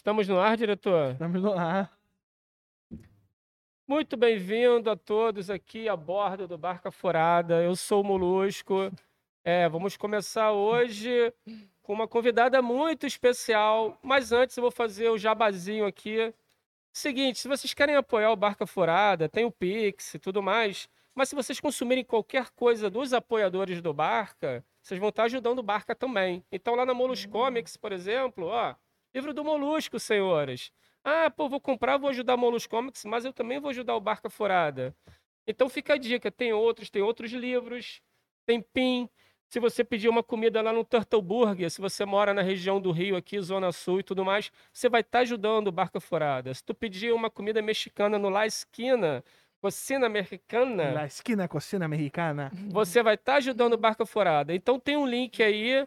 Estamos no ar, diretor? Estamos no ar. Muito bem-vindo a todos aqui a bordo do Barca Furada. Eu sou o Molusco. É, vamos começar hoje com uma convidada muito especial, mas antes eu vou fazer o jabazinho aqui. Seguinte, se vocês querem apoiar o Barca Furada, tem o Pix e tudo mais, mas se vocês consumirem qualquer coisa dos apoiadores do Barca, vocês vão estar ajudando o Barca também. Então lá na Molus Comics, por exemplo, ó, livro do Molusco, senhores. Ah, pô, vou comprar, vou ajudar a Molus Comics, mas eu também vou ajudar o Barca Furada. Então fica a dica, tem outros, tem outros livros, tem PIN. Se você pedir uma comida lá no Turtle Burger, se você mora na região do Rio, aqui, Zona Sul e tudo mais, você vai estar ajudando o Barca Furada. Se tu pedir uma comida mexicana no La Esquina, Cocina Americana. La Esquina Cocina Americana. Você vai estar ajudando o Barca Furada. Então tem um link aí.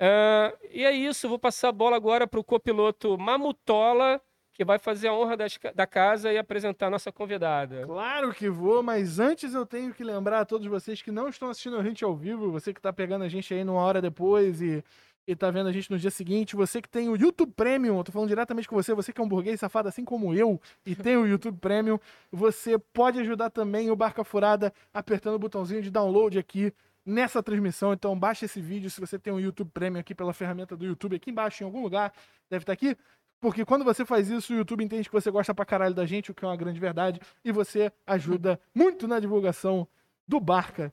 Uh, e é isso, vou passar a bola agora para o copiloto Mamutola que vai fazer a honra das, da casa e apresentar a nossa convidada. Claro que vou, mas antes eu tenho que lembrar a todos vocês que não estão assistindo a gente ao vivo, você que está pegando a gente aí numa hora depois e, e tá vendo a gente no dia seguinte, você que tem o YouTube Premium, eu tô falando diretamente com você, você que é um burguês safado assim como eu e tem o YouTube Premium, você pode ajudar também o Barca Furada apertando o botãozinho de download aqui nessa transmissão. Então baixe esse vídeo se você tem um YouTube Premium aqui pela ferramenta do YouTube aqui embaixo em algum lugar, deve estar aqui. Porque quando você faz isso, o YouTube entende que você gosta pra caralho da gente, o que é uma grande verdade, e você ajuda muito na divulgação do Barca.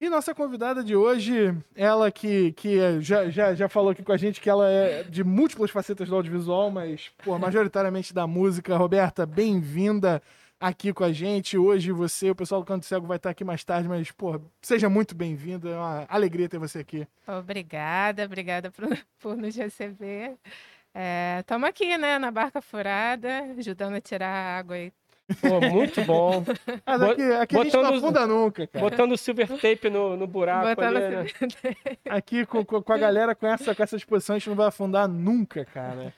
E nossa convidada de hoje, ela que, que já, já, já falou aqui com a gente que ela é de múltiplas facetas do audiovisual, mas, pô, majoritariamente da música. Roberta, bem-vinda aqui com a gente. Hoje você, o pessoal do Canto Cego vai estar aqui mais tarde, mas, pô, seja muito bem-vinda. É uma alegria ter você aqui. Obrigada, obrigada por, por nos receber. Estamos é, aqui, né, na barca furada, ajudando a tirar a água aí. Pô, muito bom. Mas aqui, aqui botando, a gente não afunda nunca, cara. Botando o silver tape no, no buraco botando ali, né? Aqui com, com, a galera com essa, com essa disposição a gente não vai afundar nunca, cara.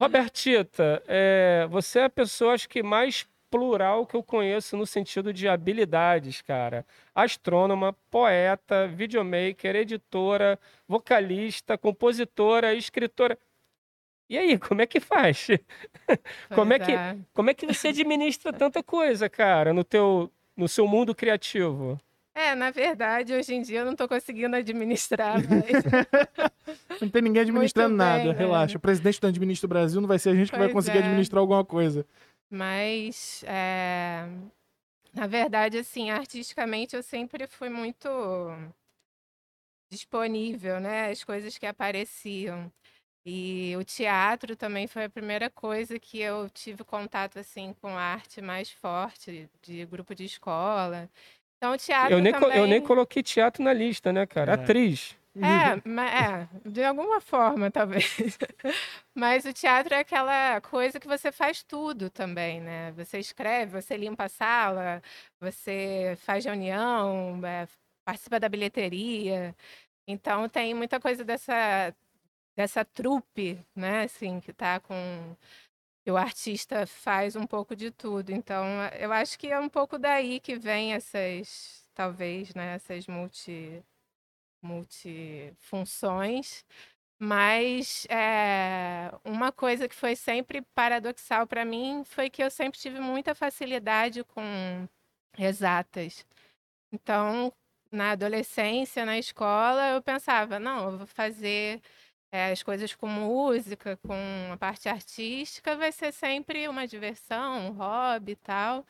Robertita, é, você é a pessoa acho que mais plural que eu conheço no sentido de habilidades, cara. Astrônoma, poeta, videomaker, editora, vocalista, compositora, escritora. E aí, como é que faz? como é que, é. como é que você administra tanta coisa, cara, no teu no seu mundo criativo? É, na verdade, hoje em dia eu não estou conseguindo administrar mas... não tem ninguém administrando nada, né? relaxa. O presidente não administra o Brasil, não vai ser a gente que vai conseguir é. administrar alguma coisa. Mas, é... na verdade, assim, artisticamente eu sempre fui muito disponível, né? As coisas que apareciam. E o teatro também foi a primeira coisa que eu tive contato assim com arte mais forte, de grupo de escola. Então o teatro eu nem, também... eu nem coloquei teatro na lista, né, cara? É. Atriz. É, mas, é, de alguma forma, talvez. Mas o teatro é aquela coisa que você faz tudo também, né? Você escreve, você limpa a sala, você faz reunião, é, participa da bilheteria. Então tem muita coisa dessa dessa trupe, né, assim, que tá com o artista faz um pouco de tudo. Então, eu acho que é um pouco daí que vem essas, talvez, né, essas multi multifunções. Mas é, uma coisa que foi sempre paradoxal para mim foi que eu sempre tive muita facilidade com exatas. Então, na adolescência, na escola, eu pensava, não, eu vou fazer é, as coisas com música, com a parte artística, vai ser sempre uma diversão, um hobby e tal.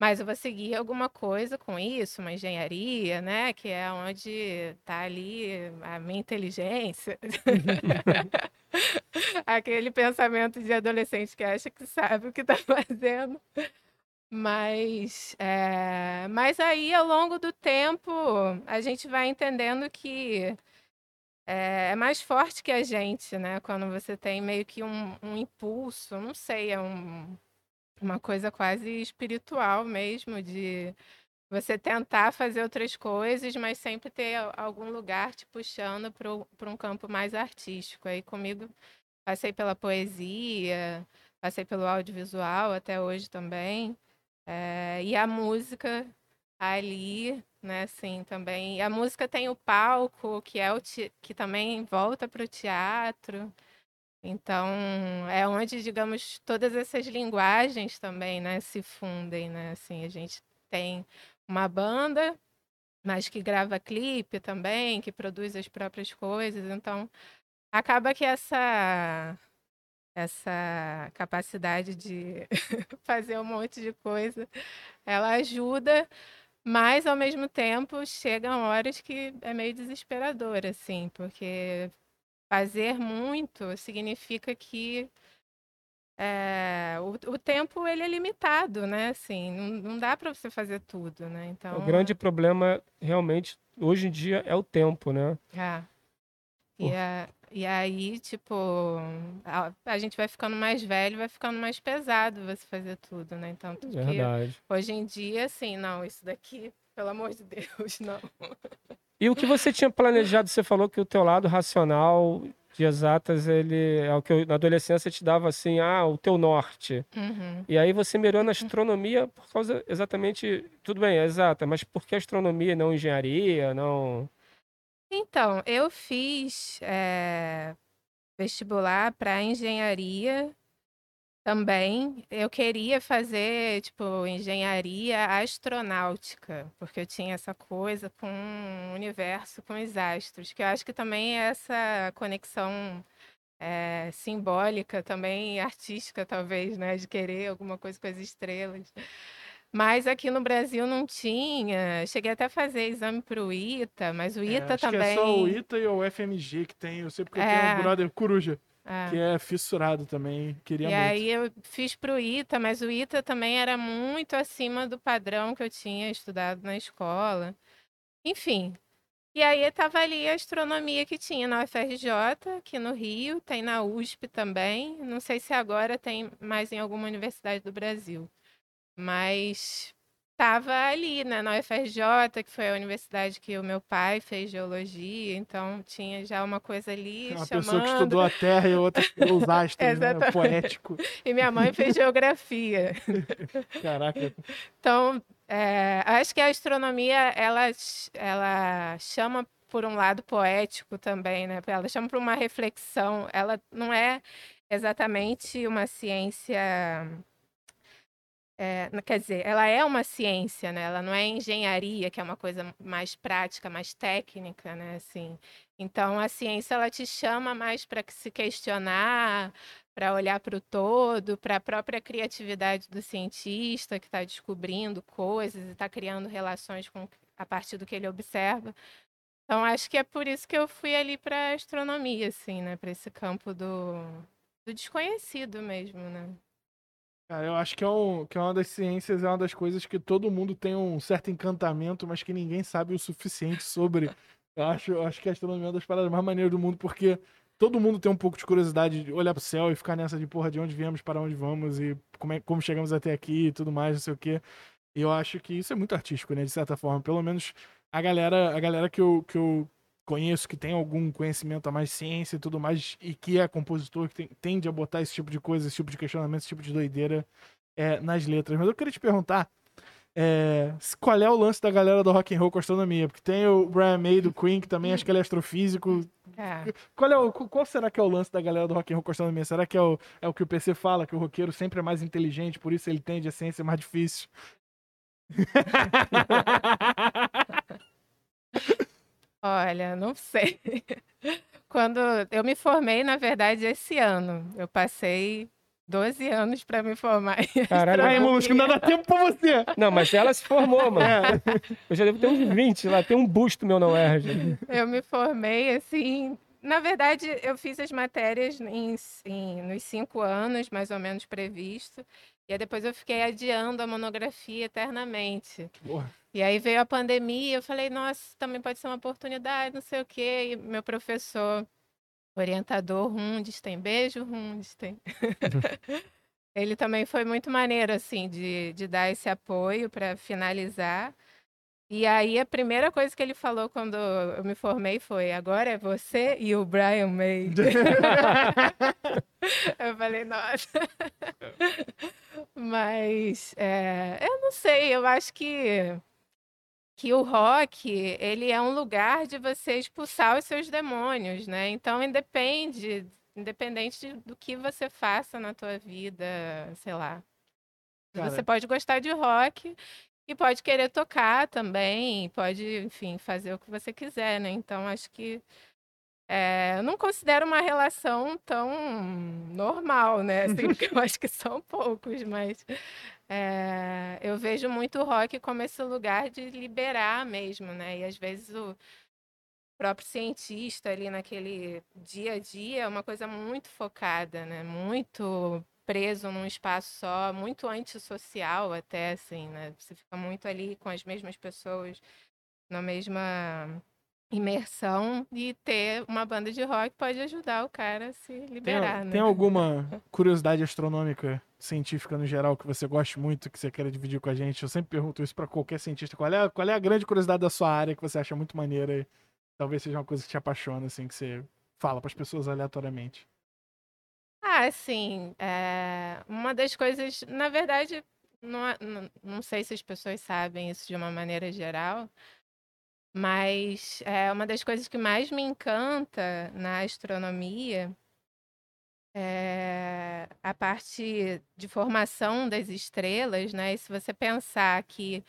Mas eu vou seguir alguma coisa com isso, uma engenharia, né? Que é onde está ali a minha inteligência. Aquele pensamento de adolescente que acha que sabe o que está fazendo. Mas, é... mas aí, ao longo do tempo, a gente vai entendendo que é, é, mais forte que a gente, né? Quando você tem meio que um, um impulso, não sei, é um, uma coisa quase espiritual mesmo, de você tentar fazer outras coisas, mas sempre ter algum lugar te puxando para um campo mais artístico. Aí comigo passei pela poesia, passei pelo audiovisual até hoje também. É, e a música ali né, assim, também. E a música tem o palco, que é o que também volta para o teatro. Então, é onde, digamos, todas essas linguagens também, né, se fundem, né? Assim, a gente tem uma banda, mas que grava clipe também, que produz as próprias coisas. Então, acaba que essa essa capacidade de fazer um monte de coisa, ela ajuda, mas ao mesmo tempo chegam horas que é meio desesperador, assim, porque fazer muito significa que é, o, o, tempo ele é limitado, né? Assim, não, não dá para você fazer tudo, né? Então, o grande problema realmente hoje em dia é o tempo, né? É. E, a, e aí, tipo, a, a, gente vai ficando mais velho, vai ficando mais pesado você fazer tudo, né? Então, tudo Verdade. hoje em dia, assim, não, isso daqui, pelo amor de Deus, não. E o que você tinha planejado, você falou que o teu lado racional de exatas, ele é o que eu, na adolescência te dava assim, ah, o teu norte. Uhum. E aí você mirou na astronomia por causa exatamente, tudo bem, é exata, mas por que astronomia, não engenharia, não... Então, eu fiz é, vestibular para engenharia também, eu queria fazer, tipo, engenharia astronáutica, porque eu tinha essa coisa com o universo, com os astros, que eu acho que também é essa conexão é, simbólica, também artística, talvez, né, de querer alguma coisa com as estrelas. Mas aqui no Brasil não tinha. Cheguei até a fazer exame para o ITA, mas o ITA é, acho também. Que é só o ITA e o FMG que tem. Eu sei porque é. eu tenho um brother coruja. É. Que é fissurado também, queria e muito. E aí eu fiz pro ITA, mas o ITA também era muito acima do padrão que eu tinha estudado na escola. Enfim. E aí estava ali a astronomia que tinha na UFRJ, aqui no Rio, tem na USP também. Não sei se agora tem mais em alguma universidade do Brasil. Mas estava ali, né, na UFRJ, que foi a universidade que o meu pai fez geologia, então tinha já uma coisa ali Uma chamando... pessoa que estudou a Terra e outra estudou os astros, né? Poético. E minha mãe fez geografia. Caraca. Então, é, acho que a astronomia, ela, ela chama por um lado poético também, né? Ela chama para uma reflexão. Ela não é exatamente uma ciência é, quer dizer, ela é uma ciência, né? Ela não é engenharia, que é uma coisa mais prática, mais técnica, né? Assim, então a ciência ela te chama mais para se questionar, para olhar para o todo, para a própria criatividade do cientista que está descobrindo coisas e está criando relações com, a partir do que ele observa. Então acho que é por isso que eu fui ali para astronomia, assim, né? Para esse campo do, do desconhecido mesmo, né? Cara, eu acho que é, um, que é uma das ciências, é uma das coisas que todo mundo tem um certo encantamento, mas que ninguém sabe o suficiente sobre. Eu acho, eu acho que a astronomia é uma das paradas mais maneiras do mundo, porque todo mundo tem um pouco de curiosidade de olhar pro céu e ficar nessa de porra de onde viemos, para onde vamos e como, é, como chegamos até aqui e tudo mais, não sei o quê. E eu acho que isso é muito artístico, né, de certa forma. Pelo menos a galera, a galera que eu, que eu conheço que tem algum conhecimento a mais ciência e tudo mais, e que é compositor, que tem, tende a botar esse tipo de coisa, esse tipo de questionamento, esse tipo de doideira é, nas letras. Mas eu queria te perguntar é, qual é o lance da galera do rock and roll com astronomia? Porque tem o Brian May do Queen, que também acho que ele é astrofísico. É. Qual, é o, qual será que é o lance da galera do rock and roll com astronomia? Será que é o, é o que o PC fala, que o roqueiro sempre é mais inteligente, por isso ele tende a ciência mais difícil? Olha, não sei. Quando eu me formei, na verdade, esse ano. Eu passei 12 anos para me formar. Caralho, aí, que não dá tempo pra você. Não, mas ela se formou, mano. É. Eu já devo ter uns 20 lá, tem um busto meu não erge. Eu me formei, assim. Na verdade, eu fiz as matérias em, em, nos cinco anos, mais ou menos previsto. E aí depois eu fiquei adiando a monografia eternamente. Porra. E aí veio a pandemia, eu falei, nossa, também pode ser uma oportunidade, não sei o quê. E meu professor, orientador Rundstein, beijo Rundstein. Ele também foi muito maneiro, assim, de, de dar esse apoio para finalizar. E aí a primeira coisa que ele falou quando eu me formei foi: agora é você e o Brian May. eu falei, nossa. Mas é, eu não sei, eu acho que que o rock ele é um lugar de você expulsar os seus demônios, né? Então independe independente de- do que você faça na tua vida, sei lá. Cara- Você pode gostar de rock e pode querer tocar também, pode, enfim, fazer o que você quiser, né? Então, acho que é, eu não considero uma relação tão normal, né? Assim, porque eu acho que são poucos, mas é, eu vejo muito o rock como esse lugar de liberar mesmo, né? E às vezes o próprio cientista ali naquele dia a dia é uma coisa muito focada, né? Muito preso num espaço só, muito antissocial até, assim, né? Você fica muito ali com as mesmas pessoas na mesma imersão e ter uma banda de rock pode ajudar o cara a se Tem, liberar, né? tem alguma curiosidade astronômica, científica no geral, que você goste muito, que você queira dividir com a gente? Eu sempre pergunto isso pra qualquer cientista. Qual é, a- qual é a grande curiosidade da sua área que você acha muito maneira e talvez seja uma coisa que te apaixona, assim, que você fala pras pessoas aleatoriamente? Ah, sim. é, Uma das coisas, na verdade, não, é- não, não sei se as pessoas sabem isso de uma maneira geral, mas é uma das coisas que mais me encanta na astronomia é a parte de formação das estrelas, né? E se você pensar que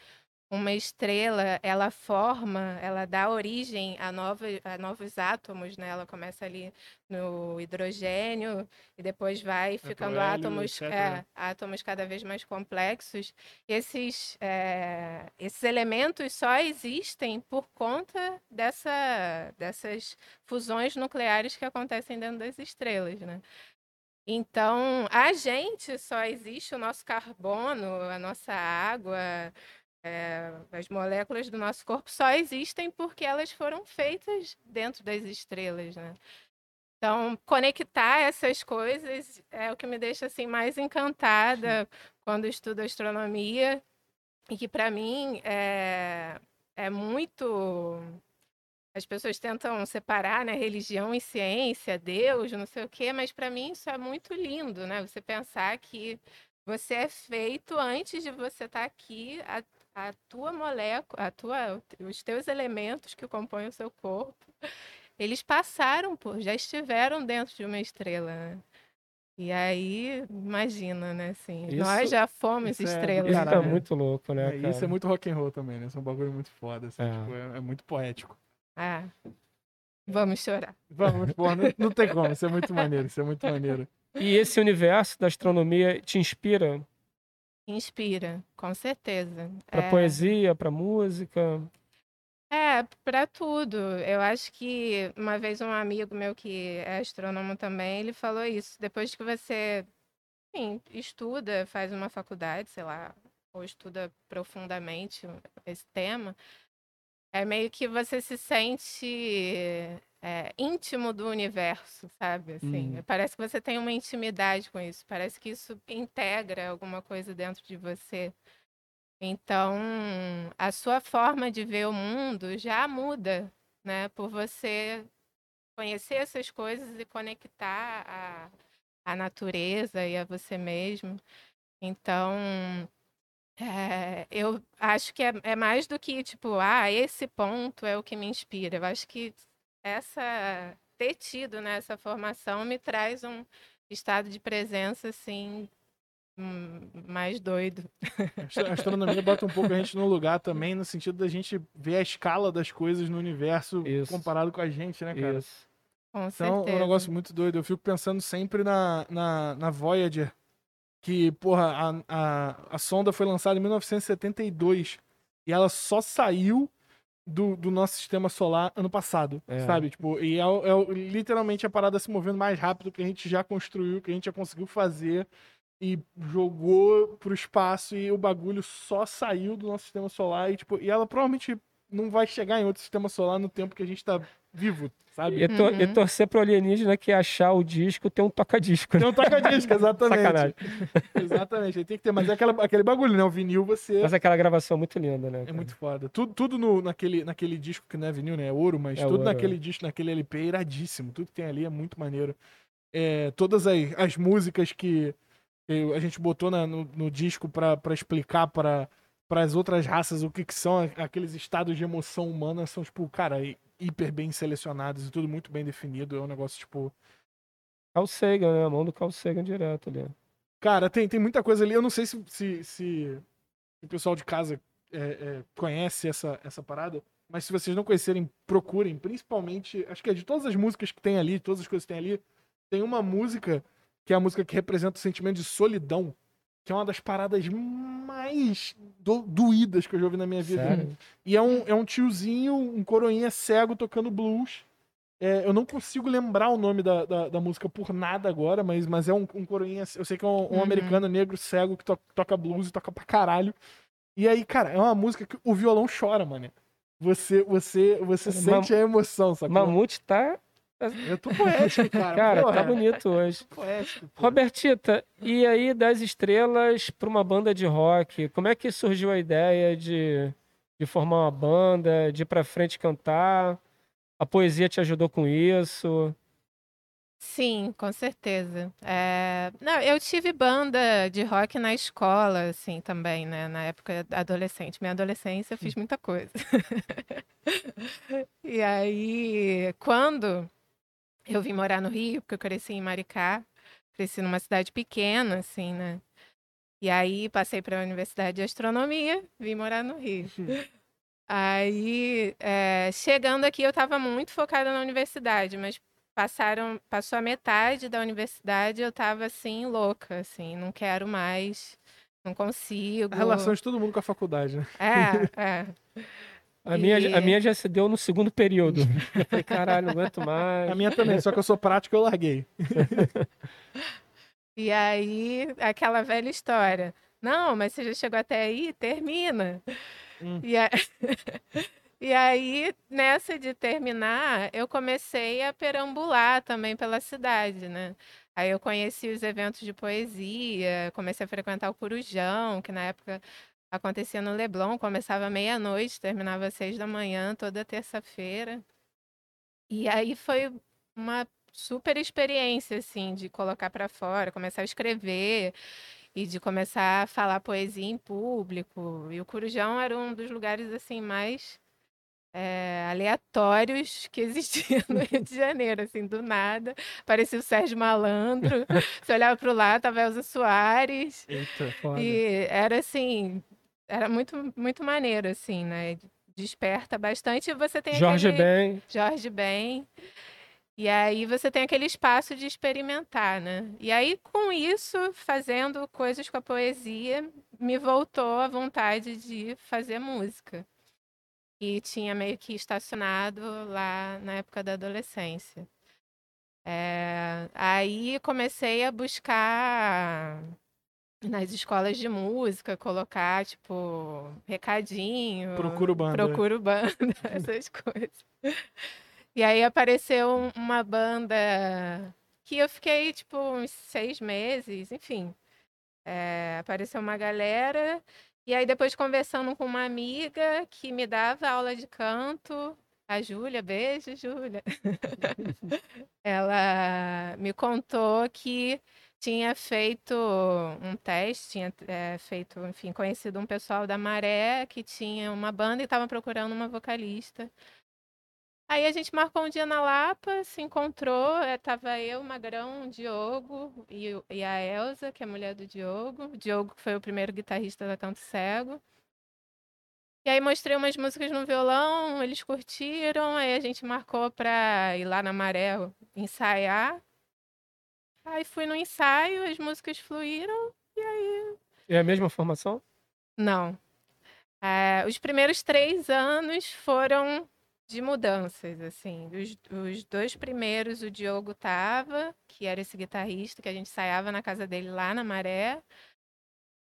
uma estrela, ela forma, ela dá origem a, nova, a novos átomos, né? Ela começa ali no hidrogênio e depois vai ficando hélio, átomos, é, átomos cada vez mais complexos. Esses, é, esses elementos só existem por conta dessa, dessas fusões nucleares que acontecem dentro das estrelas, né? Então, a gente só existe, o nosso carbono, a nossa água, é, as moléculas do nosso corpo só existem porque elas foram feitas dentro das estrelas, né? Então, conectar essas coisas é o que me deixa assim mais encantada quando estudo astronomia e que para mim é, é muito as pessoas tentam separar, né, religião e ciência, Deus, não sei o quê, mas para mim isso é muito lindo, né? Você pensar que você é feito antes de você estar aqui, a, tua molécula, a tua, os teus elementos que compõem o seu corpo, eles passaram por, já estiveram dentro de uma estrela, né? E aí, imagina, né, assim, nós Isso- já fomos isso é estrelas. Isso Caralho. tá muito louco, né, É, cara? isso é muito rock and roll também, né? Isso é um bagulho muito foda, assim, É. tipo, é, é muito poético. Ah, vamos chorar. Vamos, pô, não, não tem como, isso é muito maneiro, isso é muito maneiro. E esse universo da astronomia te inspira Inspira, com certeza. pra É. poesia, pra música? É, para tudo. Eu acho que uma vez um amigo meu que é astrônomo também, ele falou isso. Depois que você, enfim, estuda, faz uma faculdade, sei lá, ou estuda profundamente esse tema, é meio que você se sente é, íntimo do universo, sabe? Assim, Hum. parece que você tem uma intimidade com isso. Parece que isso integra alguma coisa dentro de você. Então, a sua forma de ver o mundo já muda, né? Por você conhecer essas coisas e conectar a, a natureza e a você mesmo. Então, é, eu acho que é, é mais do que, tipo, ah, esse ponto é o que me inspira. Eu acho que essa, ter tido, né, essa formação me traz um estado de presença, assim, hum, mais doido. A astro- A astronomia bota um pouco a gente no lugar também, no sentido da gente ver a escala das coisas no universo Isso. comparado com a gente, né, cara? Isso. Com Então, é um certeza. negócio muito doido. Eu fico pensando sempre na, na, na Voyager, que, porra, a, a, a sonda foi lançada em 1972 e ela só saiu do, do nosso sistema solar ano passado, É. sabe? Tipo, e é, é literalmente a parada se movendo mais rápido que a gente já construiu, que a gente já conseguiu fazer e jogou pro espaço e o bagulho só saiu do nosso sistema solar e, tipo, e ela provavelmente não vai chegar em outro sistema solar no tempo que a gente tá vivo, sabe? E, tor- e Uhum. torcer pro alienígena que achar o disco tem um toca-disco, né? Tem um toca-disco, exatamente. Sacanagem. Exatamente, aí tem que ter, mas é aquela, aquele bagulho, né? O vinil você. Mas aquela gravação muito linda, né? É cara? muito foda. Tudo, tudo no, naquele, naquele disco que não é vinil, né? É ouro, mas É tudo ouro, naquele é. disco, naquele LP é iradíssimo. Tudo que tem ali é muito maneiro. É, todas as, as músicas que eu- a gente botou na- no, no disco pra, pra explicar para as outras raças o que, que são aqueles estados de emoção humana são, tipo, cara, hi- hiper bem selecionados e tudo muito bem definido. É um negócio, tipo. Carl Sagan, né? A mão do Carl Sagan direto ali. Cara, tem, tem muita coisa ali. Eu não sei se, se, se o pessoal de casa é, é, conhece essa, essa parada, mas se vocês não conhecerem, procurem. Principalmente, acho que é de todas as músicas que tem ali, todas as coisas que tem ali, tem uma música que é a música que representa o sentimento de solidão, que é uma das paradas mais do, doídas que eu já ouvi na minha vida. Sério? E é um, é um tiozinho, um coroinha cego tocando blues. É, eu não consigo lembrar o nome da, da, da música por nada agora, mas, mas é um, um coroinha. Eu sei que é um, um Uhum. americano negro cego que to- toca blues e toca pra caralho. E aí, cara, é uma música que o violão chora, mano. Você, você, você Mam- sente a emoção, sacou? Mamute tá. Eu tô poético, cara. Cara, porra. tá bonito hoje. Poético. Robertita, e aí das estrelas para uma banda de rock, como é que surgiu a ideia de, de formar uma banda, de ir pra frente cantar? A poesia te ajudou com isso? Sim, com certeza. É, Não, eu tive banda de rock na escola, assim, também, né? Na época adolescente. Minha adolescência eu fiz muita coisa. E aí, quando eu vim morar no Rio, porque eu cresci em Maricá, cresci numa cidade pequena, assim, né? E aí passei para a Universidade de Astronomia, vim morar no Rio. Aí, é, chegando aqui, eu estava muito focada na universidade, mas passaram, passou a metade da universidade, eu estava assim louca, assim, não quero mais, não consigo. A relação de todo mundo com a faculdade, né? É, é. A minha, a E- minha já se deu no segundo período. Eu falei, caralho, não aguento mais. A minha também, só que eu sou prático e eu larguei. E aí, aquela velha história. Não, mas você já chegou até aí, termina. Hum. E, a- e aí, nessa de terminar, eu comecei a perambular também pela cidade, né? Aí eu conheci os eventos de poesia, comecei a frequentar o Corujão, que na época acontecia no Leblon, começava meia-noite, terminava às seis da manhã, toda terça-feira. E aí foi uma super experiência, assim, de colocar para fora, começar a escrever e de começar a falar poesia em público. E o Corujão era um dos lugares, assim, mais eh, aleatórios que existia no Rio de Janeiro, assim, do nada. Parecia o Sérgio Malandro. Você olhava para o lado, tava Elza Soares. Eita, foda. E era assim, era muito, muito maneiro, assim, né? Desperta bastante. E você tem Jorge aquele... Ben. Jorge Ben. E aí você tem aquele espaço de experimentar, né? E aí, com isso, fazendo coisas com a poesia, me voltou a vontade de fazer música. E tinha meio que estacionado lá na época da adolescência. É, aí comecei a buscar nas escolas de música, colocar, tipo, recadinho, Procuro banda. procuro banda, essas coisas. E aí apareceu um- uma banda que eu fiquei, tipo, uns seis meses, enfim. É, apareceu uma galera, e aí depois conversando com uma amiga que me dava aula de canto, a Júlia, beijo, Júlia. Ela me contou que tinha feito um teste, tinha eh, feito, enfim, conhecido um pessoal da Maré que tinha uma banda e estava procurando uma vocalista. Aí a gente marcou um dia na Lapa, se encontrou, eh, tava eu, Magrão, Diogo e, e a Elza, que é a mulher do Diogo. O Diogo que foi o primeiro guitarrista da Canto Cego. E aí mostrei umas músicas no violão, eles curtiram, aí a gente marcou pra ir lá na Maré ensaiar. Aí fui no ensaio, as músicas fluíram. É a mesma formação? Não. Eh, os primeiros três anos foram de mudanças, assim. Os, os dois primeiros, o Diogo tava, que era esse guitarrista que a gente ensaiava na casa dele lá na Maré.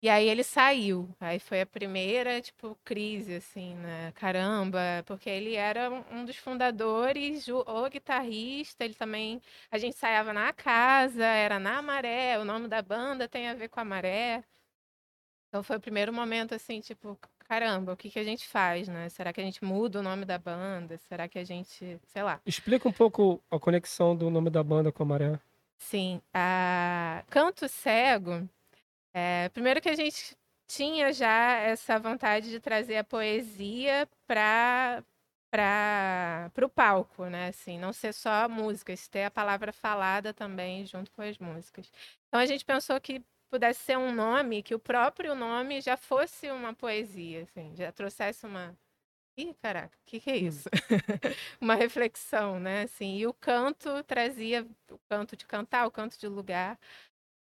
E aí ele saiu. Aí foi a primeira, tipo, crise, assim, né? Caramba, porque ele era um- dos fundadores, o, guitarrista, ele também. A gente ensaiava na casa, era na Maré, o nome da banda tem a ver com a Maré. Então foi o primeiro momento assim, tipo, caramba, o que que a gente faz, né? Será que a gente muda o nome da banda? Será que a gente, sei lá. Explica um pouco a conexão do nome da banda com a Maré. Sim, a Canto Cego, é, primeiro que a gente tinha já essa vontade de trazer a poesia para para o palco, né? Assim, não ser só músicas, ter a palavra falada também junto com as músicas. Então a gente pensou que pudesse ser um nome, que o próprio nome já fosse uma poesia, assim, já trouxesse uma. Ih, caraca, o que, que é hum. isso? uma reflexão, né? Assim, e o canto trazia o canto de cantar, o canto de lugar,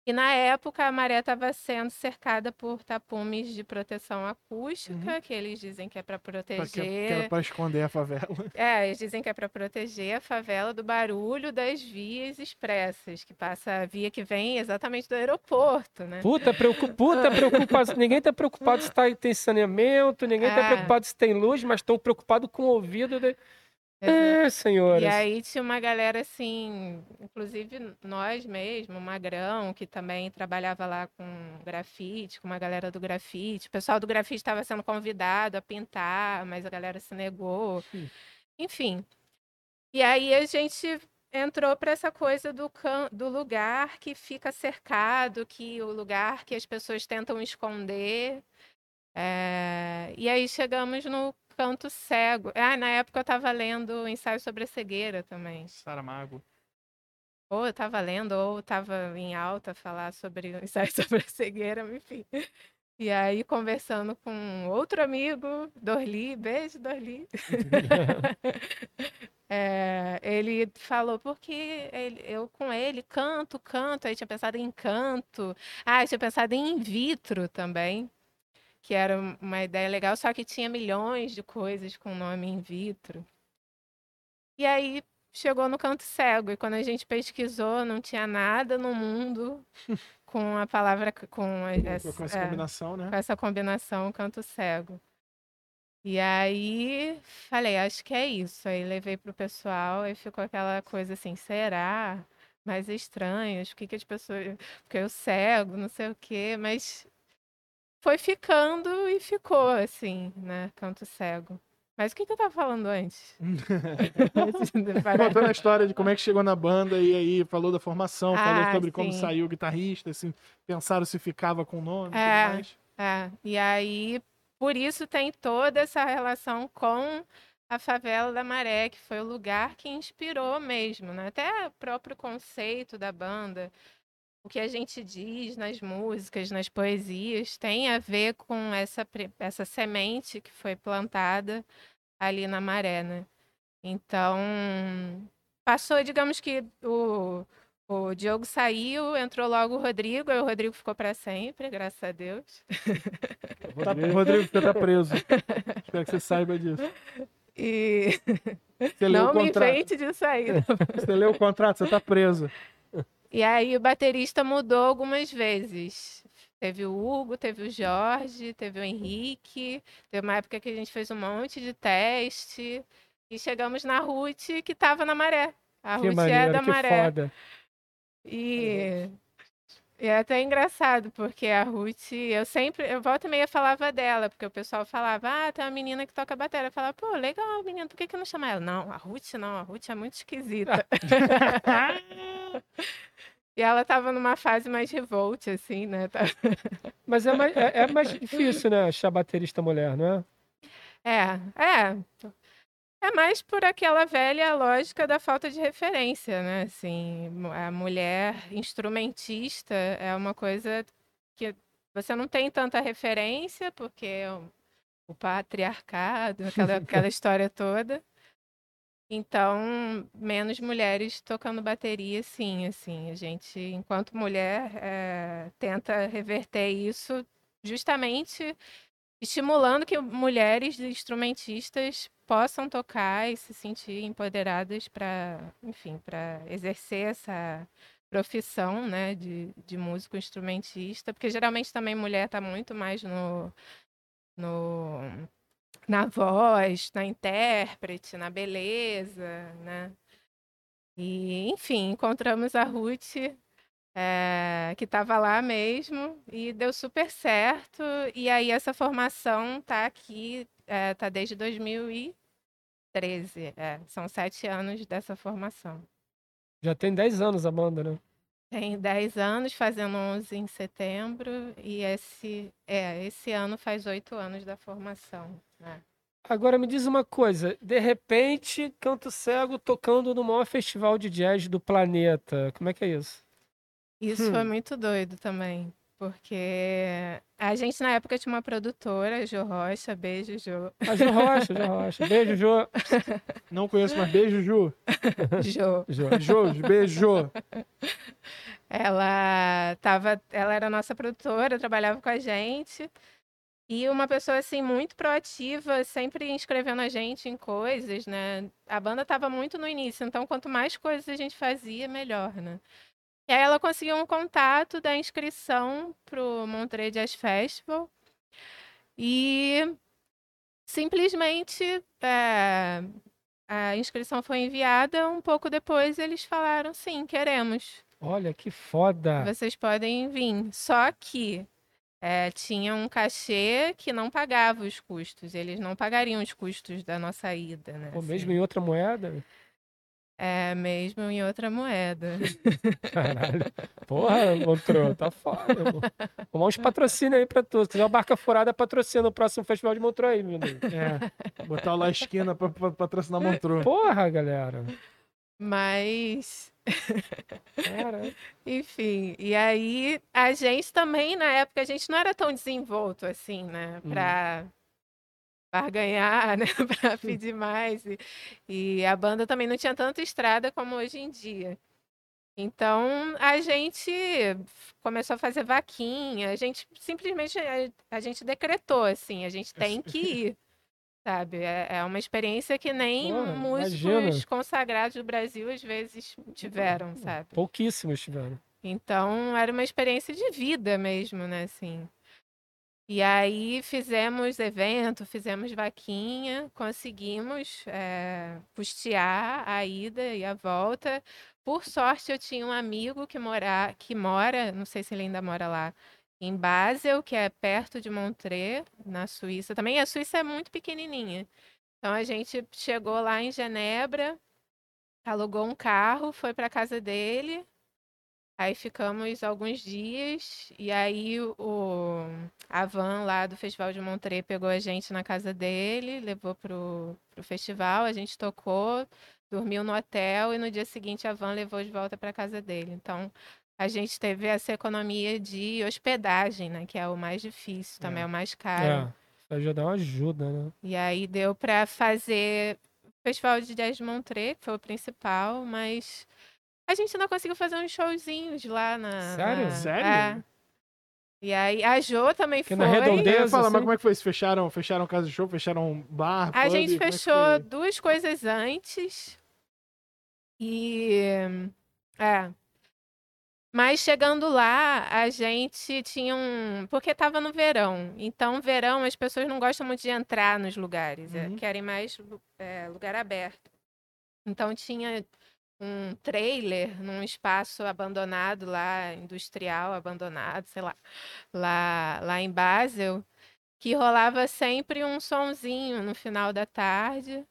e na época a maré estava sendo cercada por tapumes de proteção acústica, uhum. que eles dizem que é para proteger. Que, que era para esconder a favela. É, eles dizem que é para proteger a favela do barulho das vias expressas, que passa a via que vem exatamente do aeroporto, né? Puta, preocupa, puta preocupado. ninguém está preocupado se tá, tem saneamento, ninguém está é. preocupado se tem luz, mas estão preocupados com o ouvido. De... É, senhores. E aí tinha uma galera assim, inclusive nós mesmo, Magrão, que também trabalhava lá com grafite, com uma galera do grafite. O pessoal do grafite estava sendo convidado a pintar, mas a galera se negou. Sim. Enfim. E aí a gente entrou para essa coisa do, can... do lugar que fica cercado, que o lugar que as pessoas tentam esconder. É... E aí chegamos no Canto Cego. Ah, na época eu estava lendo ensaio sobre a cegueira também. Saramago. Ou eu estava lendo, ou estava em alta falar sobre o ensaio sobre a cegueira, enfim. E aí, conversando com outro amigo, Dorli, beijo, Dorli. é, ele falou, porque ele, eu com ele canto, canto, aí tinha pensado em canto. Ah, tinha pensado em in vitro também que era uma ideia legal, só que tinha milhões de coisas com nome in vitro. E aí chegou no canto cego, e quando a gente pesquisou, não tinha nada no mundo com a palavra com essa, com essa é, combinação, né? Com essa combinação canto cego. E aí falei, acho que é isso. Aí levei pro pessoal e ficou aquela coisa assim, será? Mais estranhas, o que, que as pessoas. Porque eu cego, não sei o quê, mas foi ficando e ficou, assim, né? Canto cego. Mas o que, que eu tava falando antes? Contando a história de como é que chegou na banda e aí falou da formação, ah, falou sobre sim. como saiu o guitarrista, assim, pensaram se ficava com o nome é, e tudo mais. É, e aí, por isso tem toda essa relação com a favela da Maré, que foi o lugar que inspirou mesmo, né? Até o próprio conceito da banda o que a gente diz nas músicas, nas poesias, tem a ver com essa, essa semente que foi plantada ali na maré, né? Então, passou, digamos que o, o Diogo saiu, entrou logo o Rodrigo, e o Rodrigo ficou para sempre, graças a Deus. Tá, Rodrigo, você tá preso. Espero que você saiba disso. E não me enfrente de sair. Você leu o contrato, você tá preso. E aí o baterista mudou algumas vezes. Teve o Hugo, teve o Jorge, teve o Henrique. Teve uma época que a gente fez um monte de teste. E chegamos na Ruth, que estava na maré. A que Ruth maneiro, é da maré. Foda. E e é até engraçado, porque a Ruth, eu sempre, eu volta e meia falava dela, porque o pessoal falava, ah, tem uma menina que toca bateria. Eu falava, pô, legal, menina, por que, que não chama ela? Não, a Ruth não, a Ruth é muito esquisita. e ela tava numa fase mais revolt, assim, né? Tá Mas é mais, é, é mais difícil, né, achar baterista mulher, não é? É, é. É mais por aquela velha lógica da falta de referência, né? Assim, a mulher instrumentista é uma coisa que você não tem tanta referência, porque o patriarcado, aquela, aquela história toda. Então, menos mulheres tocando bateria, sim, assim. A gente, enquanto mulher, é, tenta reverter isso justamente estimulando que mulheres instrumentistas possam tocar e se sentir empoderadas para, enfim, para exercer essa profissão, né, de, de músico instrumentista, porque geralmente também mulher está muito mais no, no na voz, na intérprete, na beleza, né? E, enfim, encontramos a Ruth é, que estava lá mesmo e deu super certo. E aí essa formação tá aqui, é, tá desde 2013. É, são sete anos dessa formação. Já tem dez anos a banda, né? Tem dez anos, fazendo 11 em setembro, e esse, é, esse ano faz oito anos da formação. Né? Agora me diz uma coisa, de repente, Canto Cego tocando no maior festival de jazz do planeta. Como é que é isso? Isso foi Hum. muito doido também. Porque a gente na época tinha uma produtora, Jo Rocha, beijo, Jo. A Jo Rocha, Jo Rocha. Beijo, Jo. Não conheço, mas beijo, Ju. Jo. Jo. Jo, beijo. Ela tava, ela era nossa produtora, trabalhava com a gente. E uma pessoa assim muito proativa, sempre inscrevendo a gente em coisas, né? A banda estava muito no início, então quanto mais coisas a gente fazia, melhor, né? E aí ela conseguiu um contato da inscrição pro Montreux Jazz Festival. E simplesmente é, a inscrição foi enviada, um pouco depois eles falaram sim, queremos. Olha que foda. Vocês podem vir. Só que eh, tinha um cachê que não pagava os custos. Eles não pagariam os custos da nossa ida, né? Assim. mesmo em outra moeda? É, mesmo em outra moeda. Caralho. Porra, Montreux, tá foda. Vamos uns patrocínios aí pra tu. Se quiser uma barca furada, patrocina o próximo festival de Montreux aí, meu amigo. É, botar o La Esquina pra, pra patrocinar Montreux. Porra, galera. Mas, Cara, enfim. E aí, a gente também, na época, a gente não era tão desenvolto assim, né? Hum. Barganhar, né? Pra pedir mais. E, e a banda também não tinha tanta estrada como hoje em dia. Então, a gente começou a fazer vaquinha, a gente simplesmente, a, a gente decretou, assim, a gente tem que ir, sabe? É, é uma experiência que nem Pô, músicos imagina. consagrados do Brasil às vezes tiveram, sabe? pouquíssimos tiveram. Então, era uma experiência de vida mesmo, né, assim. E aí fizemos evento, fizemos vaquinha, conseguimos eh, custear a ida e a volta. Por sorte, eu tinha um amigo que mora, que mora, não sei se ele ainda mora lá, em Basel, que é perto de Montreux, na Suíça. Também a Suíça é muito pequenininha. Então a gente chegou lá em Genebra, alugou um carro, foi para casa dele. Aí ficamos alguns dias e aí o, a van lá do Festival de Montreux pegou a gente na casa dele, levou pro, pro festival, a gente tocou, dormiu no hotel e no dia seguinte a van levou de volta para casa dele. Então a gente teve essa economia de hospedagem, né, que é o mais difícil, também É. é o mais caro. É, isso aí já dá uma ajuda, né? E aí deu para fazer o Festival de Jazz de Montreux, que foi o principal, mas a gente não conseguiu fazer uns showzinhos lá na. Sério? na- Sério? É. E aí a Jo também Que foi. na redondeza- Eu ia falar, mas assim? como é que foi isso? Fecharam, fecharam casa de show, fecharam um bar, A pub, gente é fechou foi? duas coisas antes. E. É. Mas chegando lá, a gente tinha um. Porque tava no verão. Então, verão, as pessoas não gostam muito de entrar nos lugares. é, Uhum. querem mais é, lugar aberto. Então, tinha um trailer num espaço abandonado lá, industrial abandonado, sei lá, lá, lá em Basel, que rolava sempre um sonzinho no final da tarde.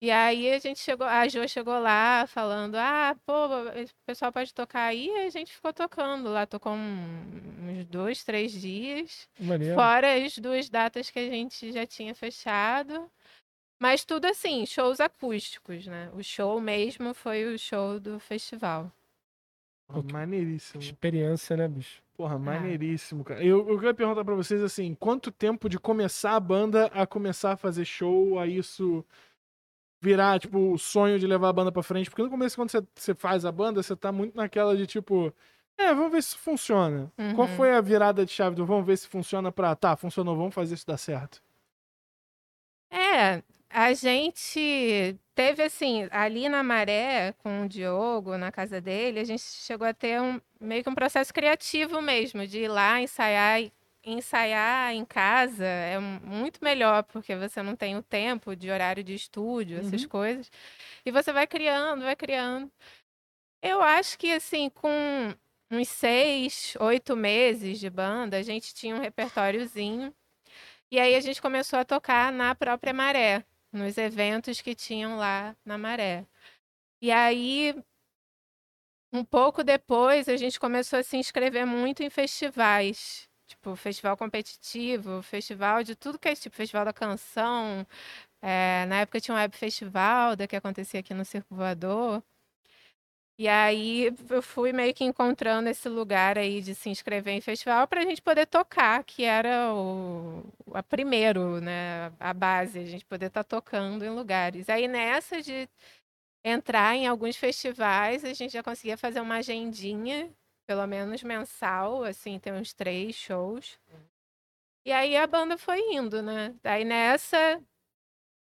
E aí a gente chegou, a Jo chegou lá falando, ah, pô, o pessoal pode tocar aí, e a gente ficou tocando lá, tocou uns dois, três dias, Maneiro. fora as duas datas que a gente já tinha fechado. Mas tudo assim, shows acústicos, né? O show mesmo foi o show do festival. Pô, Maneiríssimo. Experiência, né, bicho? Porra, maneiríssimo, cara. Eu, eu queria perguntar pra vocês assim, quanto tempo de começar a banda a começar a fazer show, a isso virar, tipo, o sonho de levar a banda pra frente? Porque no começo, quando você, você faz a banda, você tá muito naquela de tipo, é, vamos ver se funciona. Qual Uhum. foi a virada de chave do vamos ver se funciona pra, tá, funcionou, vamos fazer isso dar certo? É, a gente teve assim, ali na Maré, com o Diogo, na casa dele, a gente chegou a ter um meio que um processo criativo mesmo, de ir lá ensaiar. Ensaiar em casa é muito melhor, porque você não tem o tempo de horário de estúdio, essas Uhum. coisas. E você vai criando, vai criando. Eu acho que, assim, com uns seis, oito meses de banda, a gente tinha um repertóriozinho. E aí a gente começou a tocar na própria Maré, nos eventos que tinham lá na Maré. E aí, um pouco depois, a gente começou a se inscrever muito em festivais. tipo, festival competitivo, festival de tudo que é tipo, festival da canção. É, na época tinha um web festival da que acontecia aqui no Circo Voador. E aí eu fui meio que encontrando esse lugar aí de se inscrever em festival para a gente poder tocar, que era o a primeiro, né, a base, a gente poder estar tá tocando em lugares. Aí nessa de entrar em alguns festivais, a gente já conseguia fazer uma agendinha, pelo menos mensal, assim, tem uns três shows. E aí a banda foi indo, né? Aí nessa,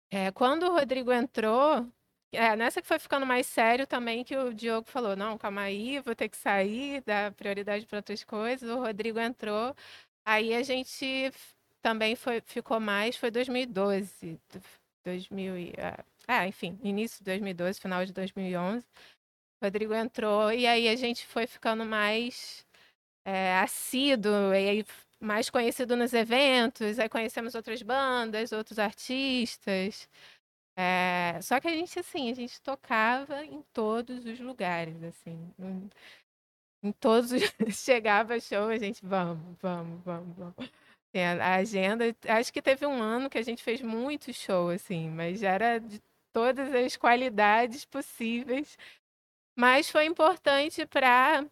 é, quando o Rodrigo entrou, é, nessa que foi ficando mais sério também, que o Diogo falou: não, calma aí, vou ter que sair, dar prioridade para outras coisas. O Rodrigo entrou, aí a gente também foi, ficou mais, foi 2012, 2000 e, ah, enfim, início de 2012, final de 2011. O Rodrigo entrou e aí a gente foi ficando mais é, assíduo, e aí mais conhecido nos eventos, aí conhecemos outras bandas, outros artistas. É, só que a gente, assim, a gente tocava em todos os lugares, assim. Em todos os... Chegava show, a gente, vamos, vamos, vamos, vamos. A agenda, acho que teve um ano que a gente fez muito show, assim, mas já era de todas as qualidades possíveis. Mas foi importante para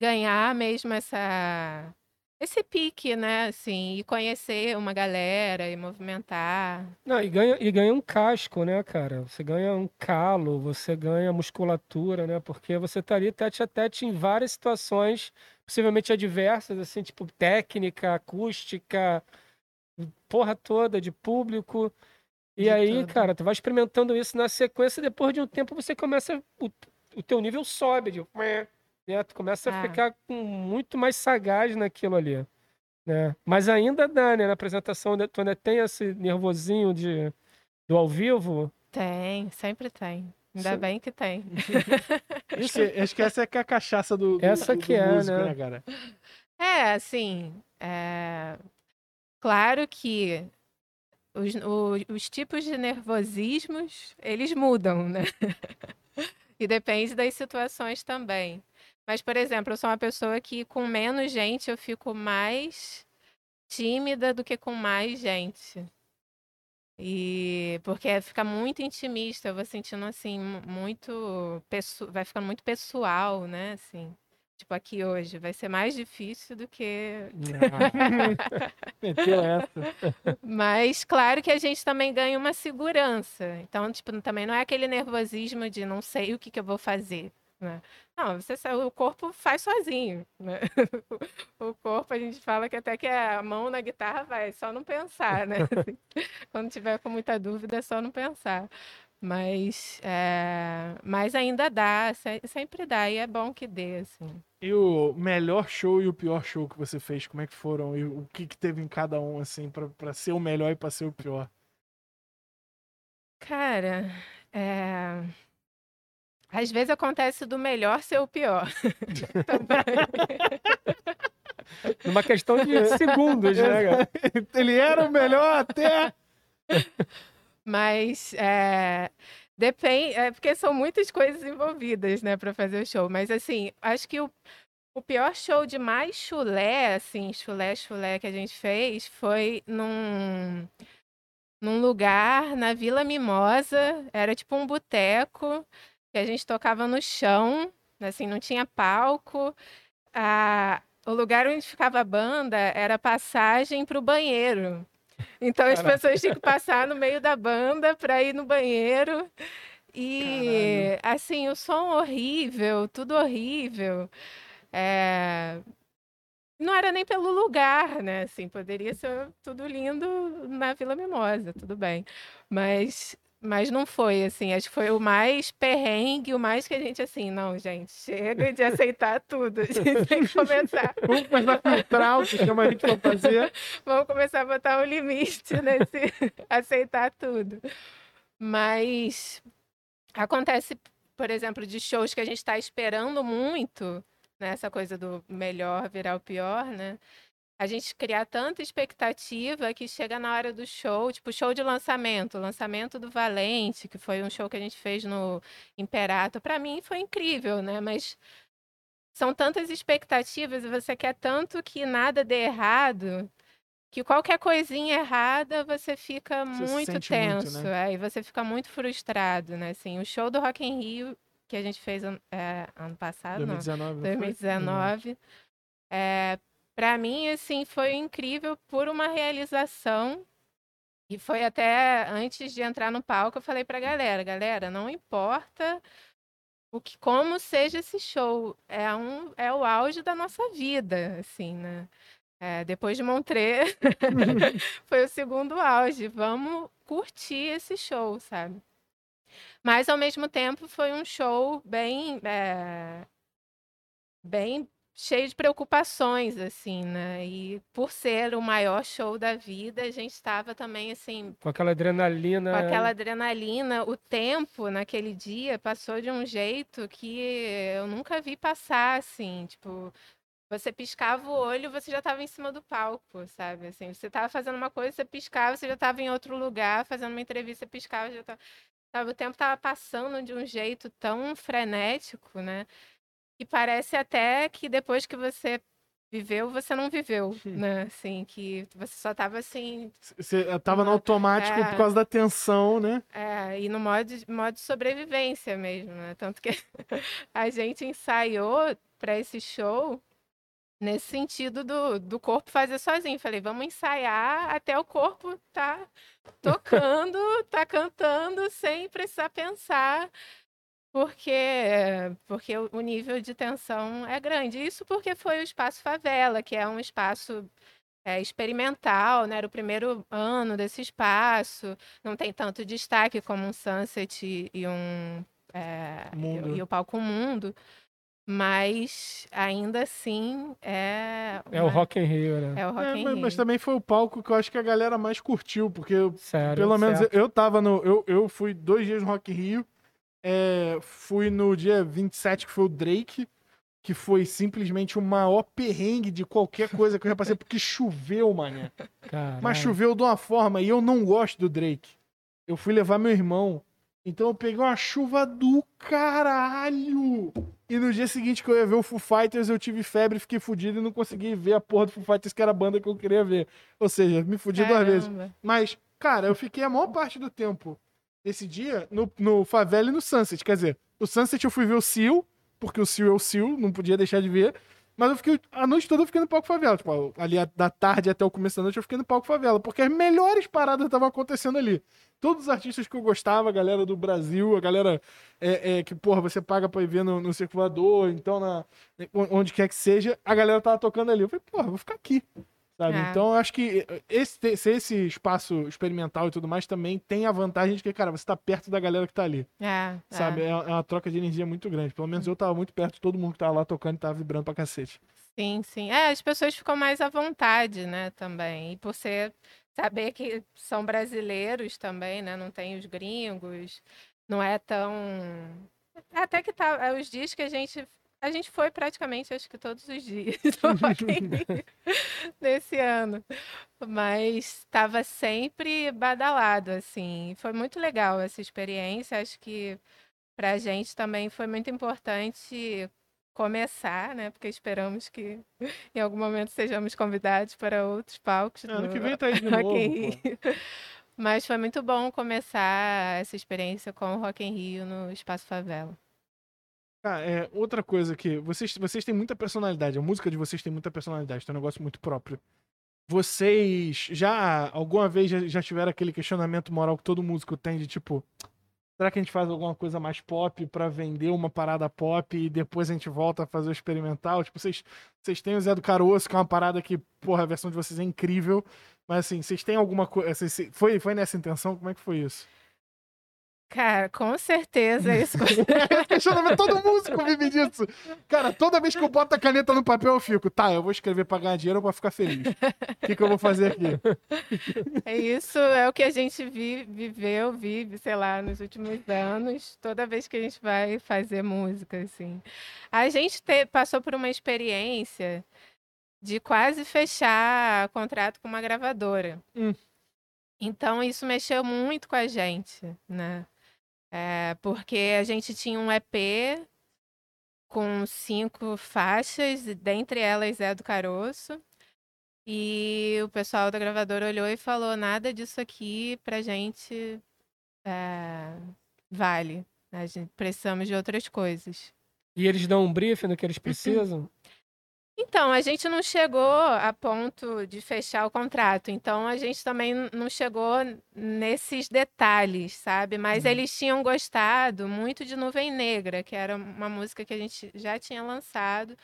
ganhar mesmo essa esse pique, né, assim, e conhecer uma galera e movimentar. Não, e ganha, e ganha um casco, né, cara? Você ganha um calo, você ganha musculatura, né? Porque você tá ali tete a tete em várias situações, possivelmente adversas, assim, tipo técnica, acústica, porra toda de público. E de aí, tudo. cara, tu vai experimentando isso na sequência, depois de um tempo você começa. O, o teu nível sobe, de né? Tu começa a ah. ficar com muito mais sagaz naquilo ali. Né? Mas ainda dá, né? Na apresentação, né, tu ainda tem esse nervosinho de, do ao vivo? Tem, sempre tem. Ainda Sim. bem que tem. acho, que, acho que essa é, a cachaça do, do Essa que do é, músico, né? né, cara? É, assim. É... Claro que os, os, os tipos de nervosismos, eles mudam, né? e depende das situações também. Mas, por exemplo, eu sou uma pessoa que com menos gente eu fico mais tímida do que com mais gente. E porque fica muito intimista, eu vou sentindo assim, muito. Vai ficando muito pessoal, né? Assim. Tipo, aqui hoje vai ser mais difícil do que. Meteu essa. Mas claro que a gente também ganha uma segurança. Então, tipo, também não é aquele nervosismo de não sei o que, que eu vou fazer. Né? Não, você, o corpo faz sozinho. Né? O corpo, a gente fala que até que a mão na guitarra vai, só não pensar, né? Quando tiver com muita dúvida, é só não pensar. Mas, é... mas ainda dá, sempre dá, e é bom que dê, assim. E o melhor show e o pior show que você fez, como é que foram? E o que, que teve em cada um, assim, para ser o melhor e para ser o pior? Cara, é... Às vezes acontece do melhor ser o pior. Numa questão de segundos, né? Ele era o melhor até. Mas é, depende, é porque são muitas coisas envolvidas, né, para fazer o show. Mas assim, acho que o, o pior show de mais chulé, assim, chulé, chulé que a gente fez foi num, num lugar na Vila Mimosa. Era tipo um boteco que a gente tocava no chão, assim, não tinha palco. A, o lugar onde ficava a banda era passagem para o banheiro. Então as pessoas tinham que passar no meio da banda para ir no banheiro. E Caralho. assim, o som horrível, tudo horrível. É... Não era nem pelo lugar, né? Assim, poderia ser tudo lindo na Vila Mimosa, tudo bem. Mas mas não foi, assim, acho que foi o mais perrengue, o mais que a gente, assim, não, gente, chega de aceitar tudo, a gente tem que começar. Vamos começar a filtrar o que chama a gente pra fazer. Vamos começar a botar um limite nesse aceitar tudo. Mas acontece, por exemplo, de shows que a gente está esperando muito, né, essa coisa do melhor virar o pior, né? A gente criar tanta expectativa que chega na hora do show, tipo show de lançamento, lançamento do Valente, que foi um show que a gente fez no Imperato. Para mim foi incrível, né? Mas são tantas expectativas e você quer tanto que nada dê errado, que qualquer coisinha errada você fica Você muito tenso, né? é, e você fica muito frustrado, né? Assim, o show do Rock in Rio que a gente fez é, ano passado, não, 2019, não foi? 2019. É, para mim, assim, foi incrível por uma realização. E foi até antes de entrar no palco, eu falei pra galera, galera, não importa o que, como seja esse show, é um, é o auge da nossa vida, assim, né? É, depois de Montreux, foi o segundo auge. Vamos curtir esse show, sabe? Mas ao mesmo tempo foi um show bem, é, bem cheio de preocupações, assim, né? E por ser o maior show da vida, a gente estava também assim Com aquela adrenalina. com aquela adrenalina, o tempo naquele dia passou de um jeito que eu nunca vi passar, assim, tipo, você piscava o olho, você já estava em cima do palco, sabe? Assim, você estava fazendo uma coisa, você piscava, você já estava em outro lugar, fazendo uma entrevista, piscava, já tava... sabe? O tempo estava passando de um jeito tão frenético, né? Que parece até que depois que você viveu, você não viveu, né? Assim, que você só estava assim, Você tava no automático É. por causa da tensão, né? É, e no modo, de- modo de sobrevivência mesmo, né? Tanto que a gente ensaiou para esse show nesse sentido do, do corpo fazer sozinho. Falei, vamos ensaiar até o corpo tá tocando, tá cantando sem precisar pensar, porque porque o nível de tensão é grande. Isso porque foi o Espaço Favela, que é um espaço é, experimental, né? Era o primeiro ano desse espaço, não tem tanto destaque como um Sunset e- e um é, e- Mundo. e o palco Mundo, mas ainda assim é É o uma- Rock in Rio, né? é o Rock É, in mas, mas Rio. também foi o palco que eu acho que a galera mais curtiu, porque eu- Sério. pelo menos eu, eu tava no. Eu, eu fui dois dias no Rock in Rio. É, fui no dia 27, que foi o Drake, que foi simplesmente o maior perrengue de qualquer coisa que eu já passei, porque choveu, mané. Caralho. Mas choveu de uma forma, e eu não gosto do Drake. Eu fui levar meu irmão. Então eu peguei uma chuva do caralho. E no dia seguinte que eu ia ver o Foo Fighters, eu tive febre, fiquei fudido e não consegui ver a porra do Foo Fighters, que era a banda que eu queria ver. Ou seja, me fudi duas vezes. Mas, cara, eu fiquei a maior parte do tempo desse dia no, no Favela e no Sunset. Quer dizer, o Sunset eu fui ver o Seal, porque o Seal é o Seal, não podia deixar de ver. Mas eu fiquei, a noite toda eu fiquei no palco favela. Tipo, ali da tarde até o começo da noite eu fiquei no palco favela. Porque as melhores paradas estavam acontecendo ali. Todos os artistas que eu gostava, a galera do Brasil, a galera é, é, que, porra, você paga pra ir ver no, no circulador, então na, onde quer que seja, a galera tava tocando ali. Eu falei, porra, vou ficar aqui. Sabe? É. Então, eu acho que esse, ser esse espaço experimental e tudo mais também tem a vantagem de que, cara, você tá perto da galera que tá ali. É, Sabe? é. É, é uma troca de energia muito grande. Pelo menos eu tava muito perto de todo mundo que tava lá tocando e tava vibrando pra cacete. Sim, sim. É, as pessoas ficam mais à vontade, né, também. E por ser, saber que são brasileiros também, né, não tem os gringos, não é tão... Até que tá, é, os dias que a gente... A gente foi praticamente, acho que todos os dias no Rock in Rio desse ano. Mas estava sempre badalado, assim. Foi muito legal essa experiência. Acho que para a gente também foi muito importante começar, né? Porque esperamos que em algum momento sejamos convidados para outros palcos É, ano do que vem tá aí de Rock novo. in pô. Rio. Mas foi muito bom começar essa experiência com o Rock in Rio no Espaço Favela. Cara, é, outra coisa que vocês, vocês têm muita personalidade. A música de vocês tem muita personalidade. Tem um negócio muito próprio. Vocês já alguma vez já, já tiveram aquele questionamento moral que todo músico tem de tipo, será que a gente faz alguma coisa mais pop pra vender uma parada pop e depois a gente volta a fazer o experimental? Tipo, vocês, vocês têm o Zé do Caroço, que é uma parada que, porra, a versão de vocês é incrível. Mas assim, vocês têm alguma coisa. Foi, foi nessa intenção? Como é que foi isso? Cara, com certeza isso. Todo músico vive disso. Cara, toda vez que eu boto a caneta no papel, eu fico, tá, eu vou escrever pra ganhar dinheiro ou pra ficar feliz? O que, que eu vou fazer aqui? É Isso é o que a gente vi- viveu, vive, sei lá, nos últimos anos, toda vez que a gente vai fazer música, assim. A gente te- passou por uma experiência de quase fechar contrato com uma gravadora. Hum. Então, isso mexeu muito com a gente, né? É, porque a gente tinha um EP com cinco faixas, dentre elas é do Caroço. E o pessoal da gravadora olhou e falou: nada disso aqui pra gente é, vale. A gente precisamos de outras coisas. E eles dão um briefing do que eles precisam? Então, a gente não chegou a ponto de fechar o contrato. Então, a gente também não chegou nesses detalhes, sabe? Mas Uhum. eles tinham gostado muito de Nuvem Negra, que era uma música que a gente já tinha lançado.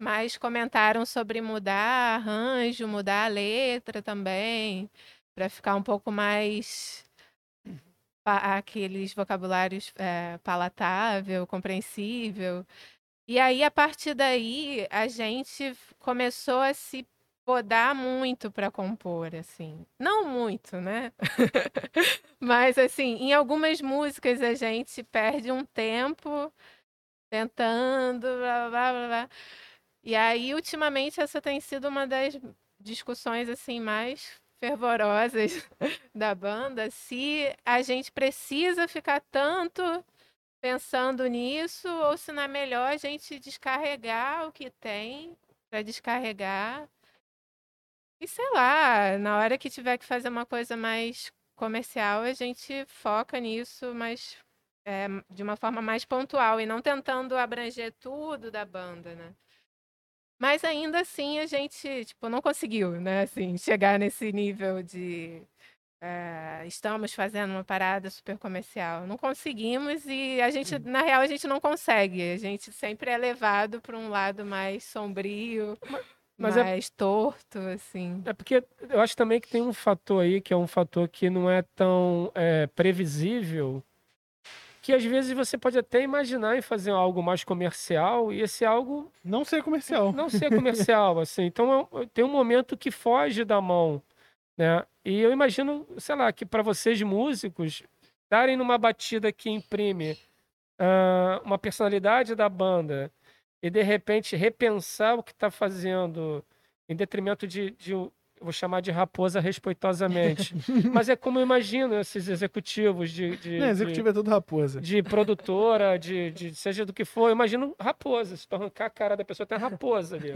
Mas comentaram sobre mudar arranjo, mudar a letra também, para ficar um pouco mais pa- aqueles vocabulários é, palatável, compreensível. E aí, a partir daí, a gente começou a se podar muito para compor, assim. Não muito, né? Mas, assim, em algumas músicas a gente perde um tempo tentando, blá, blá, blá, blá. E aí, ultimamente, essa tem sido uma das discussões, assim, mais fervorosas da banda, se a gente precisa ficar tanto pensando nisso ou se não é melhor a gente descarregar o que tem para descarregar. E sei lá, na hora que tiver que fazer uma coisa mais comercial, a gente foca nisso, mas é, de uma forma mais pontual e não tentando abranger tudo da banda, né? Mas ainda assim a gente, tipo, não conseguiu, né? Assim, chegar nesse nível de é, estamos fazendo uma parada super comercial. Não conseguimos e a gente, na real, a gente não consegue. A gente sempre é levado para um lado mais sombrio, mas é- mais torto, assim. É porque eu acho também que tem um fator aí que é um fator que não é tão é, previsível, que às vezes você pode até imaginar em fazer algo mais comercial e esse algo Não ser comercial. não ser comercial, assim. Então é- tem um momento que foge da mão, né? E eu imagino, sei lá, que para vocês músicos darem numa batida que imprime ah, uma personalidade da banda e de repente repensar o que está fazendo em detrimento de, de eu vou chamar de raposa respeitosamente, mas é como eu imagino esses executivos de, de, Não, de- executivo é tudo raposa. de produtora, de, de seja do que for, eu imagino raposa. Se tu arrancar a cara da pessoa, tem raposa ali.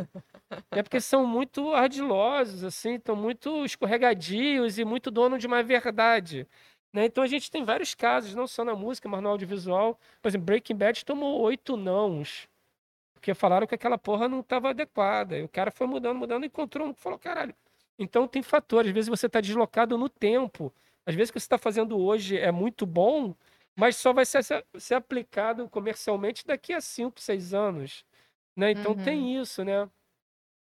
É porque são muito ardilosos, assim, estão muito escorregadios e muito dono de uma verdade. né? Então a gente tem vários casos, não só na música, mas no audiovisual. Por exemplo, Breaking Bad tomou oito nãos. Porque falaram que aquela porra não estava adequada. E o cara foi mudando, mudando, encontrou um que falou, caralho. Então tem fatores. Às vezes você está deslocado no tempo. Às vezes o que você está fazendo hoje é muito bom, mas só vai ser, ser aplicado comercialmente daqui a 5, 6 anos. Né? Então Uhum. tem isso, né?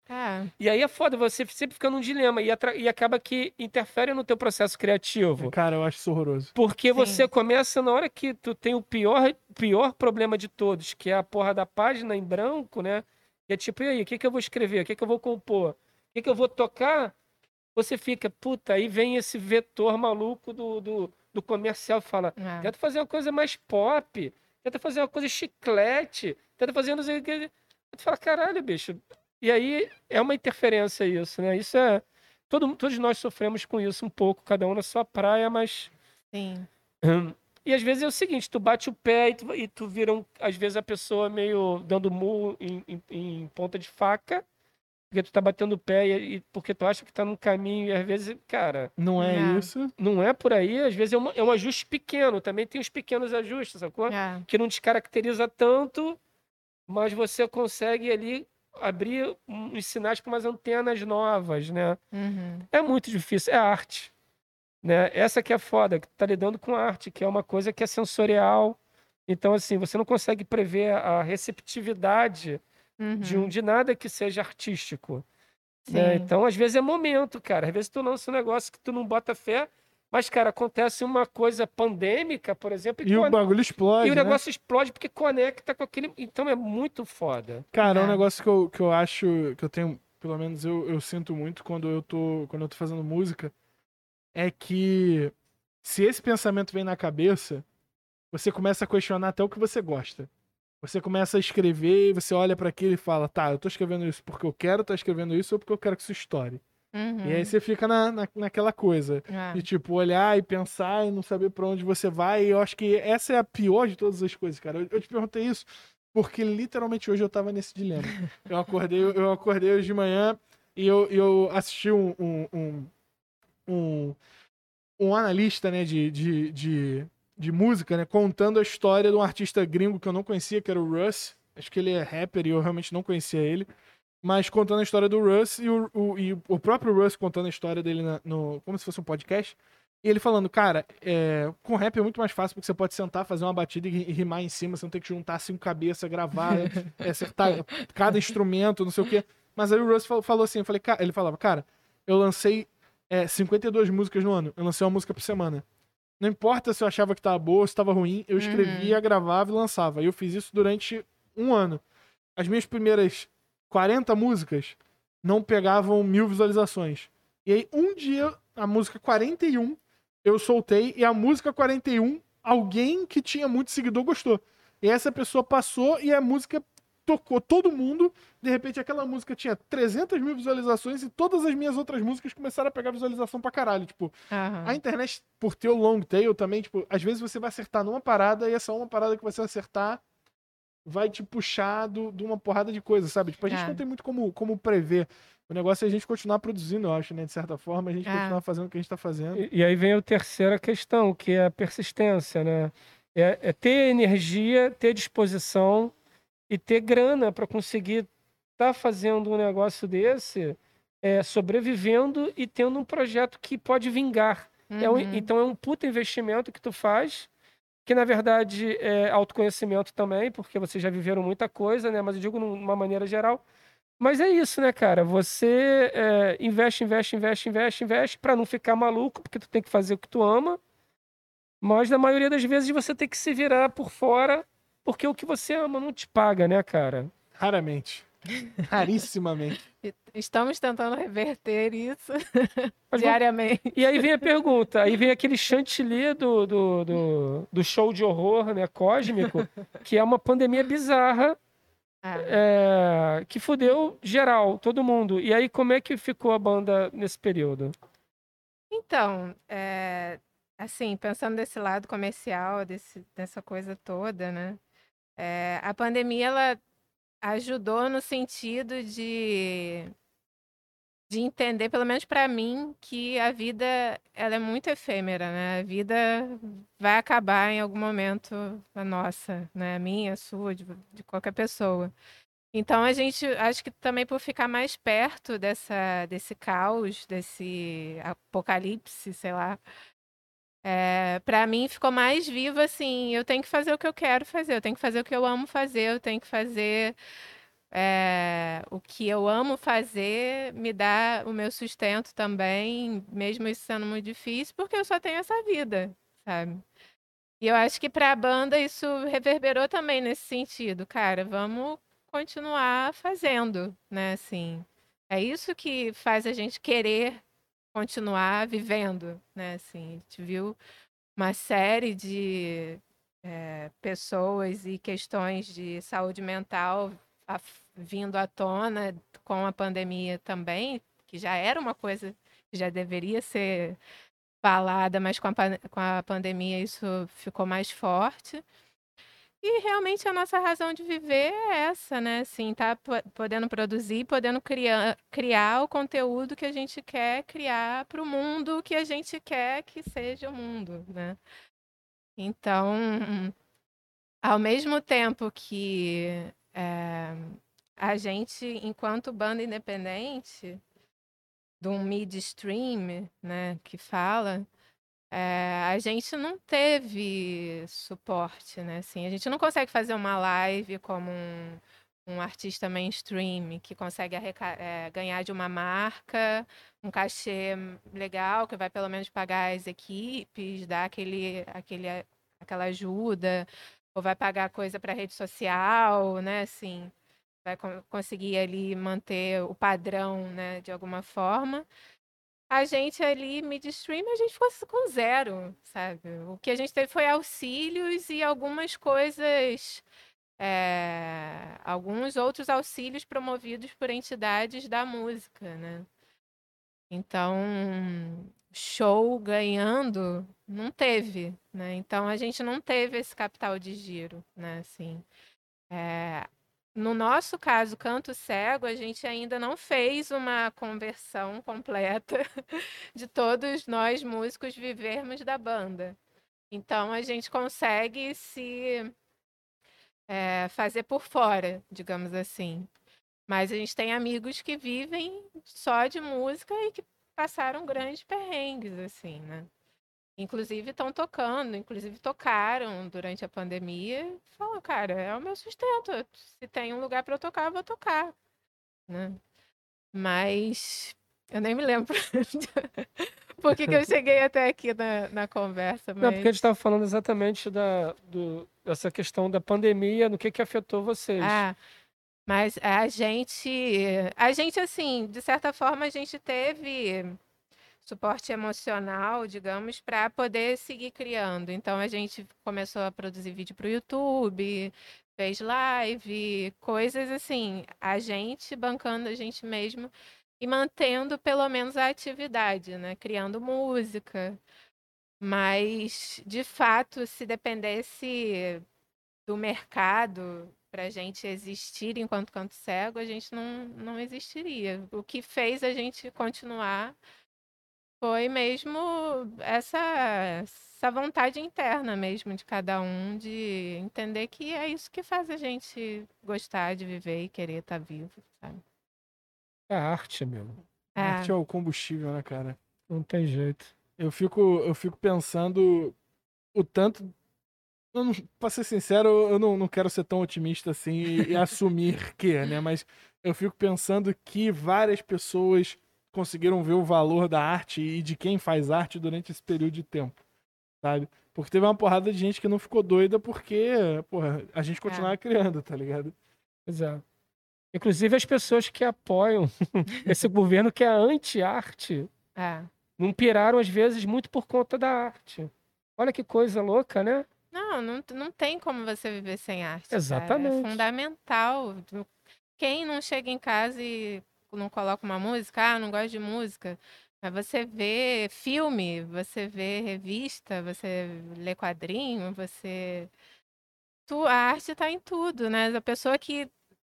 É, E aí é foda, você sempre fica num dilema e, atra- e acaba que interfere no teu processo criativo. Cara, eu acho isso horroroso. Porque Sim. você começa na hora que tu tem o pior, pior problema de todos, que é a porra da página em branco, né? E é tipo, e aí, o que, que eu vou escrever? O que, que eu vou compor? O que, que eu vou tocar? Você fica, puta, aí vem esse vetor maluco do, do, do comercial e fala, é. tenta fazer uma coisa mais pop, tenta fazer uma coisa chiclete, tenta fazer não sei o que. Tu fala, caralho, bicho. E aí é uma interferência isso, né? Isso é. Todo, todos nós sofremos com isso um pouco, cada um na sua praia, mas. Sim. Hum. E às vezes é o seguinte, tu bate o pé e tu, e tu vira, um, às vezes, a pessoa meio dando murro em, em- em ponta de faca, porque tu tá batendo o pé e, e porque tu acha que tá num caminho, e às vezes, cara, Não é Não. isso. não é por aí, às vezes é, uma- é um ajuste pequeno, também tem os pequenos ajustes, sacou? É. Que não descaracteriza tanto, mas você consegue ali abrir uns sinais para umas antenas novas, né? Uhum. É muito difícil, é arte. Né? Essa que é foda, que tu tá lidando com arte, que é uma coisa que é sensorial. Então, assim, você não consegue prever a receptividade de, Uhum. um, de nada que seja artístico. né? Então, às vezes é momento, cara. Às vezes tu lança um negócio que tu não bota fé, mas, cara, acontece uma coisa pandêmica, por exemplo, e, E o bagulho explode. e o né? negócio explode porque conecta com aquele. Então é muito foda. Cara, é um É. negócio que eu, que eu acho, que eu tenho, pelo menos eu, eu sinto muito quando eu tô, quando eu tô fazendo música, é que se esse pensamento vem na cabeça, você começa a questionar até o que você gosta. Você começa a escrever e você olha pra aquilo e fala, tá, eu tô escrevendo isso porque eu quero, tô escrevendo isso ou porque eu quero que isso estoure. Uhum. E aí você fica na, na, naquela coisa. É. De tipo, olhar e pensar e não saber pra onde você vai. E eu acho que essa é a pior de todas as coisas, cara. Eu, eu te perguntei isso porque literalmente hoje eu tava nesse dilema. Eu acordei, eu acordei hoje de manhã e eu, eu assisti um, um, um, um, um analista né, de, de, de, de, música né, contando a história de um artista gringo que eu não conhecia, que era o Russ. Acho que ele é rapper e eu realmente não conhecia ele. Mas contando a história do Russ e o, o, e o próprio Russ contando a história dele na, no, como se fosse um podcast. E ele falando, cara, é, com rap é muito mais fácil porque você pode sentar, fazer uma batida e rimar em cima, você não tem que juntar cinco cabeças, gravar, é, acertar cada instrumento, não sei o quê. Mas aí o Russ falou assim, eu falei, ele falava, cara, eu lancei é, 52 músicas no ano, eu lancei uma música por semana. Não importa se eu achava que tava boa ou se tava ruim, eu escrevia, uhum. gravava e lançava. E eu fiz isso durante um ano. As minhas primeiras 40 músicas não pegavam mil visualizações. E aí, um dia, a música 41 eu soltei e a música 41, alguém que tinha muito seguidor gostou. E essa pessoa passou e a música tocou todo mundo. De repente, aquela música tinha 300 mil visualizações e todas as minhas outras músicas começaram a pegar visualização pra caralho. Tipo, uhum. a internet, por ter o long tail também, tipo, às vezes você vai acertar numa parada e essa uma parada que você acertar vai te puxar do, de uma porrada de coisas, sabe? Tipo, a gente é. não tem muito como, como prever. O negócio é a gente continuar produzindo, eu acho, né? De certa forma, a gente é. continuar fazendo o que a gente está fazendo. E, e, aí vem a terceira questão, que é a persistência, né? É, é ter energia, ter disposição e ter grana para conseguir estar tá fazendo um negócio desse, é, sobrevivendo e tendo um projeto que pode vingar. Uhum. É um, uhum. então é um puta investimento que tu faz, que na verdade é autoconhecimento também, porque vocês já viveram muita coisa, né? Mas eu digo de uma maneira geral mas é isso, né, cara? Você é, investe, investe, investe, investe, investe para não ficar maluco, porque tu tem que fazer o que tu ama. Mas na maioria das vezes você tem que se virar por fora, porque o que você ama não te paga, né, cara? Raramente. Rarissimamente. Estamos tentando reverter isso Mas diariamente. E aí vem a pergunta, aí vem aquele chantilly do, do, do, do show de horror né, cósmico, que é uma pandemia bizarra é. É, que fudeu geral, todo mundo. E aí, como é que ficou a banda nesse período? Então, é, assim, pensando desse lado comercial, desse, dessa coisa toda, né? É, a pandemia, ela ajudou no sentido de de entender, pelo menos para mim, que a vida ela é muito efêmera, né? A vida vai acabar em algum momento, a nossa, né? A minha, a sua, de, de qualquer pessoa. Então a gente, acho que também por ficar mais perto dessa, desse caos, desse apocalipse, sei lá, é, para mim ficou mais vivo assim. Eu tenho que fazer o que eu quero fazer, eu tenho que fazer o que eu amo fazer, eu tenho que fazer é, o que eu amo fazer me dá o meu sustento também, mesmo isso sendo muito difícil, porque eu só tenho essa vida, sabe? E eu acho que para a banda isso reverberou também nesse sentido, cara, vamos continuar fazendo, né, assim. É isso que faz a gente querer continuar vivendo, né, assim. A gente viu uma série de é, pessoas e questões de saúde mental vindo à tona com a pandemia também, que já era uma coisa que já deveria ser falada, mas com a, com a pandemia isso ficou mais forte. E realmente a nossa razão de viver é essa, né? Assim, tá podendo produzir, podendo criar, criar o conteúdo que a gente quer criar para o mundo que a gente quer que seja o mundo, né? Então, ao mesmo tempo que é, a gente, enquanto banda independente, de um midstream, né, que fala, é, a gente não teve suporte, né? Assim, a gente não consegue fazer uma live como um, um artista mainstream que consegue é, ganhar de uma marca um cachê legal, que vai pelo menos pagar as equipes, dar aquele, aquele, aquela ajuda, ou vai pagar coisa para rede social, né? Assim, vai conseguir ali manter o padrão, né, de alguma forma. A gente ali, midstream, a gente ficou com zero, sabe? O que a gente teve foi auxílios e algumas coisas, é, alguns outros auxílios promovidos por entidades da música, né? Então, show ganhando não teve, né? Então a gente não teve esse capital de giro, né? Assim, É, no nosso caso, canto cego, a gente ainda não fez uma conversão completa de todos nós músicos vivermos da banda. Então a gente consegue se é, fazer por fora, digamos assim. Mas a gente tem amigos que vivem só de música e que passaram grandes perrengues, assim, né? Inclusive estão tocando, inclusive tocaram durante a pandemia. Falam, cara, é o meu sustento. Se tem um lugar para eu tocar, eu vou tocar. Né? Mas eu nem me lembro por que, que eu cheguei até aqui na, na conversa. Mas... Não, porque a gente estava falando exatamente da, do, dessa questão da pandemia, no que, que afetou vocês. Ah, mas a gente, a gente, assim, de certa forma, a gente teve suporte emocional, digamos, para poder seguir criando. Então a gente começou a produzir vídeo para o YouTube, fez live, coisas assim, a gente bancando a gente mesmo e mantendo pelo menos a atividade, né? Criando música. Mas, de fato, se dependesse do mercado para a gente existir enquanto canto cego, a gente não, não existiria. O que fez a gente continuar foi mesmo essa, essa vontade interna mesmo de cada um de entender que é isso que faz a gente gostar de viver e querer estar tá vivo, sabe? É arte, meu. É. Arte é o combustível, né, cara? Não tem jeito. Eu fico, eu fico pensando o tanto. Eu não, pra ser sincero, eu não, não quero ser tão otimista assim e, e assumir que, né? Mas eu fico pensando que várias pessoas conseguiram ver o valor da arte e de quem faz arte durante esse período de tempo, sabe? Porque teve uma porrada de gente que não ficou doida porque, porra, a gente continuava é. criando, tá ligado? Exato. Inclusive as pessoas que apoiam esse governo que é anti-arte é. não piraram às vezes muito por conta da arte. Olha que coisa louca, né? Não, não, não tem como você viver sem arte. Exatamente. Cara. É fundamental. Quem não chega em casa e não coloca uma música, ah, não gosto de música. Mas você vê filme, você vê revista, você lê quadrinho, você. Tu, a arte está em tudo, né? A pessoa que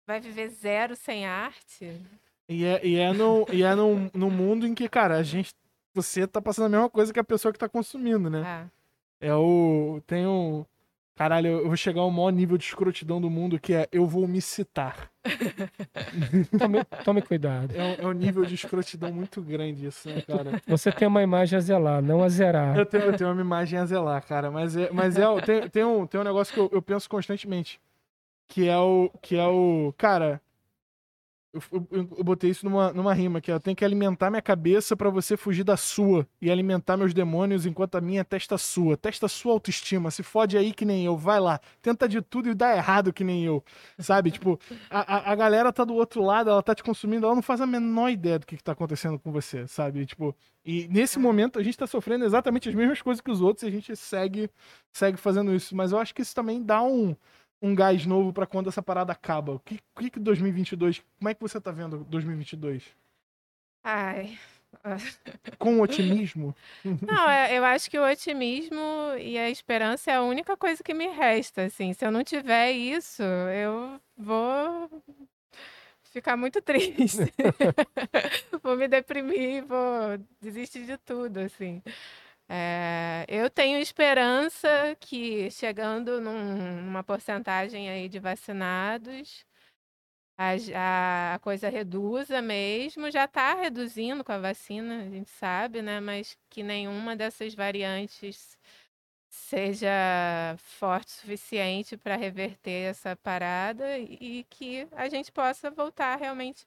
vai viver zero sem arte. E é, e é, no, e é no, no mundo em que, cara, a gente. Você tá passando a mesma coisa que a pessoa que tá consumindo, né? É, é o. Tem um. Caralho, eu vou chegar ao maior nível de escrotidão do mundo, que é eu vou me citar. tome, tome cuidado. É, é um nível de escrotidão muito grande isso, né, cara? Você tem uma imagem a zelar, não a zerar. Eu tenho, eu tenho uma imagem a zelar, cara. Mas é, mas é tem, tem, um, tem um negócio que eu, eu penso constantemente. Que é o. Que é o. Cara, eu, eu, eu, botei isso numa, numa rima, que eu tenho que alimentar minha cabeça para você fugir da sua e alimentar meus demônios enquanto a minha testa sua. Testa sua autoestima, se fode aí que nem eu, vai lá. Tenta de tudo e dá errado que nem eu, sabe? tipo, a, a, a, galera tá do outro lado, ela tá te consumindo, ela não faz a menor ideia do que, que tá acontecendo com você, sabe? Tipo, e nesse momento a gente tá sofrendo exatamente as mesmas coisas que os outros e a gente segue, segue fazendo isso. Mas eu acho que isso também dá um um gás novo para quando essa parada acaba? O que, que, que 2022, como é que você tá vendo 2022? Ai. Com otimismo? Não, é, eu acho que o otimismo e a esperança é a única coisa que me resta, assim. Se eu não tiver isso, eu vou ficar muito triste. vou me deprimir, vou desistir de tudo, assim. É, eu tenho esperança que chegando num, numa porcentagem aí de vacinados, a, a coisa reduza mesmo, já está reduzindo com a vacina, a gente sabe, né? Mas que nenhuma dessas variantes seja forte o suficiente para reverter essa parada e que a gente possa voltar realmente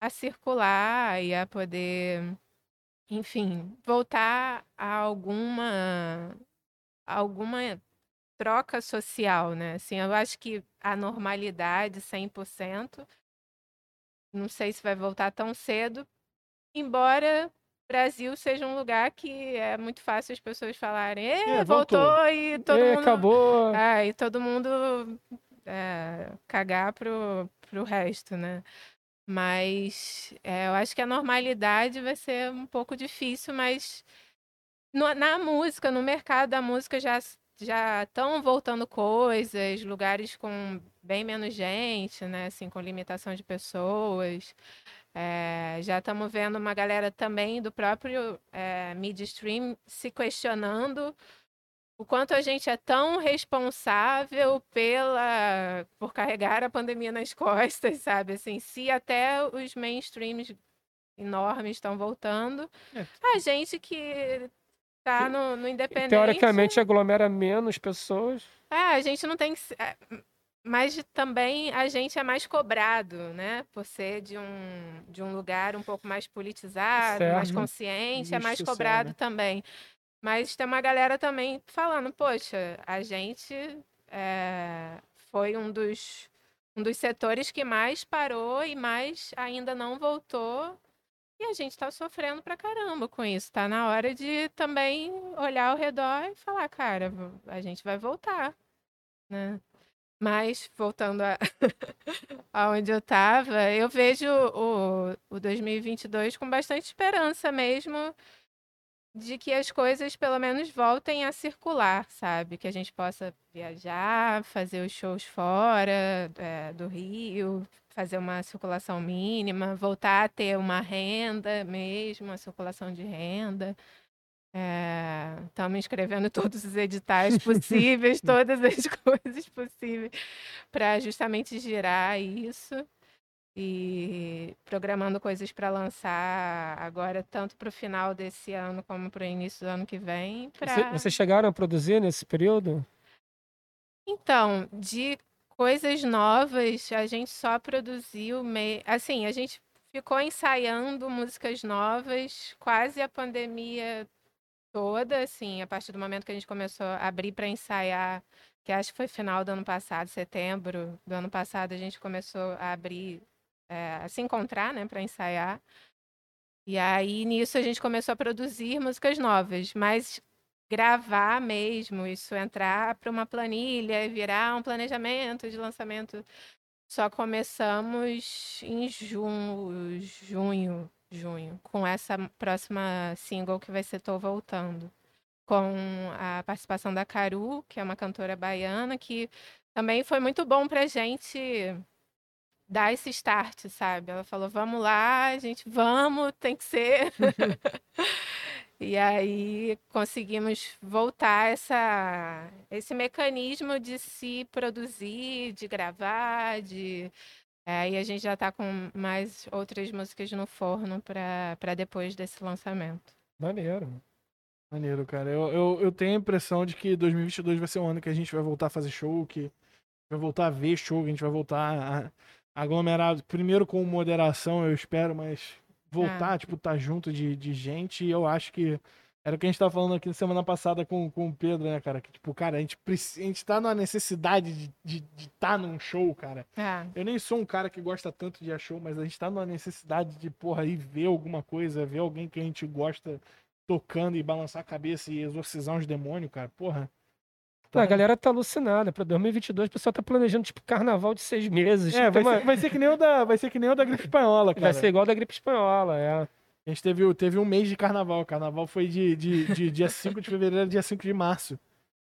a circular e a poder enfim, voltar a alguma alguma troca social, né? Assim, eu acho que a normalidade 100%, não sei se vai voltar tão cedo, embora Brasil seja um lugar que é muito fácil as pessoas falarem, é, voltou. voltou. e todo e, mundo acabou. É, e todo mundo é, cagar pro, pro resto, né? Mas é, eu acho que a normalidade vai ser um pouco difícil, mas no, na música, no mercado da música já já estão voltando coisas, lugares com bem menos gente, né? Assim, com limitação de pessoas. É, já estamos vendo uma galera também do próprio é, midstream se questionando o quanto a gente é tão responsável pela por carregar a pandemia nas costas, sabe? Assim, se até os mainstreams enormes estão voltando, é. a gente que tá no, no independente. Teoricamente aglomera menos pessoas. É, a gente não tem que. É, mas também a gente é mais cobrado, né? Por ser de um, de um lugar um pouco mais politizado, certo. mais consciente, é mais cobrado também. Mas tem uma galera também falando, poxa, a gente é, foi um dos, um dos setores que mais parou e mais ainda não voltou. E a gente está sofrendo pra caramba com isso. Tá na hora de também olhar ao redor e falar, cara, a gente vai voltar, né? Mas, voltando a aonde eu estava, eu vejo o, o 2022 com bastante esperança mesmo de que as coisas pelo menos voltem a circular, sabe? Que a gente possa viajar, fazer os shows fora é, do Rio, fazer uma circulação mínima, voltar a ter uma renda mesmo, uma circulação de renda. Estamos é, escrevendo todos os editais possíveis, todas as coisas possíveis, para justamente girar isso e programando coisas para lançar agora, tanto para o final desse ano como para o início do ano que vem. Pra... Vocês chegaram a produzir nesse período? Então, de coisas novas, a gente só produziu. Me... Assim, a gente ficou ensaiando músicas novas quase a pandemia toda, assim, a partir do momento que a gente começou a abrir para ensaiar, que acho que foi final do ano passado, setembro do ano passado, a gente começou a abrir, é, se encontrar, né, para ensaiar. E aí nisso a gente começou a produzir músicas novas, mas gravar mesmo, isso entrar para uma planilha e virar um planejamento de lançamento. Só começamos em junho, junho junho, com essa próxima single que vai ser Tô Voltando. Com a participação da Caru, que é uma cantora baiana, que também foi muito bom pra gente dar esse start, sabe? Ela falou: vamos lá, gente, vamos, tem que ser. e aí conseguimos voltar essa, esse mecanismo de se produzir, de gravar, de é, aí a gente já está com mais outras músicas no forno para depois desse lançamento. Maneiro. Maneiro, cara. Eu, eu, eu tenho a impressão de que 2022 vai ser um ano que a gente vai voltar a fazer show, que vai voltar a ver show, que a gente vai voltar a, aglomerar, primeiro com moderação, eu espero, mas voltar, é. tipo, estar tá junto de, de gente. E eu acho que era o que a gente tava falando aqui semana passada com, com o Pedro, né, cara? Que, tipo, cara, a gente, a gente tá numa necessidade de estar de, de tá num show, cara. É. Eu nem sou um cara que gosta tanto de show, mas a gente tá numa necessidade de, porra, ir ver alguma coisa, ver alguém que a gente gosta tocando e balançar a cabeça e exorcizar uns demônios, cara. Porra. Tá... A galera tá alucinada. Pra 2022, o pessoal tá planejando, tipo, carnaval de seis meses. É, vai, uma... ser, vai, ser, que nem o da, vai ser que nem o da gripe espanhola, cara. Vai ser igual da gripe espanhola, é. A gente teve, teve um mês de carnaval. O carnaval foi de, de, de dia 5 de fevereiro a dia 5 de março.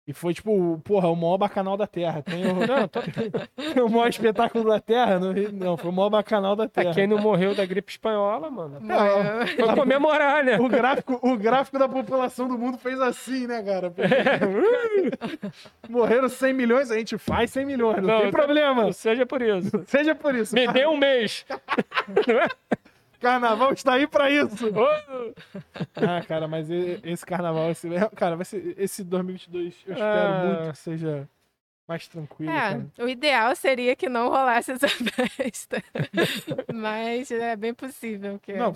E foi, tipo, porra, o maior bacanal da Terra. Tem o, não, tô... o maior espetáculo da Terra? Não, não, foi o maior bacanal da Terra. quem não morreu da gripe espanhola, mano. Não, foi comemorar, né? O gráfico, o gráfico da população do mundo fez assim, né, cara? É. Morreram 100 milhões, a gente faz 100 milhões, não, não tem problema. Seja por isso. Seja por isso. Me dê um mês. não é? Carnaval está aí para isso. ah, cara, mas esse carnaval, esse, cara, vai ser esse 2022, eu espero ah. muito que seja mais tranquilo. É, cara. o ideal seria que não rolasse essa festa. mas é bem possível que. Não.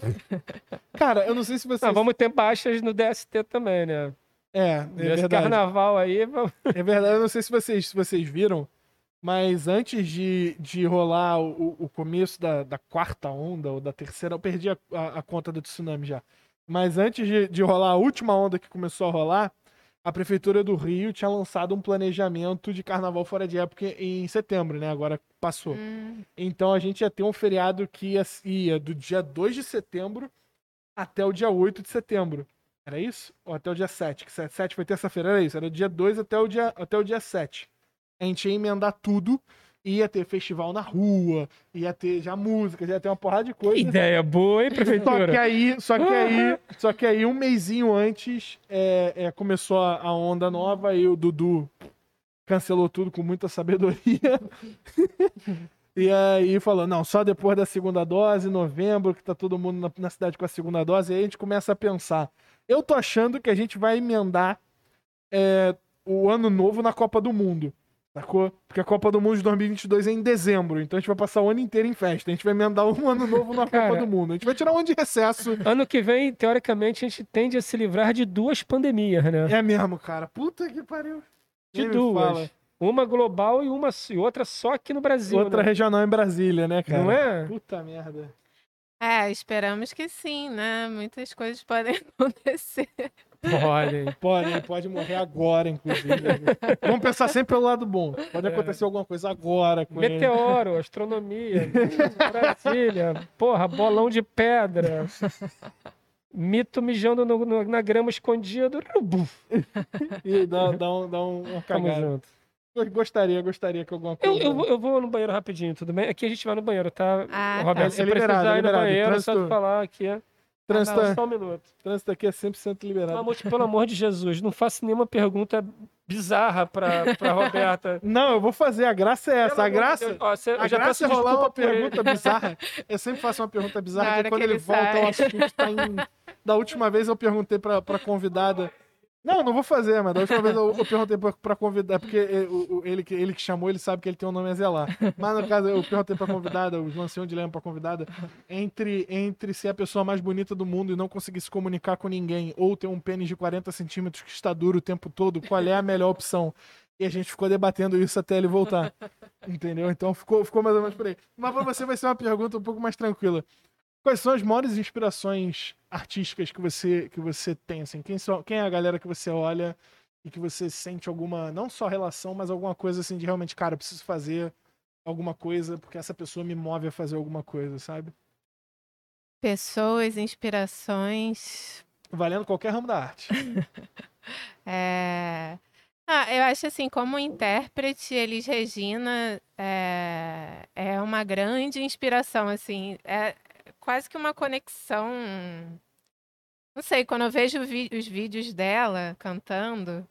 Cara, eu não sei se vocês. Não, vamos ter baixas no DST também, né? É, é Esse verdade. carnaval aí. Vamos... É verdade, eu não sei se vocês, se vocês viram. Mas antes de, de rolar o, o começo da, da quarta onda, ou da terceira, eu perdi a, a, a conta do tsunami já. Mas antes de, de rolar a última onda que começou a rolar, a Prefeitura do Rio tinha lançado um planejamento de carnaval fora de época em setembro, né? Agora passou. Hum. Então a gente ia ter um feriado que ia, ia do dia 2 de setembro até o dia 8 de setembro. Era isso? Ou até o dia 7? Que 7, 7 foi terça-feira, era isso. Era dia 2 até o dia, até o dia 7. A gente ia emendar tudo. Ia ter festival na rua, ia ter já música, ia ter uma porrada de coisa. Ideia boa, hein, Só que prefeitura? aí, só que aí, só que aí um mêsinho antes é, é, começou a, onda nova e o Dudu cancelou tudo com muita sabedoria. e aí falou, não, só depois da segunda dose, novembro, que tá todo mundo na, na cidade com a segunda dose, e aí a gente começa a pensar. Eu tô achando que a gente vai emendar é, o ano novo na Copa do Mundo. Sacou? Porque a Copa do Mundo de 2022 é em dezembro, então a gente vai passar o ano inteiro em festa. A gente vai emendar um ano novo na Cara. Copa do Mundo. A gente vai tirar um ano de recesso. Ano que vem, teoricamente, a gente tende a se livrar de duas pandemias, né? É mesmo, cara. Puta que pariu. De Nem duas. fala. Uma global e uma e outra só aqui no Brasil. Outra né? regional em Brasília, né, cara? Não é? Puta merda. É, esperamos que sim, né? Muitas coisas podem acontecer. Olha aí. Pode, pode morrer agora, inclusive. Vamos pensar sempre pelo lado bom. Pode É. acontecer alguma coisa agora com ele. Meteoro, astronomia, Brasília, porra, bolão de pedra. Mito mijando no- no- na grama escondido. E dá, dá, um, dá um, junto. Eu Gostaria, gostaria que alguma Eu, coisa... eu, vou- eu vou no banheiro rapidinho, tudo bem? Aqui a gente vai no banheiro, tá? Ah, Roberto, tá. se É liberado, precisar é ir no liberado. banheiro, é só falar aqui. É. Trânsito, Não, só um minuto. trânsito aqui é 100% liberado. Mamute, pelo amor de Jesus, não faça nenhuma pergunta bizarra pra, pra Roberta. Não, eu vou fazer. A graça é essa. Pelo A graça... Deus. Ó, cê- A já graça é rolar uma por ele. pergunta bizarra. Eu sempre faço uma pergunta bizarra, que hora quando ele, ele volta, sai. o assunto tá em... Da última vez eu perguntei pra, pra convidada... Não, não vou fazer, mas da última vez eu, eu perguntei pra, pra convidada, porque ele, o- o- ele, que- ele que chamou, ele sabe que ele tem um nome a zelar. Mas no caso, eu perguntei pra convidada, eu lancei um dilema pra convidada, entre, entre ser a pessoa mais bonita do mundo e não conseguir se comunicar com ninguém, ou ter um pênis de 40 centímetros que está duro o tempo todo, qual é a melhor opção? E a gente ficou debatendo isso até ele voltar. Entendeu? Então ficou, ficou mais ou menos por aí. Mas pra você vai ser uma pergunta um pouco mais tranquila. Quais são as maiores inspirações artísticas que você, que você tem? Assim? Quem, são, quem é a galera que você olha e que você sente alguma, não só relação, mas alguma coisa assim de realmente, cara, eu preciso fazer alguma coisa porque essa pessoa me move a fazer alguma coisa, sabe? Pessoas, inspirações. Valendo qualquer ramo da arte. É... Ah, eu acho assim, como intérprete, Elis Regina é, é uma grande inspiração, assim, é quase que uma conexão. Não sei, quando eu vejo os vídeos dela cantando,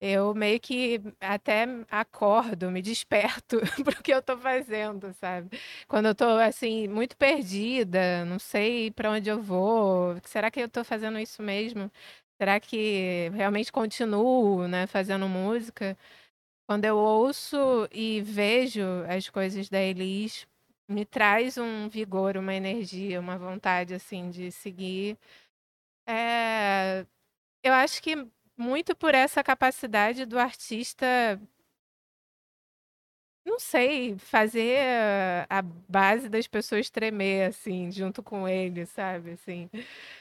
eu meio que até acordo, me desperto pro que eu tô fazendo, sabe? Quando eu tô assim, muito perdida, não sei para onde eu vou, será que eu tô fazendo isso mesmo? Será que realmente continuo, né, fazendo música? Quando eu ouço e vejo as coisas da Elis, me traz um vigor, uma energia, uma vontade assim de seguir. É, eu acho que muito por essa capacidade do artista, não sei, fazer a base das pessoas tremer assim, junto com ele, sabe? Assim,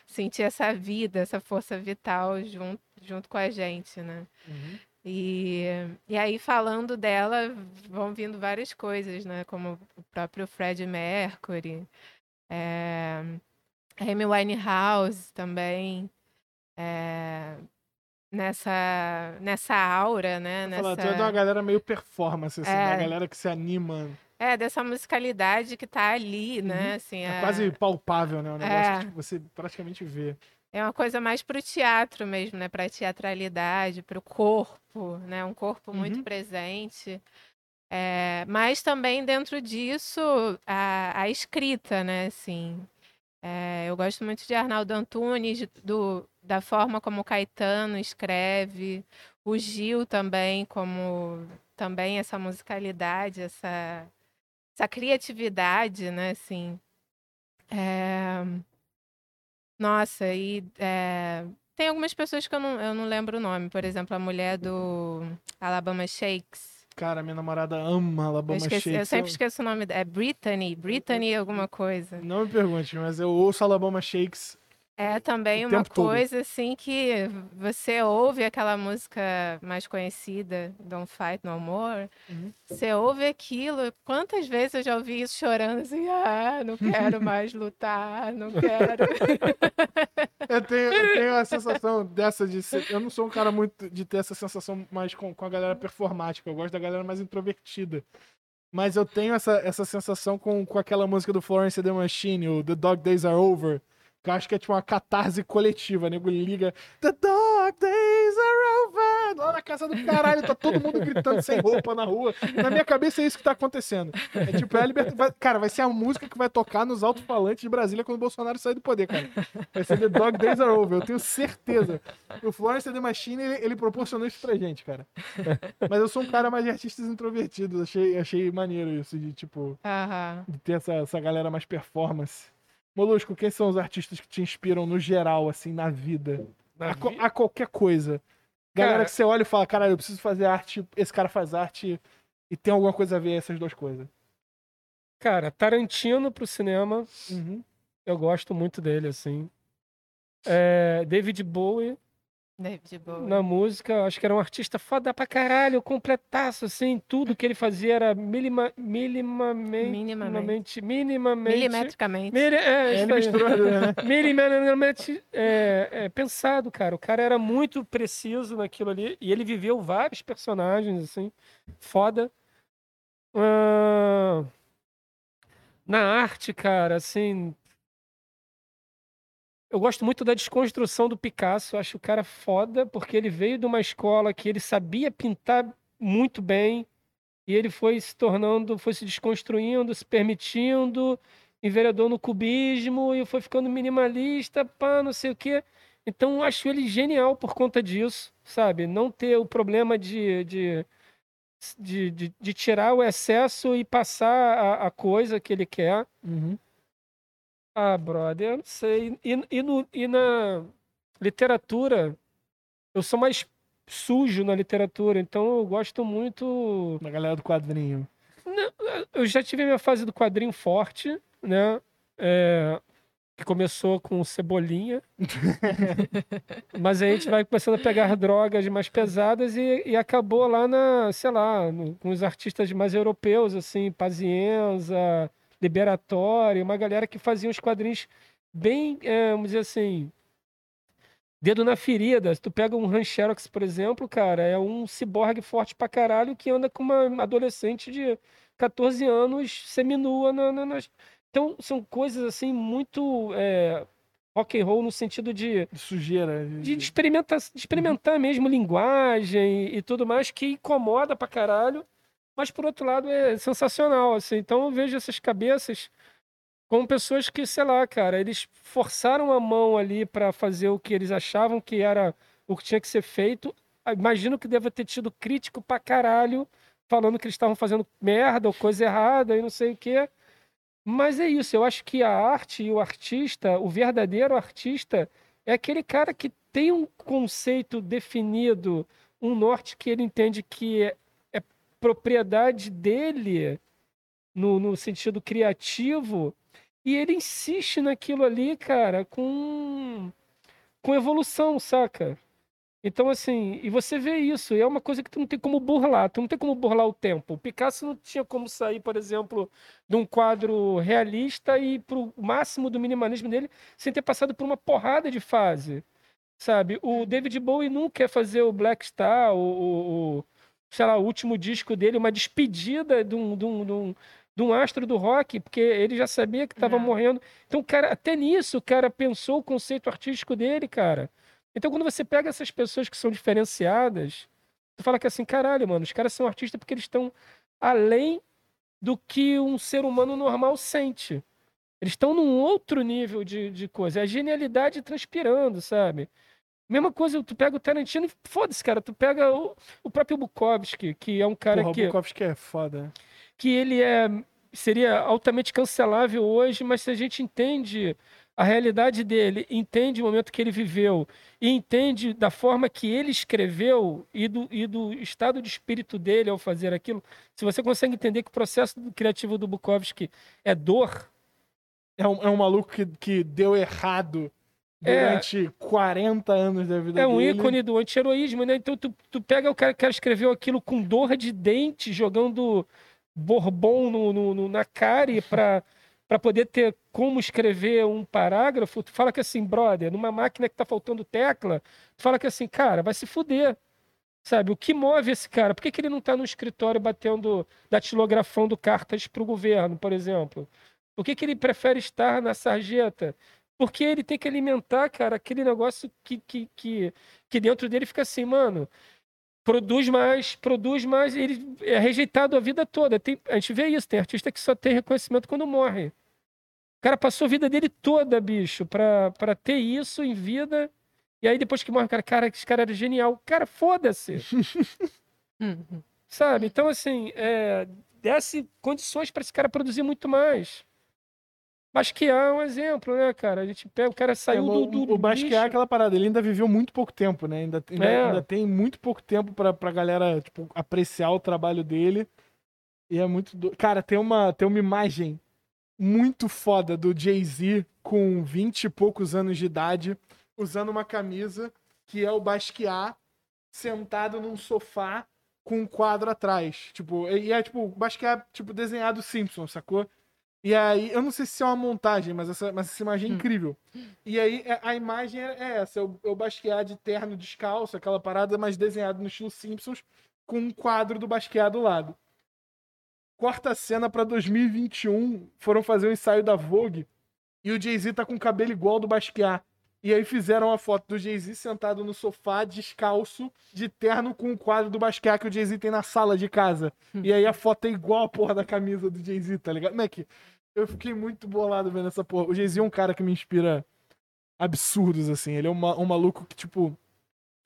sentir essa vida, essa força vital junto, junto com a gente, né? E, e aí, falando dela, vão vindo várias coisas, né? Como o próprio Fred Mercury, é, Amy Winehouse também, é, nessa, nessa aura, né? Vou falar, tu é Nessa, de uma galera meio performance, assim, É. uma galera que se anima. é, dessa musicalidade que tá ali, né? Uhum. Assim, É a- quase palpável, né? Um negócio É. que tipo, você praticamente vê. É uma coisa mais pro teatro mesmo, né? Pra teatralidade, pro corpo, né? Um corpo muito Uhum. presente. É, mas também dentro disso, a, a escrita, né? Assim, é, eu gosto muito de Arnaldo Antunes, do, da forma como o Caetano escreve, o Gil também, como também essa musicalidade, essa, essa criatividade, né? Assim, é, nossa, e é, tem algumas pessoas que eu não, eu não lembro o nome. Por exemplo, a mulher do Alabama Shakes. Cara, minha namorada ama Eu, Alabama esqueci- eu Shakes. sempre esqueço o nome dela. É Brittany, Brittany alguma coisa. Não me pergunte, mas eu ouço Alabama Shakes. É também O uma tempo todo. coisa assim que você ouve aquela música mais conhecida, Don't Fight No More. Uhum. Você ouve aquilo. Quantas vezes eu já ouvi isso chorando assim, ah, não quero mais lutar, não quero. Eu tenho, eu tenho a sensação dessa de ser. Eu não sou um cara muito de ter essa sensação mais com, com a galera performática. Eu gosto da galera mais introvertida. Mas eu tenho essa, essa sensação com, com aquela música do Florence and the Machine, o The Dog Days Are Over. Eu acho que é tipo uma catarse coletiva, nego liga. The dog days are over! Lá na casa do caralho, tá todo mundo gritando sem roupa na rua. Na minha cabeça é isso que tá acontecendo. É tipo, é a liberdade. vai- Cara, vai ser a música que vai tocar nos alto-falantes de Brasília quando o Bolsonaro sair do poder, cara. Vai ser The Dog Days Are Over, eu tenho certeza. O Florence the Machine, ele, ele proporcionou isso pra gente, cara. Mas eu sou um cara mais de artistas introvertidos. Achei, achei maneiro isso, de tipo Aham. de ter essa, essa galera mais performance. Molusco, quem são os artistas que te inspiram no geral, assim, na vida? Na A, vi- a qualquer coisa. Galera Cara- que você olha e fala, caralho, eu preciso fazer arte, esse cara faz arte e tem alguma coisa a ver essas duas coisas. Cara, Tarantino pro cinema, Uhum. eu gosto muito dele, assim. É, David Bowie David Bowie. na música, acho que era um artista foda pra caralho, completaço, assim, tudo que ele fazia era milima, minimamente, Minimamente. minimamente, minimamente, Milimetricamente. mili- é, misturou, né? minimamente é, é, pensado, cara. O cara era muito preciso naquilo ali e ele viveu vários personagens, assim, foda. Ah, na arte, cara, assim. Eu gosto muito da desconstrução do Picasso. Acho o cara foda, porque ele veio de uma escola que ele sabia pintar muito bem e ele foi se tornando, foi se desconstruindo, se permitindo, enveredou no cubismo e foi ficando minimalista, pá, não sei o quê. Então, acho ele genial por conta disso, sabe? Não ter o problema de, de, de, de, de tirar o excesso e passar a, a coisa que ele quer. Uhum. Ah, brother, eu não sei. E, e, no, e na literatura, eu sou mais sujo na literatura, então eu gosto muito. Da galera do quadrinho. Eu já tive a minha fase do quadrinho forte, né? É, que começou com Cebolinha. Mas aí a gente vai começando a pegar drogas mais pesadas e, e acabou lá na, sei lá, no- com os artistas mais europeus, assim, Pazienza, Liberatório, uma galera que fazia uns quadrinhos bem, é, vamos dizer assim, dedo na ferida. Se tu pega um Han Xerox, por exemplo, cara, é um ciborgue forte pra caralho que anda com uma adolescente de 14 anos seminua na, na, nas... Então, são coisas, assim, muito é, rock and roll no sentido de De sujeira. de de experimentar, de experimentar mesmo linguagem e, e tudo mais que incomoda pra caralho, mas por outro lado é sensacional, assim. Então eu vejo essas cabeças como pessoas que, sei lá, cara, eles forçaram a mão ali pra fazer o que eles achavam que era o que tinha que ser feito. Ah, Imagino que deva ter tido crítico pra caralho falando que eles estavam fazendo merda ou coisa errada e não sei o quê. Mas é isso, eu acho que a arte e o artista, o verdadeiro artista, é aquele cara que tem um conceito definido, um norte que ele entende que é propriedade dele no, no sentido criativo, e ele insiste naquilo ali, cara, com, com evolução, saca? Então, assim, e você vê isso, e é uma coisa que tu não tem como burlar, tu não tem como burlar o tempo. O Picasso não tinha como sair, por exemplo, de um quadro realista e pro máximo do minimalismo dele sem ter passado por uma porrada de fase, sabe? O David Bowie não quer fazer o Black Star, o- o, sei lá, o último disco dele, uma despedida de um, de um, de um, de um astro do rock, porque ele já sabia que estava É. morrendo. Então, cara, até nisso, o cara pensou o conceito artístico dele, cara. Então, quando você pega essas pessoas que são diferenciadas, tu fala que assim, caralho, mano, os caras são artistas porque eles estão além do que um ser humano normal sente. Eles estão num outro nível de, de coisa. É a genialidade transpirando, sabe? Mesma coisa, tu pega o Tarantino e foda-se, cara. Tu pega o, o próprio Bukowski, que é um cara Porra, que, o Bukowski é foda. que ele é, seria altamente cancelável hoje, mas se a gente entende a realidade dele, entende o momento que ele viveu e entende da forma que ele escreveu e do, e do estado de espírito dele ao fazer aquilo, se você consegue entender que o processo criativo do Bukowski é dor, É um, é um maluco que, que deu errado É. durante 40 anos da vida é um dele. ícone do anti-heroísmo, né? Então tu, tu pega o cara que escreveu aquilo com dor de dente, jogando bourbon no, no- no- na cara e pra, para poder ter como escrever um parágrafo, tu fala que assim, brother, numa máquina que tá faltando tecla, tu fala que assim, cara, vai se fuder. Sabe, o que move esse cara? Por que, que ele não está no escritório batendo, datilografando cartas para o governo, por exemplo? Por que, que ele prefere estar na sarjeta? Porque ele tem que alimentar, cara, aquele negócio que, que, que, que dentro dele fica assim, mano, produz mais, produz mais, ele é rejeitado a vida toda. Tem, a gente vê isso, tem artista que só tem reconhecimento quando morre. O cara passou a vida dele toda, bicho, para ter isso em vida e aí depois que morre o cara, cara, esse cara era genial. Cara, foda-se. Sabe? Então, assim, é, desse condições para esse cara produzir muito mais. Basquiat é um exemplo, né, cara? A gente pega, o cara saiu é, do, do. O Basquiat é aquela parada, ele ainda viveu muito pouco tempo, né? Ainda, ainda, é. ainda tem muito pouco tempo pra, pra galera, tipo, apreciar o trabalho dele. E é muito. Do... Cara, tem uma, tem uma imagem muito foda do Jay-Z com 20 e poucos anos de idade usando uma camisa que é o Basquiat sentado num sofá com um quadro atrás. Tipo, e é tipo, o Basquiat, tipo, desenhado Simpson, sacou? E aí, eu não sei se é uma montagem, mas essa, mas essa imagem é hum. incrível. E aí, é, a imagem é, é essa: o, é o Basquiat de terno descalço, aquela parada, mas desenhado no estilo Simpsons, com um quadro do Basquiat do lado. Corta a cena pra 2021, foram fazer o um ensaio da Vogue, e o Jay-Z tá com o cabelo igual ao do Basquiat. E aí fizeram a foto do Jay-Z sentado no sofá, descalço, de terno, com o quadro do Basquiat que o Jay-Z tem na sala de casa. Hum. E aí a foto é igual a porra da camisa do Jay-Z, tá ligado? Mac, eu fiquei muito bolado vendo essa porra. O Jay-Z é um cara que me inspira absurdos, assim. Ele é um, um maluco que, tipo.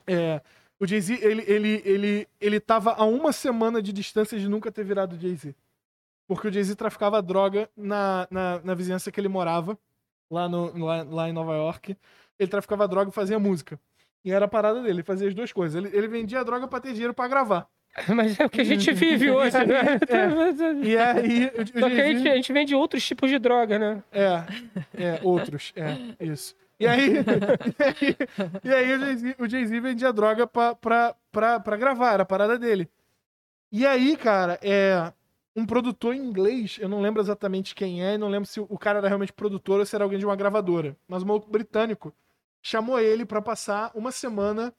É, o Jay-Z, ele, ele, ele, ele tava a uma semana de distância de nunca ter virado Jay-Z. Porque o Jay-Z traficava droga na, na, na vizinhança que ele morava, lá, no, lá, lá em Nova York ele traficava droga e fazia música. E era a parada dele, ele fazia as duas coisas. Ele, ele vendia droga pra ter dinheiro pra gravar. Mas é o que a gente vive hoje, né? É. E aí. O, Só que a gente, a gente vende outros tipos de droga, né? É, é, outros. É, isso. E aí, e aí, e aí o Jay-Z vendia droga pra, pra, pra, pra gravar, era a parada dele. E aí, cara, é um produtor inglês, eu não lembro exatamente quem é, não lembro se o cara era realmente produtor ou se era alguém de uma gravadora, mas um maluco britânico chamou ele para passar uma semana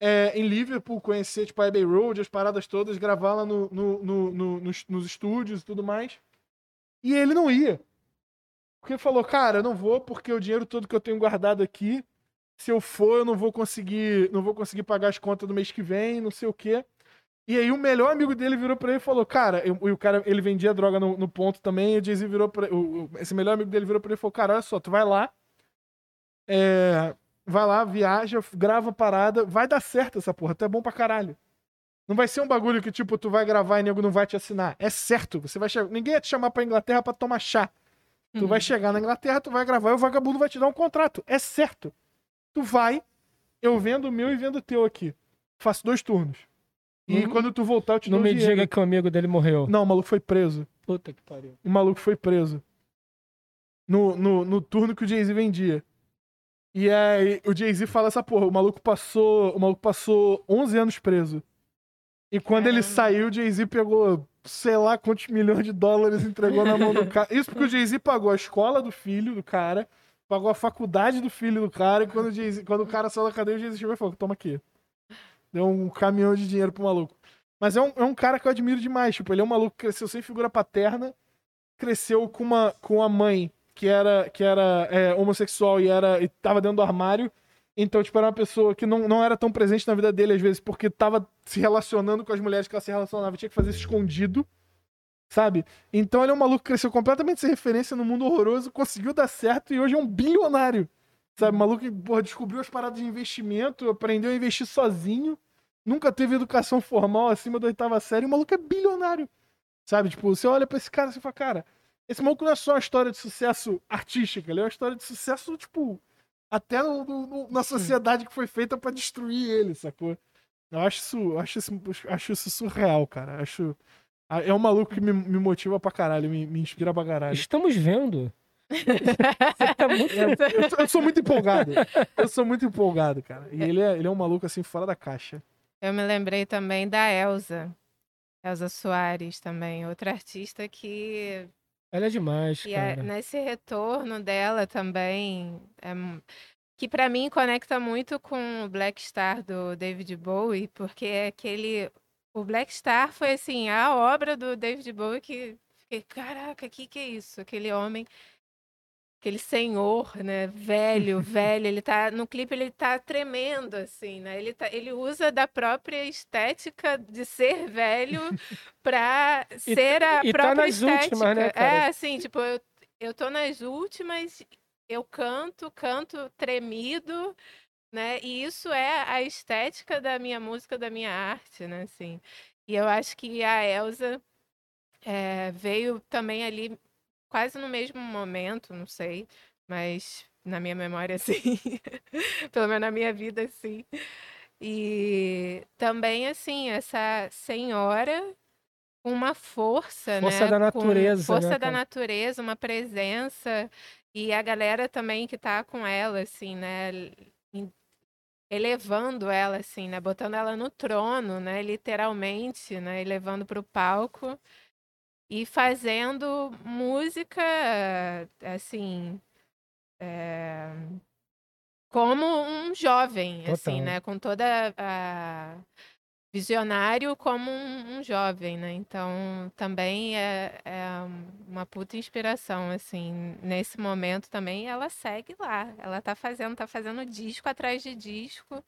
é, em Liverpool, conhecer tipo, a Abbey Road, as paradas todas, gravar lá no, no, no, nos, nos estúdios e tudo mais. E ele não ia. Porque falou, cara, eu não vou porque o dinheiro todo que eu tenho guardado aqui, se eu for, eu não vou conseguir, não vou conseguir pagar as contas do mês que vem, não sei o quê. E aí o melhor amigo dele virou pra ele e falou, cara, e o cara, ele vendia droga no, no ponto também, e o Jay-Z virou pra esse melhor amigo dele virou pra ele e falou, cara, olha só, tu vai lá, é, vai lá, viaja, grava a parada, vai dar certo essa porra, tu é bom pra caralho. Não vai ser um bagulho que, tipo, tu vai gravar e nego não vai te assinar. É certo, você vai chegar. Ninguém ia te chamar pra Inglaterra pra tomar chá. Tu uhum. vai chegar na Inglaterra, tu vai gravar e o vagabundo vai te dar um contrato. É certo. Tu vai, eu vendo o meu e vendo o teu aqui. Faço dois turnos. E uhum. quando tu voltar, eu te Não dou me diga que o amigo dele morreu. Não, o maluco foi preso. Puta que pariu. O maluco foi preso. No, no, no turno que o Jay-Z vendia. E aí o Jay-Z fala essa porra, o maluco passou, o maluco passou 11 anos preso. E quando ele saiu, o Jay-Z pegou, sei lá quantos milhões de dólares entregou na mão do cara. Isso porque o Jay-Z pagou a escola do filho do cara, pagou a faculdade do filho do cara, e quando o, quando o cara saiu da cadeia, o Jay-Z chegou e falou: toma aqui. Deu um caminhão de dinheiro pro maluco. Mas é um, é um cara que eu admiro demais. Tipo, ele é um maluco que cresceu sem figura paterna, cresceu com uma, com uma mãe que era, que era é, homossexual e, era, e tava dentro do armário. Então, tipo, era uma pessoa que não, não era tão presente na vida dele, às vezes, porque tava se relacionando com as mulheres que ela se relacionava, tinha que fazer isso escondido, sabe? Então ele é um maluco que cresceu completamente sem referência no mundo horroroso, conseguiu dar certo e hoje é um bilionário. Sabe, maluco que porra, descobriu as paradas de investimento, aprendeu a investir sozinho, nunca teve educação formal acima da oitava série, o maluco é bilionário. Sabe, tipo, você olha pra esse cara e fala, cara, esse maluco não é só uma história de sucesso artística, ele é uma história de sucesso, tipo, até no, no, na sociedade que foi feita para destruir ele, sacou? Eu acho isso, eu acho isso, acho isso surreal, cara. Acho. É um maluco que me, me motiva pra caralho, me, me inspira pra caralho. Estamos vendo. tá muito... eu, eu, sou muito empolgado. Eu sou muito empolgado, cara. E ele é, ele é um maluco assim, fora da caixa. Eu me lembrei também da Elsa. Elsa Soares também, outra artista que Ela é demais, E é- cara. nesse retorno dela também, é que pra mim conecta muito com o Black Star do David Bowie, porque é aquele. O Black Star foi assim, a obra do David Bowie que fiquei, caraca, que que é isso? Aquele homem, aquele senhor, né? Velho, velho, ele tá. No clipe ele tá tremendo, assim, né? Ele, tá, ele usa da própria estética de ser velho pra E ser a e tá própria nas últimas, né, estética. cara? É, assim, tipo, eu, eu tô nas últimas, eu canto, canto tremido, né? E isso é a estética da minha música, da minha arte, né? Assim. E eu acho que a Elsa é, veio também ali quase no mesmo momento, não sei, mas na minha memória, sim. Pelo menos na minha vida, sim. E também, assim, essa senhora com uma força, Força né? da com natureza, força né, da natureza, uma presença. E a galera também que tá com ela, assim, né? Elevando ela, assim, né? Botando ela no trono, né? Literalmente, né? E levando pro palco. E fazendo música, assim, é, como um jovem, assim, Total. né? Com toda a visionário como um, um jovem, né? Então também é, é uma puta inspiração, assim, nesse momento também ela segue lá, ela tá fazendo, tá fazendo disco atrás de disco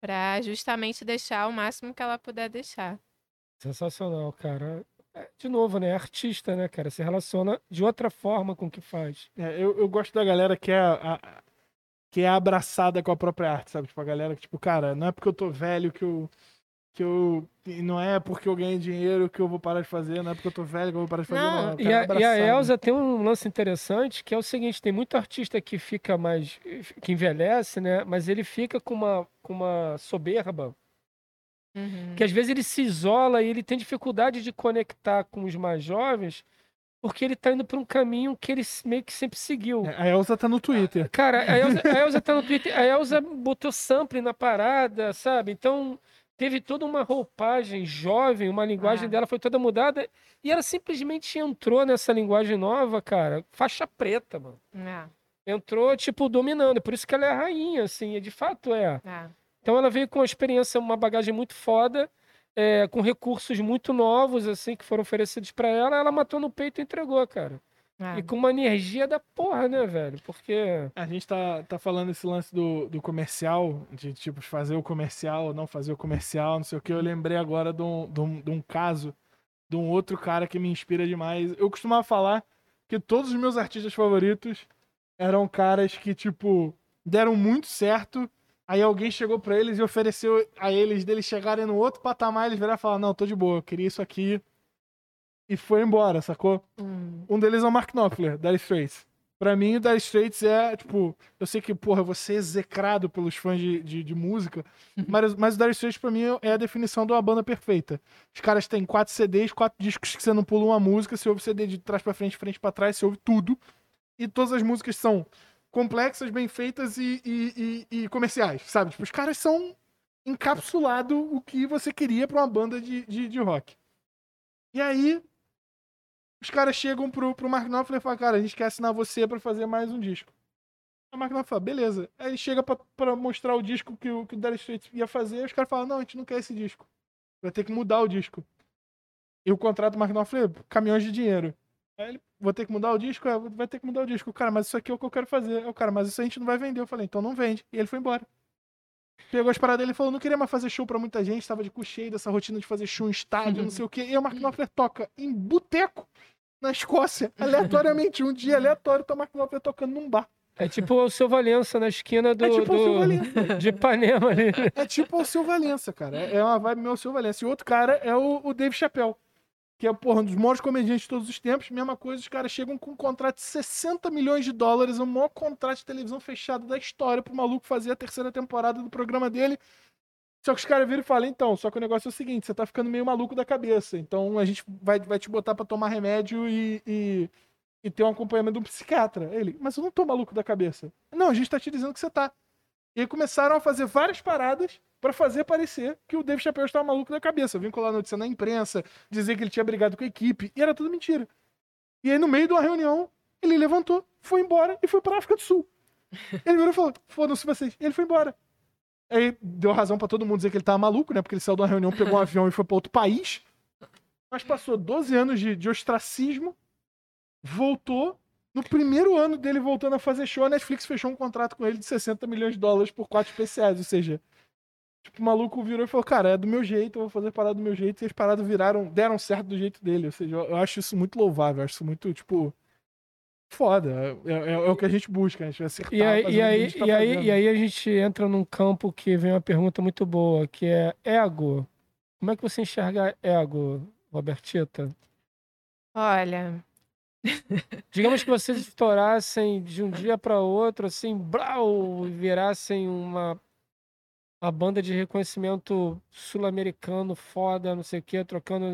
para justamente deixar o máximo que ela puder deixar. Sensacional, cara. É, De novo, né? Artista, né, cara? Se relaciona de outra forma com o que faz. É, eu, eu gosto da galera que é, a- a- que é abraçada com a própria arte, sabe? Tipo, a galera que, tipo, cara, não é porque eu tô velho que eu. Que eu. Não é porque eu ganhei dinheiro que eu vou parar de fazer, não é porque eu tô velho que eu vou parar de fazer. Não, Não, E a, e a abraçado. Elsa tem um lance interessante que é o seguinte: tem muito artista que fica mais. que envelhece, né? Mas ele fica com uma, com uma soberba. Uhum. Que às vezes ele se isola e ele tem dificuldade de conectar com os mais jovens, porque ele tá indo por um caminho que ele meio que sempre seguiu. A Elsa tá no Twitter. Cara, a Elza, a Elza tá no Twitter, a Elza botou sample na parada, sabe? Então teve toda uma roupagem jovem, uma linguagem Ah. dela foi toda mudada e ela simplesmente entrou nessa linguagem nova, cara, faixa preta, mano. É, Entrou, tipo, dominando. Por isso que ela é a rainha, assim, e de fato é. é. Então ela veio com uma experiência, uma bagagem muito foda, é, com recursos muito novos, assim, que foram oferecidos pra ela. Ela matou no peito e entregou, cara. é. E com uma energia da porra, né, velho? Porque. A gente tá, tá falando esse lance do, do comercial, de tipo, fazer o comercial, não fazer o comercial, não sei o que. Eu lembrei agora de um, de um, de um caso de um outro cara que me inspira demais. Eu costumava falar que todos os meus artistas favoritos eram caras que, tipo, deram muito certo. Aí alguém chegou pra eles e ofereceu a eles deles chegarem no outro patamar, eles viraram e falaram, não, tô de boa, eu queria isso aqui. E foi embora, sacou? Hum. Um deles é o Mark Knopfler, Dire Straits. Pra mim, o Dire Straits é, tipo, eu sei que, porra, eu vou ser execrado pelos fãs de, de, de música, mas, mas o Dire Straits pra mim é a definição de uma banda perfeita. Os caras têm quatro CDs, quatro discos que você não pula uma música, você ouve CD de trás pra frente, frente pra trás, você ouve tudo. E todas as músicas são complexas, bem feitas e, e, e- e comerciais, sabe? Tipo, os caras são encapsulado o que você queria pra uma banda de, de, de rock. E aí, os caras chegam pro, pro Mark Knopfler e falam, cara, a gente quer assinar você pra fazer mais um disco. O Mark Knopfler fala, beleza. Aí ele chega pra mostrar o disco que o, que o Dire Straits ia fazer, e os caras falam, não, a gente não quer esse disco. Vai ter que mudar o disco. E o contrato do Mark Knopfler, caminhões de dinheiro. Aí ele, vou ter que mudar o disco? É, vai ter que mudar o disco. Cara, mas isso aqui é o que eu quero fazer. O cara, mas isso a gente não vai vender. Eu falei, então não vende. E ele foi embora. Pegou as paradas dele e falou, não queria mais fazer show pra muita gente, tava de cu cheio dessa rotina de fazer show em estádio, não sei o quê. E o Mark Knopfler toca em boteco na Escócia, aleatoriamente. Um dia aleatório, tá o Mark Knopfler tocando num bar. É tipo o seu Valença na esquina do, É tipo o do- de Ipanema ali. É tipo o Seu Valença, cara. É é uma vibe meu Seu Valença. E outro cara é o, o Dave Chappelle. Que é, porra, um dos maiores comediantes de todos os tempos. Mesma coisa, os caras chegam com um contrato de 60 milhões de dólares, o maior contrato de televisão fechado da história pro maluco fazer a terceira temporada do programa dele. Só que os caras viram e falam, então, só que o negócio é o seguinte, você tá ficando meio maluco da cabeça. Então a gente vai, vai te botar pra tomar remédio e, e, e ter um acompanhamento de um psiquiatra. Ele, mas eu não tô maluco da cabeça. Não, a gente tá te dizendo que você tá. E aí começaram a fazer várias paradas pra fazer parecer que o Dave Chappelle estava maluco da cabeça. Vincular a notícia na imprensa, dizer que ele tinha brigado com a equipe, e era tudo mentira. E aí, no meio de uma reunião, ele levantou, foi embora e foi pra África do Sul. Ele virou e falou: foda-se vocês. E ele foi embora. Aí deu razão pra todo mundo dizer que ele tava maluco, né? Porque ele saiu de uma reunião, pegou um avião e foi pra outro país. Mas passou 12 anos de, de ostracismo, voltou. No primeiro ano dele voltando a fazer show, a Netflix fechou um contrato com ele de 60 milhões de dólares por quatro especiais. Ou seja, tipo, o maluco virou e falou: Cara, é do meu jeito, eu vou fazer parada do meu jeito. E as paradas viraram, deram certo do jeito dele. Ou seja, eu, acho isso muito louvável, eu acho isso muito, tipo. Foda. É, é- é o que a gente busca, a gente vai acertar. E aí, e, aí, gente tá e, aí, e aí a gente entra num campo que vem uma pergunta muito boa, que é ego. Como é que você enxerga ego, Robertita? Olha, Digamos que vocês estourassem de um dia para outro, assim, brau, e virassem uma, uma banda de reconhecimento sul-americano foda, não sei o quê, trocando.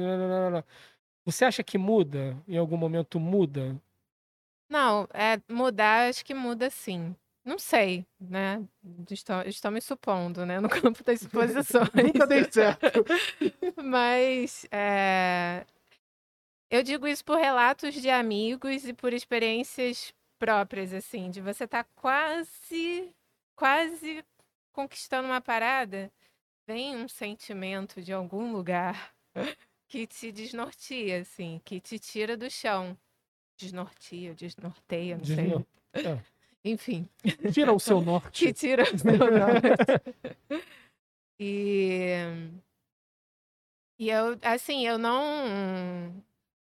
Você acha que muda? Em algum momento muda? não, é mudar, acho que muda sim. Não sei, né? Estou, estou me supondo, né? No campo das suposições. Nunca dei certo. Mas é, eu digo isso por relatos de amigos e por experiências próprias, assim, de você estar quase, quase conquistando uma parada, vem um sentimento de algum lugar que te desnorteia, assim, que te tira do chão. Desnorteia, desnorteia, não sei. Desno- É. Enfim, Tira o seu que norte. tira o seu norte. E, e eu, assim, eu não,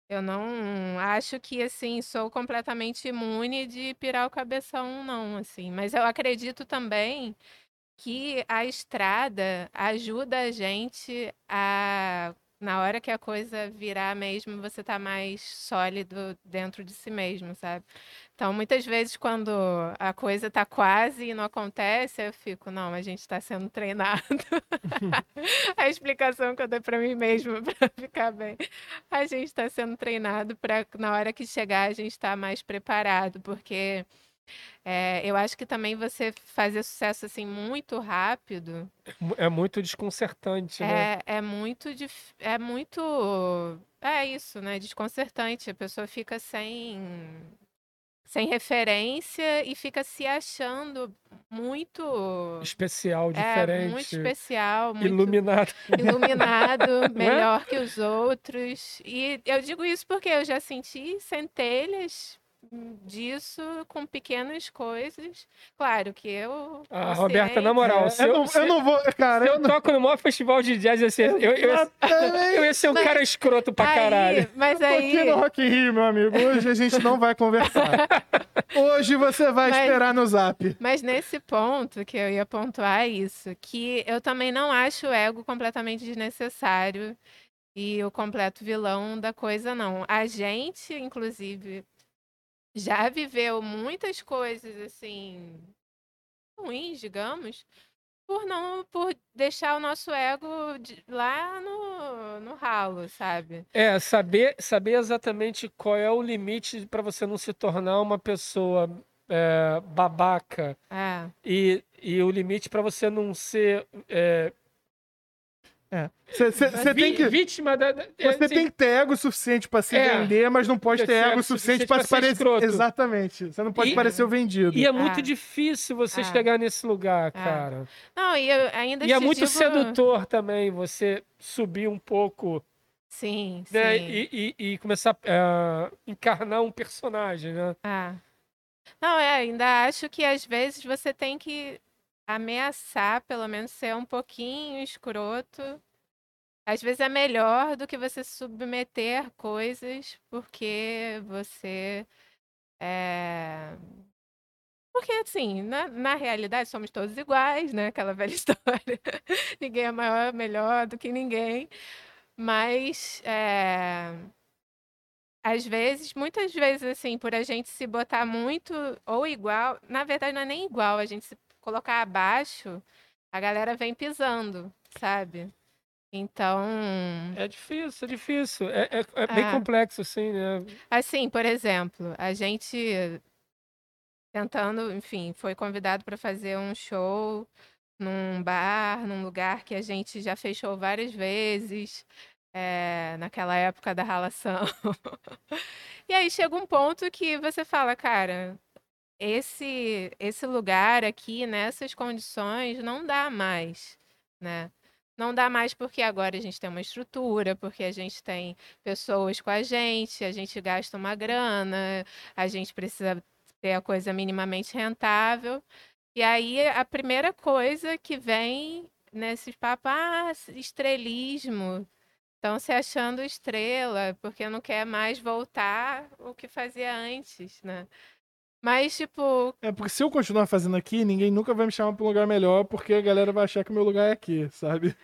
eu não acho que, assim, sou completamente imune de pirar o cabeção, não, assim. Mas eu acredito também que a estrada ajuda a gente a, na hora que a coisa virar mesmo, você tá mais sólido dentro de si mesmo, sabe? Então, muitas vezes, quando a coisa tá quase e não acontece, eu fico, não, a gente está sendo treinado. a explicação que eu dei para mim mesma para ficar bem. A gente está sendo treinado para, na hora que chegar, a gente estar mais preparado, porque é, eu acho que também você fazer sucesso assim muito rápido É muito desconcertante, né? é, é muito dif- é muito é isso, né? Desconcertante. A pessoa fica sem sem referência e fica se achando muito Especial, é, diferente, muito especial, muito iluminado. iluminado, melhor que os outros. E eu digo isso porque eu já senti centelhas disso com pequenas coisas. Claro que eu Ah, Roberta, na moral, É, se eu, eu, não, se- eu não vou. Cara, se eu eu não. toco no maior festival de jazz, eu ia ser, eu, eu, ia- eu ia ser um Mas- cara escroto pra Aí, caralho. mas Tô aqui aí, no Rock in Rio, meu amigo. Hoje a gente não vai conversar. Hoje você vai Mas- esperar no zap. Mas nesse ponto que eu ia pontuar isso, que eu também não acho o ego completamente desnecessário e o completo vilão da coisa, não. A gente, inclusive, já viveu muitas coisas assim ruins, digamos, por não por deixar o nosso ego de- lá no, no ralo, sabe? É, saber, saber exatamente qual é o limite para você não se tornar uma pessoa é, babaca É. e, e o limite para você não ser é, Você você tem que. vítima da. da- é, Você assim, tem que ter ego suficiente pra se É. vender, mas não pode ter ego suficiente pra se ser parecer. escroto. Exatamente. Você não pode E- parecer o vendido. E é muito Ah. difícil você Ah. chegar nesse lugar, Ah. cara. Não, e eu ainda E é muito digo- sedutor também você subir um pouco Sim, sim. né, e, e- e começar a encarnar um personagem, né? Ah. Não, é, ainda acho que às vezes você tem que ameaçar, pelo menos ser um pouquinho escroto. Às vezes é melhor do que você submeter coisas porque você é... Porque, assim, na, na realidade somos todos iguais, né? Aquela velha história. Ninguém é maior, melhor do que ninguém. Mas, é, às vezes, muitas vezes, assim, por a gente se botar muito ou igual, na verdade não é nem igual, a gente se colocar abaixo, a galera vem pisando, sabe? Então, É difícil, é difícil. É, é- é bem É. complexo, assim, né? assim, por exemplo, a gente tentando, enfim, foi convidado para fazer um show num bar, num lugar que a gente já fechou várias vezes. é, naquela época da relação. e aí chega um ponto que você fala, cara, esse esse lugar aqui, nessas condições, não dá mais, né? Não dá mais porque agora a gente tem uma estrutura, porque a gente tem pessoas com a gente, a gente gasta uma grana, a gente precisa ter a coisa minimamente rentável. E aí a primeira coisa que vem nesses papos, ah, estrelismo. Estão se achando estrela, porque não quer mais voltar o que fazia antes, né? Mas, tipo. É, porque se eu continuar fazendo aqui, ninguém nunca vai me chamar pra um lugar melhor, porque a galera vai achar que o meu lugar é aqui, sabe?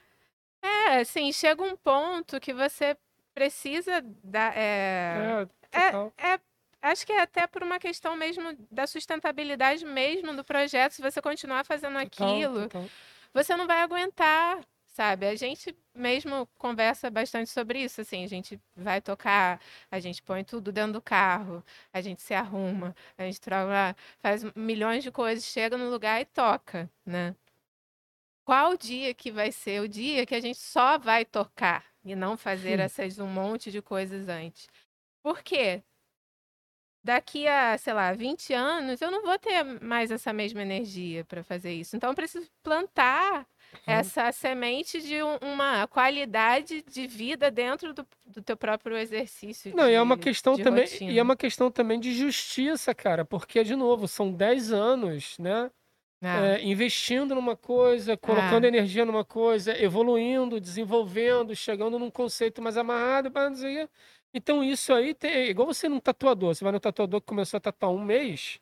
É, assim, chega um ponto que você precisa dar. É, é, é, é, acho que é até por uma questão mesmo da sustentabilidade mesmo do projeto. Se você continuar fazendo aquilo, total. você não vai aguentar sabe? A gente mesmo conversa bastante sobre isso, assim, a gente vai tocar, a gente põe tudo dentro do carro, a gente se arruma, a gente troca, faz milhões de coisas, chega no lugar e toca, né? Qual dia que vai ser o dia que a gente só vai tocar e não fazer essas um monte de coisas antes? Por quê? Daqui a, sei lá, 20 anos, eu não vou ter mais essa mesma energia para fazer isso. Então, eu preciso plantar essa semente de um, uma qualidade de vida dentro do, do teu próprio exercício. Não, de, e é uma questão também, rotina. e é uma questão também de justiça, cara, porque de novo, são 10 anos, né? É, investindo numa coisa, colocando ah. energia numa coisa, evoluindo, desenvolvendo, chegando num conceito mais amarrado, para dizer. Então isso aí tem, igual você num tatuador, você vai no tatuador que começou a tatuar um mês,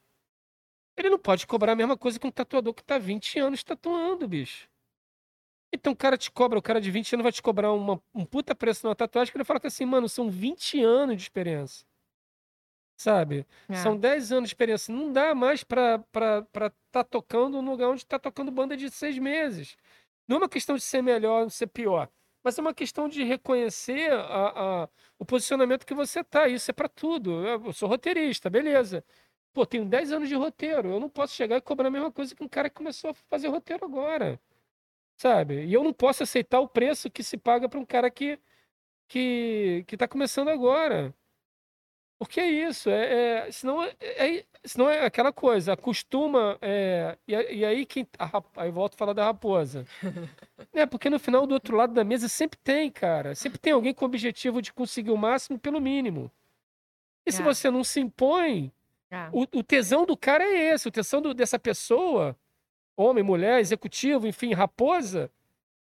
ele não pode cobrar a mesma coisa que um tatuador que está 20 anos tatuando, bicho. Então o cara te cobra, o cara de 20 anos vai te cobrar uma, um puta preço numa tatuagem que ele fala que assim, mano, são 20 anos de experiência. Sabe? É. São 10 anos de experiência. Não dá mais pra estar pra tá tocando no lugar onde tá tocando banda de seis meses. Não é uma questão de ser melhor ou ser pior. Mas é uma questão de reconhecer a, a, o posicionamento que você tá. Isso é para tudo. Eu sou roteirista, beleza. Pô, tenho 10 anos de roteiro. Eu não posso chegar e cobrar a mesma coisa que um cara que começou a fazer roteiro agora sabe? E eu não posso aceitar o preço que se paga para um cara que que que está começando agora. Porque é isso, é, é senão, é, é, senão é aquela coisa, acostuma, é, e, e, aí quem, a, aí volto a falar da raposa. é, porque no final do outro lado da mesa sempre tem, cara, sempre tem alguém com o objetivo de conseguir o máximo pelo mínimo. E se é. você não se impõe, é. o, o, tesão do cara é esse, o tesão do, dessa pessoa homem, mulher, executivo, enfim, raposa,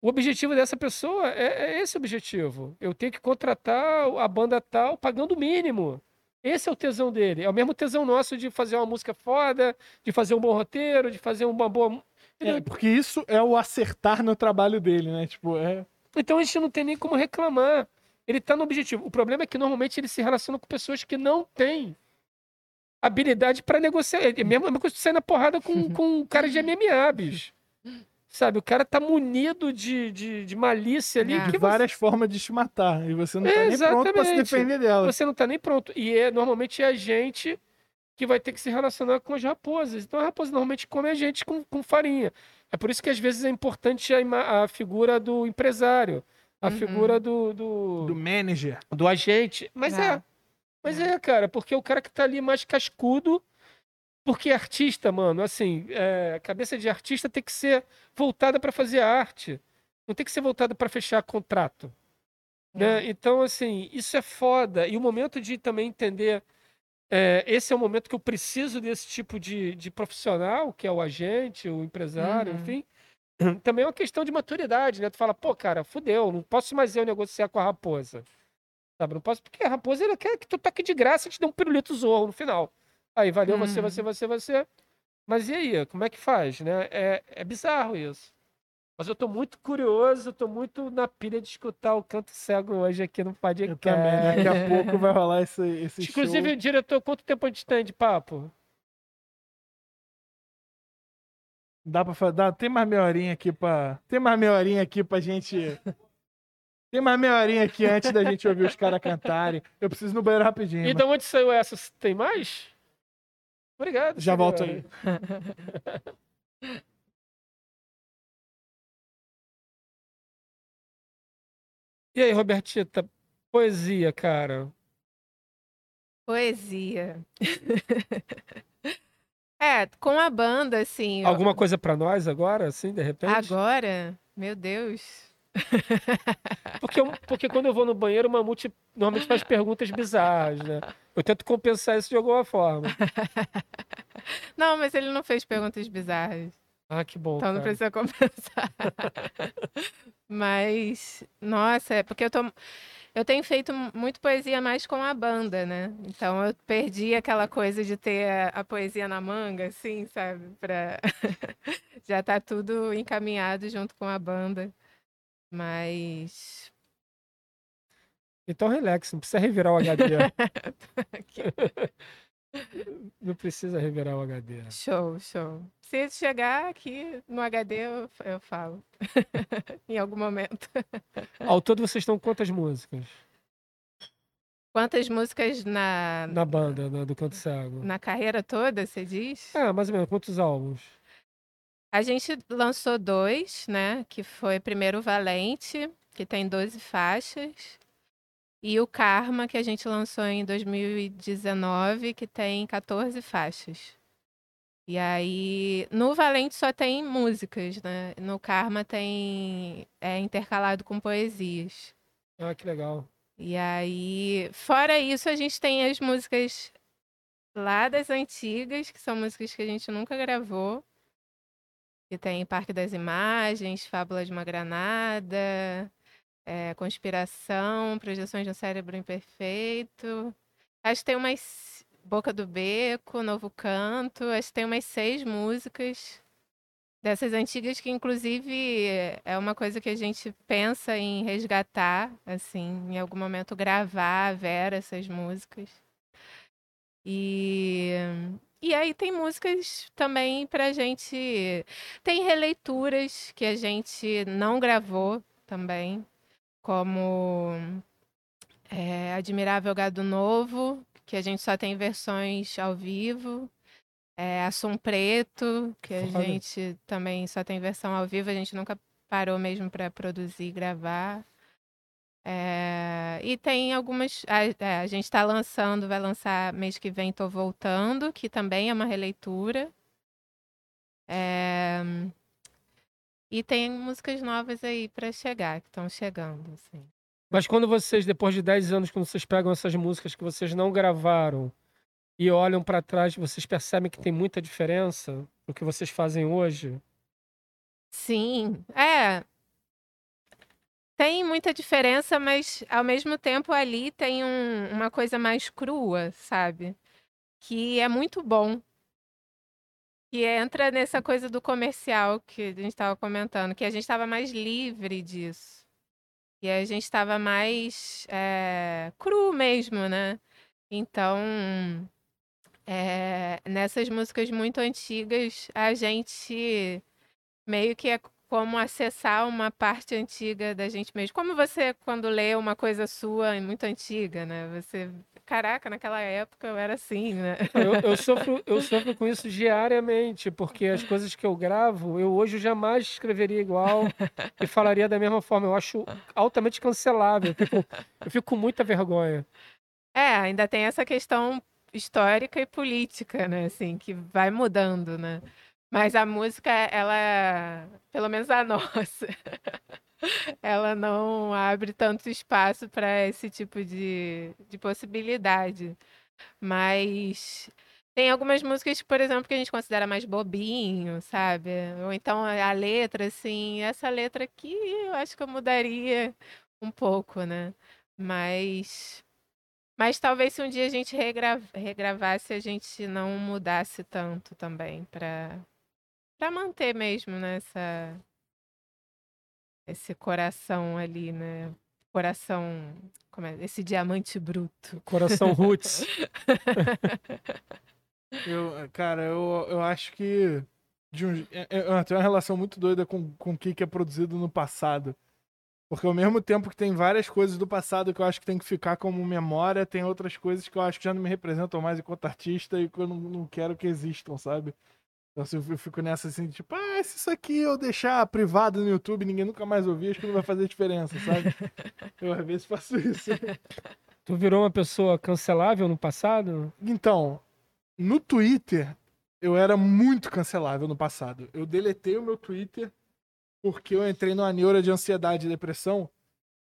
o objetivo dessa pessoa é, é esse objetivo. Eu tenho que contratar a banda tal pagando o mínimo. Esse é o tesão dele. É o mesmo tesão nosso de fazer uma música foda, de fazer um bom roteiro, de fazer uma boa. É, porque isso é o acertar no trabalho dele, né? Tipo, é. Então a gente não tem nem como reclamar. Ele tá no objetivo. O problema é que normalmente ele se relaciona com pessoas que não têm habilidade para negociar. É mesmo, é mesma coisa que sair na porrada com, com um cara de MMA, bicho. Sabe, o cara tá munido de, de, de malícia ali. É. Que várias você... formas de te matar. E você não tá nem pronto pra se defender dela. Você não tá nem pronto. E é, normalmente é a gente que vai ter que se relacionar com as raposas. Então a raposa normalmente come a gente com, com farinha. É por isso que às vezes é importante a, a figura do empresário, a uhum. figura do, do. Do manager. Do agente. Mas é. é mas é, cara, porque o cara que tá ali mais cascudo. Porque artista, mano, assim, é, cabeça de artista tem que ser voltada para fazer arte. Não tem que ser voltada para fechar contrato. Né? É. Então, assim, isso é foda. E o momento de também entender. É, esse é o momento que eu preciso desse tipo de, de profissional, que é o agente, o empresário, uhum. enfim. Também é uma questão de maturidade, né? Tu fala, pô, cara, fudeu, não posso mais eu negociar com a raposa. Sabe? Não posso, porque a raposa ela quer que tu toque de graça e te dê um pirulito zorro no final. Aí, valeu hum. você, você, você, você. Mas e aí, como é que faz, né? É, é bizarro isso. Mas eu tô muito curioso, eu tô muito na pilha de escutar o Canto Cego hoje aqui no podcast. Eu também, daqui a pouco vai rolar esse, esse Inclusive, show. diretor, quanto tempo a gente tem de papo? Dá pra dar, tem mais meia horinha aqui pra, tem mais meia horinha aqui pra gente tem mais meia horinha aqui antes da gente ouvir os caras cantarem. Eu preciso ir no banheiro rapidinho. E mas... de onde saiu essa? Tem mais? Obrigado. Já volto aí. E aí, Robertita, poesia, cara? Poesia. é, com a banda, assim. eu- Alguma coisa pra nós agora, assim, de repente? Agora, meu Deus. Porque, eu- porque quando eu vou no banheiro, o Mamute normalmente faz perguntas bizarras, né? Eu tento compensar isso de alguma forma. Não, mas ele não fez perguntas bizarras. Ah, que bom, Então não cara. precisa compensar. Mas, nossa, é porque eu tô. Eu tenho feito mu- muito poesia mais com a banda, né? Então eu perdi aquela coisa de ter a, a poesia na manga, assim, sabe? Pra... Já tá tudo encaminhado junto com a banda. Mas. Então relax, não precisa revirar o HD. não precisa revirar o HD. Show, show. Se chegar aqui no HD, eu, eu falo. em algum momento. Ao todo vocês estão com quantas músicas Quantas músicas na, na banda né, do Canto Cego? na carreira toda, você diz? É, mais ou menos, quantos álbuns? A gente lançou dois, né? Que foi primeiro o Valente, que tem 12 faixas, e o Karma, que a gente lançou em 2019, que tem 14 faixas. E aí, no Valente só tem músicas, né? No Karma tem é intercalado com poesias. Ah, que legal. E aí, fora isso, a gente tem as músicas lá das antigas, que são músicas que a gente nunca gravou. Que tem Parque das Imagens, Fábula de uma Granada, é, Conspiração, Projeções de um Cérebro Imperfeito. Acho que tem umas Boca do Beco, Novo Canto, acho que tem umas seis músicas dessas antigas que inclusive é uma coisa que a gente pensa em resgatar, assim, em algum momento gravar, ver essas músicas. E e aí tem músicas também pra gente. Tem releituras que a gente não gravou também, como é, Admirável Gado Novo, que a gente só tem versões ao vivo. É, Assum Preto, que a Foda. gente também só tem versão ao vivo, a gente nunca parou mesmo para produzir e gravar. É, e tem algumas. A, é, a gente está lançando, vai lançar mês que vem, Tô Voltando, que também é uma releitura. É, e tem músicas novas aí para chegar, que estão chegando. Assim. Mas quando vocês, depois de 10 anos, quando vocês pegam essas músicas que vocês não gravaram e olham pra trás, vocês percebem que tem muita diferença no que vocês fazem hoje? Sim, é. Tem muita diferença, mas ao mesmo tempo ali tem um- uma coisa mais crua, sabe? Que é muito bom. Que entra nessa coisa do comercial que a gente estava comentando, que a gente estava mais livre disso. E a gente estava mais é, cru mesmo, né? Então, é, nessas músicas muito antigas, a gente meio que é como acessar uma parte antiga da gente mesmo. Como você, quando lê uma coisa sua muito antiga, né? Você, caraca, naquela época eu era assim, né? Eu, eu sofro, eu sofro com isso diariamente, porque as coisas que eu gravo, eu hoje jamais escreveria igual e falaria da mesma forma. Eu acho altamente cancelável. Eu fico, eu fico com muita vergonha. É, ainda tem essa questão histórica e política, né? Assim, que vai mudando, né? Mas a música, ela, pelo menos a nossa, ela não abre tanto espaço para esse tipo de, de possibilidade. Mas tem algumas músicas, por exemplo, que a gente considera mais bobinho, sabe? Ou então a letra, assim, essa letra aqui eu acho que eu mudaria um pouco, né? Mas. Mas talvez se um dia a gente regra- regravasse, a gente não mudasse tanto também, para para manter mesmo nessa esse coração ali, né? Coração, como é? Esse diamante bruto. Coração roots. Eu, cara, eu, eu acho que de um, é- é- eu tenho uma relação muito doida com, com o que que é produzido no passado. Porque ao mesmo tempo que tem várias coisas do passado que eu acho que tem que ficar como memória, tem outras coisas que eu acho que já não me representam mais enquanto artista e que eu não, não quero que existam, sabe? Então se eu fico nessa assim, tipo, ah, se isso aqui eu deixar privado no YouTube, ninguém nunca mais ouvir, acho que não vai fazer diferença, sabe? eu às vezes faço isso. Tu virou uma pessoa cancelável no passado? Então, no Twitter, eu era muito cancelável no passado. Eu deletei o meu Twitter porque eu entrei numa neura de ansiedade e depressão.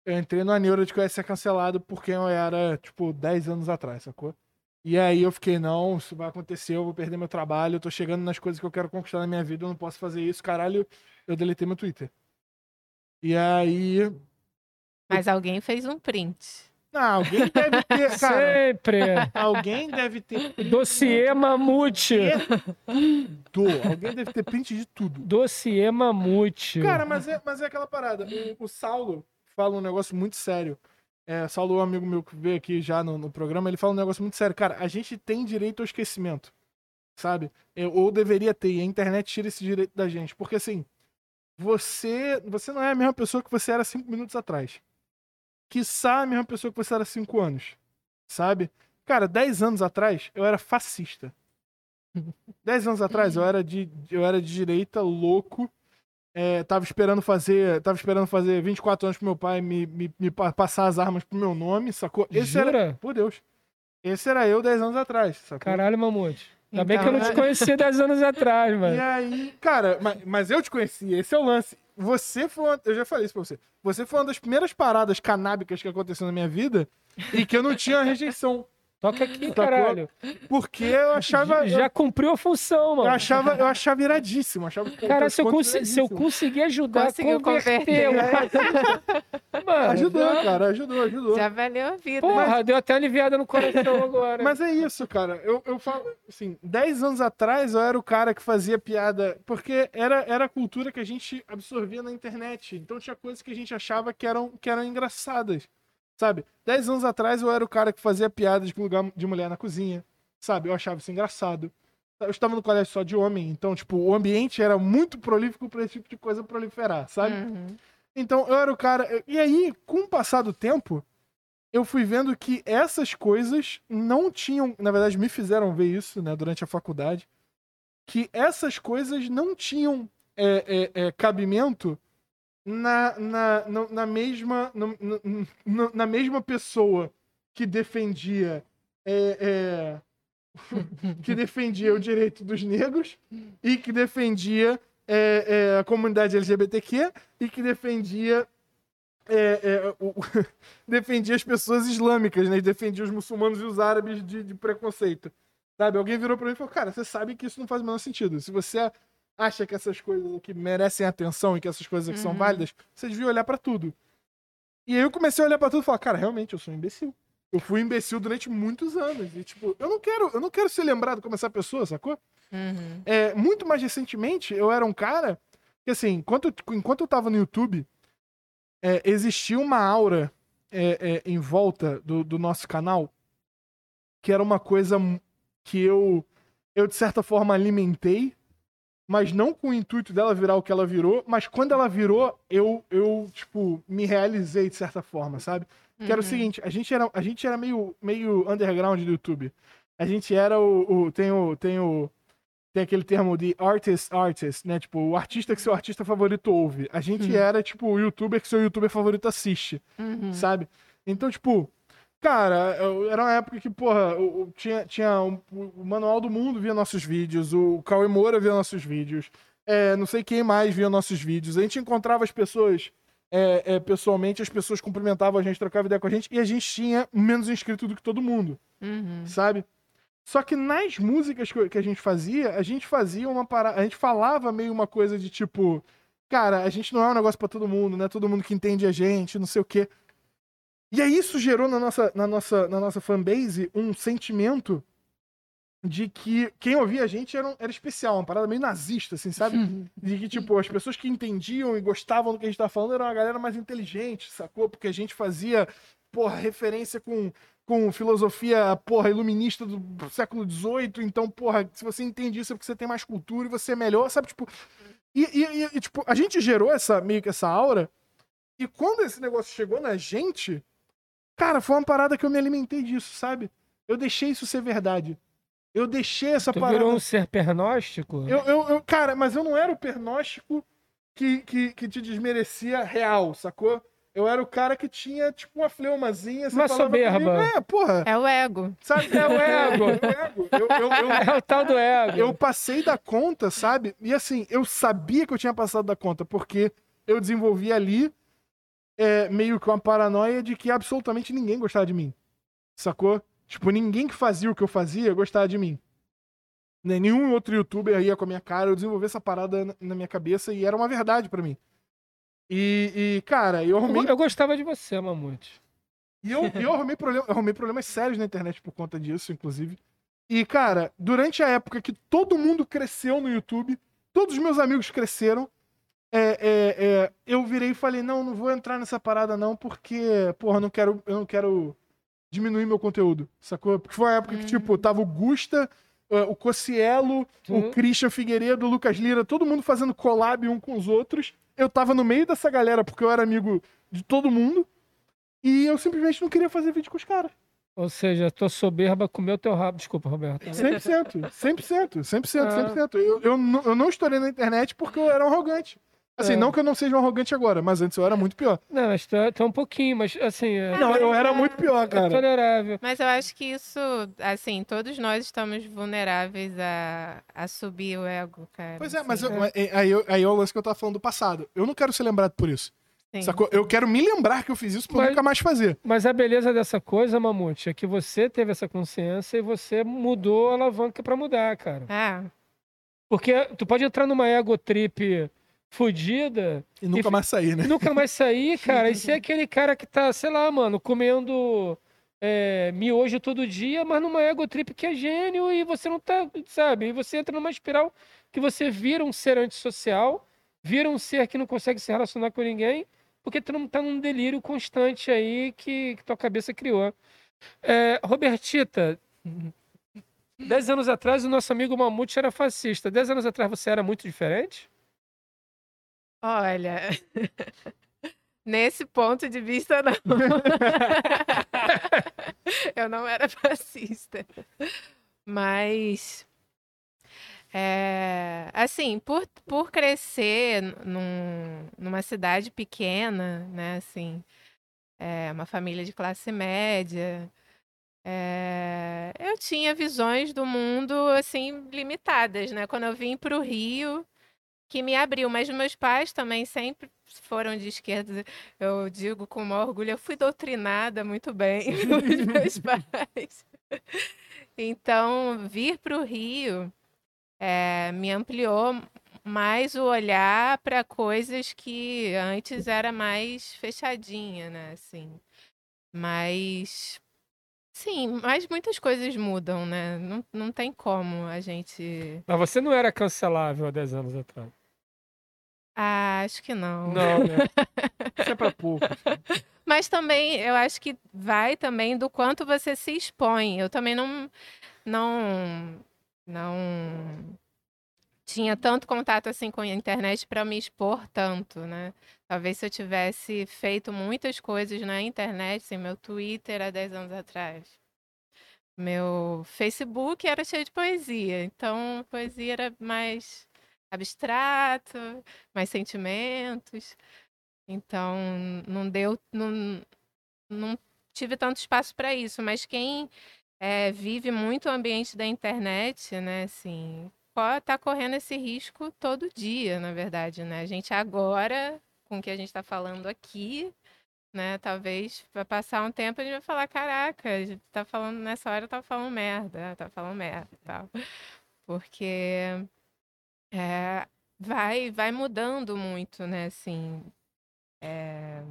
Eu entrei numa neura de que eu ia ser cancelado porque eu era, tipo, 10 anos atrás, sacou? E aí eu fiquei, não, isso vai acontecer, eu vou perder meu trabalho, eu tô chegando nas coisas que eu quero conquistar na minha vida, eu não posso fazer isso, caralho, eu deletei meu Twitter. E aí. Mas alguém fez um print. Não, alguém deve ter, cara. Sempre! Alguém deve ter. Dossiê Mamute! Do, alguém deve ter print de tudo. Dossiê Mamute. Cara, mas é, mas é aquela parada. O, o Saulo fala um negócio muito sério. É, Saulo, um amigo meu que veio aqui já no, no, programa, ele fala um negócio muito sério. Cara, a gente tem direito ao esquecimento. Sabe? Eu, ou deveria ter. E a internet tira esse direito da gente. Porque assim, você, você não é a mesma pessoa que você era cinco minutos atrás. Quiçá a mesma pessoa que você era cinco anos. Sabe? Cara, dez anos atrás eu era fascista. Dez anos atrás eu era de, eu era de direita, louco. É, tava esperando fazer. Tava esperando fazer 24 anos pro meu pai me, me, me passar as armas pro meu nome, sacou? Esse Jura? era. Por Deus. Esse era eu 10 anos atrás, sacou? Caralho, Mamute. Ainda bem que eu não te Então, conhecia 10 anos atrás, mano. E aí, cara, mas, mas eu te conheci, esse é o lance. Você foi uma, eu já falei isso pra você. Você foi uma das primeiras paradas canábicas que aconteceu na minha vida e que eu não tinha rejeição. Toca aqui, Sacou? caralho. Porque eu achava. Já cumpriu a função, Eu mano. achava, eu achava iradíssimo. Achava Cara, se eu, consi- se eu conseguir ajudar Conseguiu converter, converter. mano, Ajudou, cara, ajudou, ajudou. Já valeu a vida. Porra, deu até aliviada no coração agora. Mas é isso, cara. Eu, eu falo, assim, 10 anos atrás eu era o cara que fazia piada, porque era, era a cultura que a gente absorvia na internet. Então tinha coisas que a gente achava que eram, que eram engraçadas, sabe? 10 anos atrás eu era o cara que fazia piada de lugar de mulher na cozinha, sabe? Eu achava isso engraçado. Eu estava no colégio só de homem, então, tipo, o ambiente era muito prolífico para esse tipo de coisa proliferar, sabe? Uhum. Então eu era o cara. E aí, com o passar do tempo, eu fui vendo que essas coisas não tinham. Na verdade, me fizeram ver isso, né, durante a faculdade. Que essas coisas não tinham é, é, é, cabimento na, na, na, na mesma. no- no- na mesma pessoa que defendia. é, é, que defendia o direito dos negros e que defendia é, é, a comunidade LGBTQ e que defendia é, é, o- defendia as pessoas islâmicas, né? Defendia os muçulmanos e os árabes de, de preconceito. Sabe? Alguém virou pra mim e falou, cara, você sabe que isso não faz o menor sentido. Se você acha que essas coisas aqui merecem atenção e que essas coisas aqui são Uhum. válidas, você devia olhar pra tudo. E aí eu comecei a olhar pra tudo e falar, cara, realmente, eu sou um imbecil. Eu fui imbecil durante muitos anos. E, tipo, eu não quero, eu não quero ser lembrado como essa pessoa, sacou? Uhum. É, muito mais recentemente, eu era um cara que, assim, enquanto, eu- enquanto eu tava no YouTube, é, existia uma aura é, é, em volta do, do nosso canal que era uma coisa que eu, eu, de certa forma, alimentei, mas não com o intuito dela virar o que ela virou, mas quando ela virou, eu, eu tipo, me realizei de certa forma, sabe? Que era o Uhum. seguinte, a gente era, a gente era meio, meio underground do YouTube. A gente era o, o- tem o tem o tem aquele termo de artist artist, né? Tipo, o artista que seu artista favorito ouve. A gente Uhum. era tipo o youtuber que seu youtuber favorito assiste, Uhum. sabe? Então, tipo, cara, eu- era uma época que, porra, o- o- tinha, tinha um- o Manual do Mundo via nossos vídeos, o Cauê Moura via nossos vídeos, é, não sei quem mais via nossos vídeos. A gente encontrava as pessoas é, é, pessoalmente, as pessoas cumprimentavam a gente, trocavam ideia com a gente, e a gente tinha menos inscrito do que todo mundo Uhum. sabe? Só que nas músicas que a gente fazia, a gente fazia uma parada. A gente falava meio uma coisa de tipo. Cara, a gente não é um negócio pra todo mundo, não é todo mundo que entende a gente, não sei o quê. E aí isso gerou na nossa, na nossa, na nossa fanbase um sentimento de que quem ouvia a gente era, um- era especial, uma parada meio nazista, assim, sabe? De que, tipo, as pessoas que entendiam e gostavam do que a gente tava falando eram uma galera mais inteligente, sacou? Porque a gente fazia, porra, referência com, com filosofia, porra, iluminista do século XVIII. Então, porra, se você entende isso é porque você tem mais cultura e você é melhor, sabe? Tipo, e, e- e- e, tipo, a gente gerou essa, meio que essa aura. E quando esse negócio chegou na gente, cara, foi uma parada que eu me alimentei disso, sabe? Eu deixei isso ser verdade. Eu deixei essa Tu parada. virou um ser pernóstico? Eu, eu, eu- cara, mas eu não era o pernóstico que, que, que te desmerecia real, sacou? Eu era o cara que tinha, tipo, uma fleumazinha. você Uma falava soberba. comigo, É, porra. É o ego. Sabe? É o ego. É o ego. Eu, eu, eu, É o tal do ego. eu passei da conta, sabe? E assim, eu sabia que eu tinha passado da conta, porque eu desenvolvi ali é, meio que uma paranoia de que absolutamente ninguém gostava de mim. Sacou? Tipo, ninguém que fazia o que eu fazia gostava de mim. Né, Nenhum outro youtuber ia com a minha cara, eu desenvolvi essa parada na- na minha cabeça e era uma verdade pra mim. E, e, cara, eu Eu, arrumei, eu gostava de você, Mamute. e eu, eu arrumei, problema, eu arrumei problemas sérios na internet por conta disso, inclusive. E, cara, durante a época que todo mundo cresceu no YouTube, todos os meus amigos cresceram, é, é, é, eu virei e falei, não, não vou entrar nessa parada não, porque, porra, eu não quero, eu não quero diminuir meu conteúdo, sacou? Porque foi a época que, Hum. tipo, tava o Gusta, eh, o Cocielo, Tu- o Christian Figueiredo, o Lucas Lira, todo mundo fazendo collab um com os outros. Eu tava no meio dessa galera porque eu era amigo de todo mundo. E eu simplesmente não queria fazer vídeo com os caras. Ou seja, tua soberba comeu teu rabo. Desculpa, Roberto. 100%, 100%, 100%, Ah. 100%. Eu, eu, não, eu não estourei na internet porque eu era um arrogante. Assim, É. não que eu não seja um arrogante agora, mas antes eu era muito pior. Não, mas é, tu é um pouquinho, mas assim. É, Não, eu era muito pior, é cara. tolerável. Mas eu acho que isso, assim, todos nós estamos vulneráveis a, a subir o ego, cara. Pois é, mas assim. eu- é- aí, aí é o lance que eu tava falando do passado. Eu não quero ser lembrado por isso. Sim. Sacou? Eu quero me lembrar que eu fiz isso pra Mas- nunca mais fazer. Mas a beleza dessa coisa, Mamute, é que você teve essa consciência e você mudou a alavanca pra mudar, cara. É, Porque tu pode entrar numa ego trip fodida E nunca E- mais sair, né? nunca mais sair, cara, e ser aquele cara que tá, sei lá, mano, comendo é, miojo todo dia, mas numa ego trip que é gênio e você não tá, sabe? E você entra numa espiral que você vira um ser antissocial, vira um ser que não consegue se relacionar com ninguém, porque tu não tá num delírio constante aí que, que tua cabeça criou. É, Robertita, dez anos atrás o nosso amigo Mamute era fascista. Dez anos atrás você era muito diferente? Olha, nesse ponto de vista, não. eu não era fascista. Mas, é, assim, por, por crescer num, numa cidade pequena, né, assim, é, uma família de classe média, é, eu tinha visões do mundo, assim, limitadas, né? Quando eu vim para o Rio, que me abriu, mas meus pais também sempre foram de esquerda. Eu digo com maior orgulho, eu fui doutrinada muito bem pelos meus pais. Então, vir para o Rio eh, me ampliou mais o olhar para coisas que antes era mais fechadinha, né? Assim. Mas. Sim, mas muitas coisas mudam, né? Não, não tem como a gente. Mas você não era cancelável há 10 anos atrás. Ah, acho que não. Não, né? Isso é pra pouco. Mas também eu acho que vai também do quanto você se expõe. Eu também não não não tinha tanto contato assim com a internet para me expor tanto, né? Talvez se eu tivesse feito muitas coisas na internet, assim, meu Twitter há 10 anos atrás. Meu Facebook era cheio de poesia, então a poesia era mais abstrato, mais sentimentos. Então, não deu, não, não tive tanto espaço para isso, mas quem eh, vive muito o ambiente da internet, né, assim, está correndo esse risco todo dia, na verdade, né? A gente agora, com o que a gente está falando aqui, né, talvez vai passar um tempo a gente vai falar, caraca, a gente tá falando nessa hora, tá falando merda, tá falando merda tal. Porque é, vai, vai mudando muito, né, assim, é,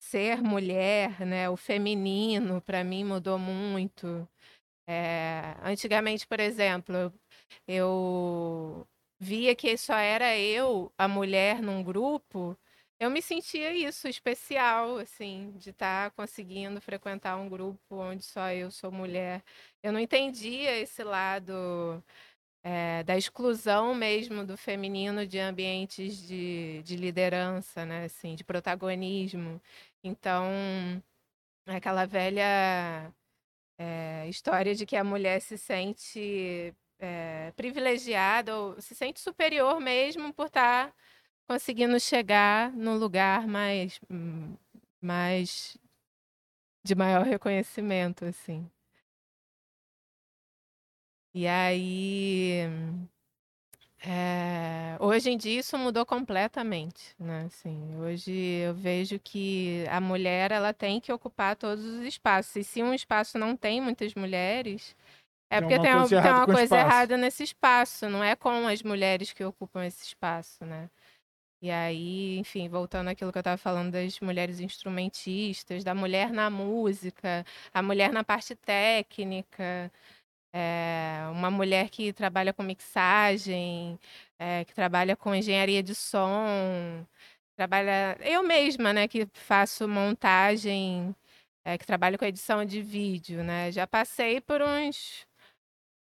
ser mulher, né, o feminino, para mim mudou muito. É, antigamente, por exemplo, eu, via que só era eu, a mulher, num grupo, eu me sentia isso, especial, assim, de estar conseguindo frequentar um grupo onde só eu sou mulher. Eu não entendia esse lado é, da exclusão mesmo do feminino de ambientes de, de liderança, né? Assim, de protagonismo. Então, aquela velha é, história de que a mulher se sente é, privilegiada ou se sente superior mesmo por estar tá conseguindo chegar num lugar mais, hum, mais de maior reconhecimento, assim. E aí, é, hoje em dia isso mudou completamente, né? Assim, hoje eu vejo que a mulher ela tem que ocupar todos os espaços. E se um espaço não tem muitas mulheres, é porque tem, tem uma coisa errada nesse espaço. Não é com as mulheres que ocupam esse espaço, né? E aí, enfim, voltando àquilo que eu estava falando das mulheres instrumentistas, da mulher na música, a mulher na parte técnica, é, uma mulher que trabalha com mixagem, é, que trabalha com engenharia de som, trabalha. Eu mesma, né, que faço montagem, é, que trabalho com edição de vídeo, né? Já passei por uns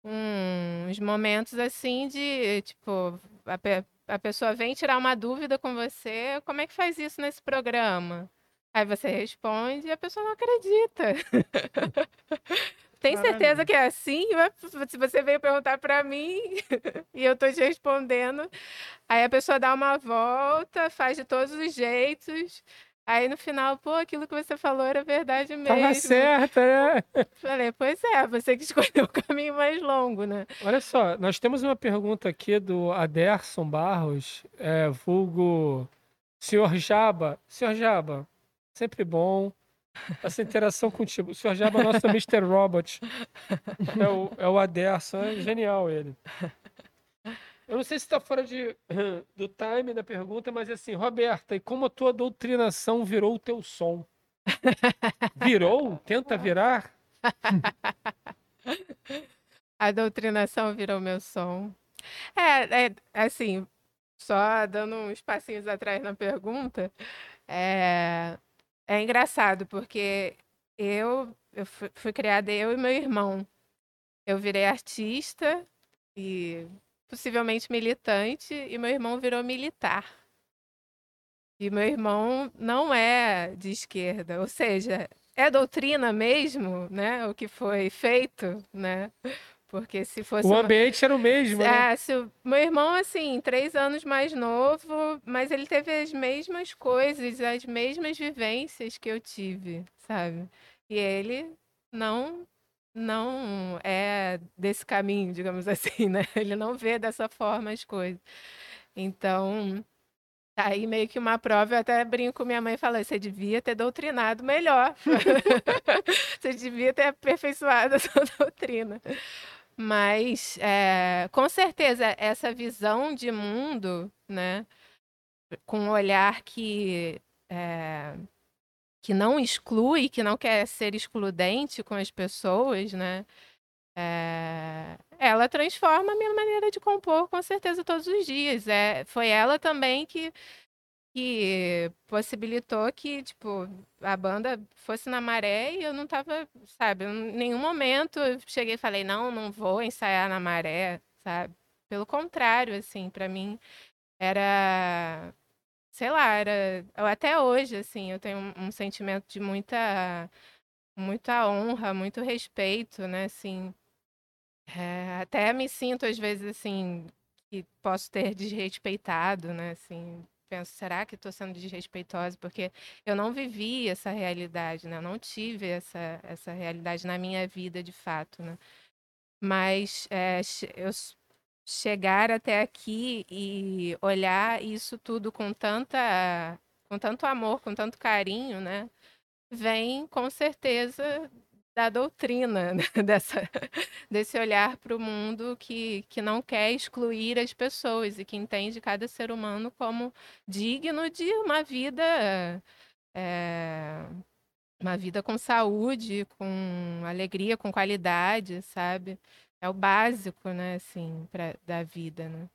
uns momentos assim de tipo a, a pessoa vem tirar uma dúvida com você, como é que faz isso nesse programa? Aí você responde e a pessoa não acredita. Tem certeza que é assim? Se você veio perguntar para mim e eu tô te respondendo, aí a pessoa dá uma volta, faz de todos os jeitos. Aí no final, pô, aquilo que você falou era verdade mesmo. Tava certa, né? Falei, pois é, você que escolheu o caminho mais longo, né? Olha só, nós temos uma pergunta aqui do Aderson Barros, é, vulgo Senhor Jaba. Senhor Jaba, sempre bom essa interação contigo. O Senhor Jaba é nosso Mr. Robot. É o, é o Aderson, é genial ele. Eu não sei se está fora de, do time da pergunta, mas assim, Roberta, e como a tua doutrinação virou o teu som? Virou? Tenta virar? a doutrinação virou meu som. É, é, assim, só dando uns passinhos atrás na pergunta, é, é engraçado, porque eu, eu fui, fui criada eu e meu irmão. Eu virei artista e possivelmente militante, e meu irmão virou militar. E meu irmão não é de esquerda, ou seja, é doutrina mesmo, né? O que foi feito, né? Porque se fosse. O uma... ambiente era o mesmo, é, né? Se o... Meu irmão, assim, três anos mais novo, mas ele teve as mesmas coisas, as mesmas vivências que eu tive, sabe? E ele não não é desse caminho, digamos assim, né? Ele não vê dessa forma as coisas. Então, tá aí meio que uma prova, eu até brinco com minha mãe e falo, você devia ter doutrinado melhor. você devia ter aperfeiçoado a sua doutrina. Mas, é, com certeza, essa visão de mundo, né? Com um olhar que é, que não exclui, que não quer ser excludente com as pessoas, né? É... Ela transforma a minha maneira de compor, com certeza, todos os dias. É... Foi ela também que, que possibilitou que, tipo, a banda fosse na maré e eu não tava, sabe, em nenhum momento eu cheguei e falei, não, não vou ensaiar na maré, sabe? Pelo contrário, assim, para mim era sei lá, era até hoje assim, eu tenho um, sentimento de muita muita honra, muito respeito, né, assim. É, até me sinto às vezes assim que posso ter desrespeitado, né, assim, penso, será que estou sendo desrespeitosa? Porque eu não vivi essa realidade, né? Eu não tive essa, essa realidade na minha vida de fato, né? Mas é, eu chegar até aqui e olhar isso tudo com tanta com tanto amor, com tanto carinho, né? Vem com certeza da doutrina, né? Dessa, desse olhar para o mundo que, que não quer excluir as pessoas e que entende cada ser humano como digno de uma vida, é, uma vida com saúde, com alegria, com qualidade, sabe? é o básico, né, assim, pra, da vida, né?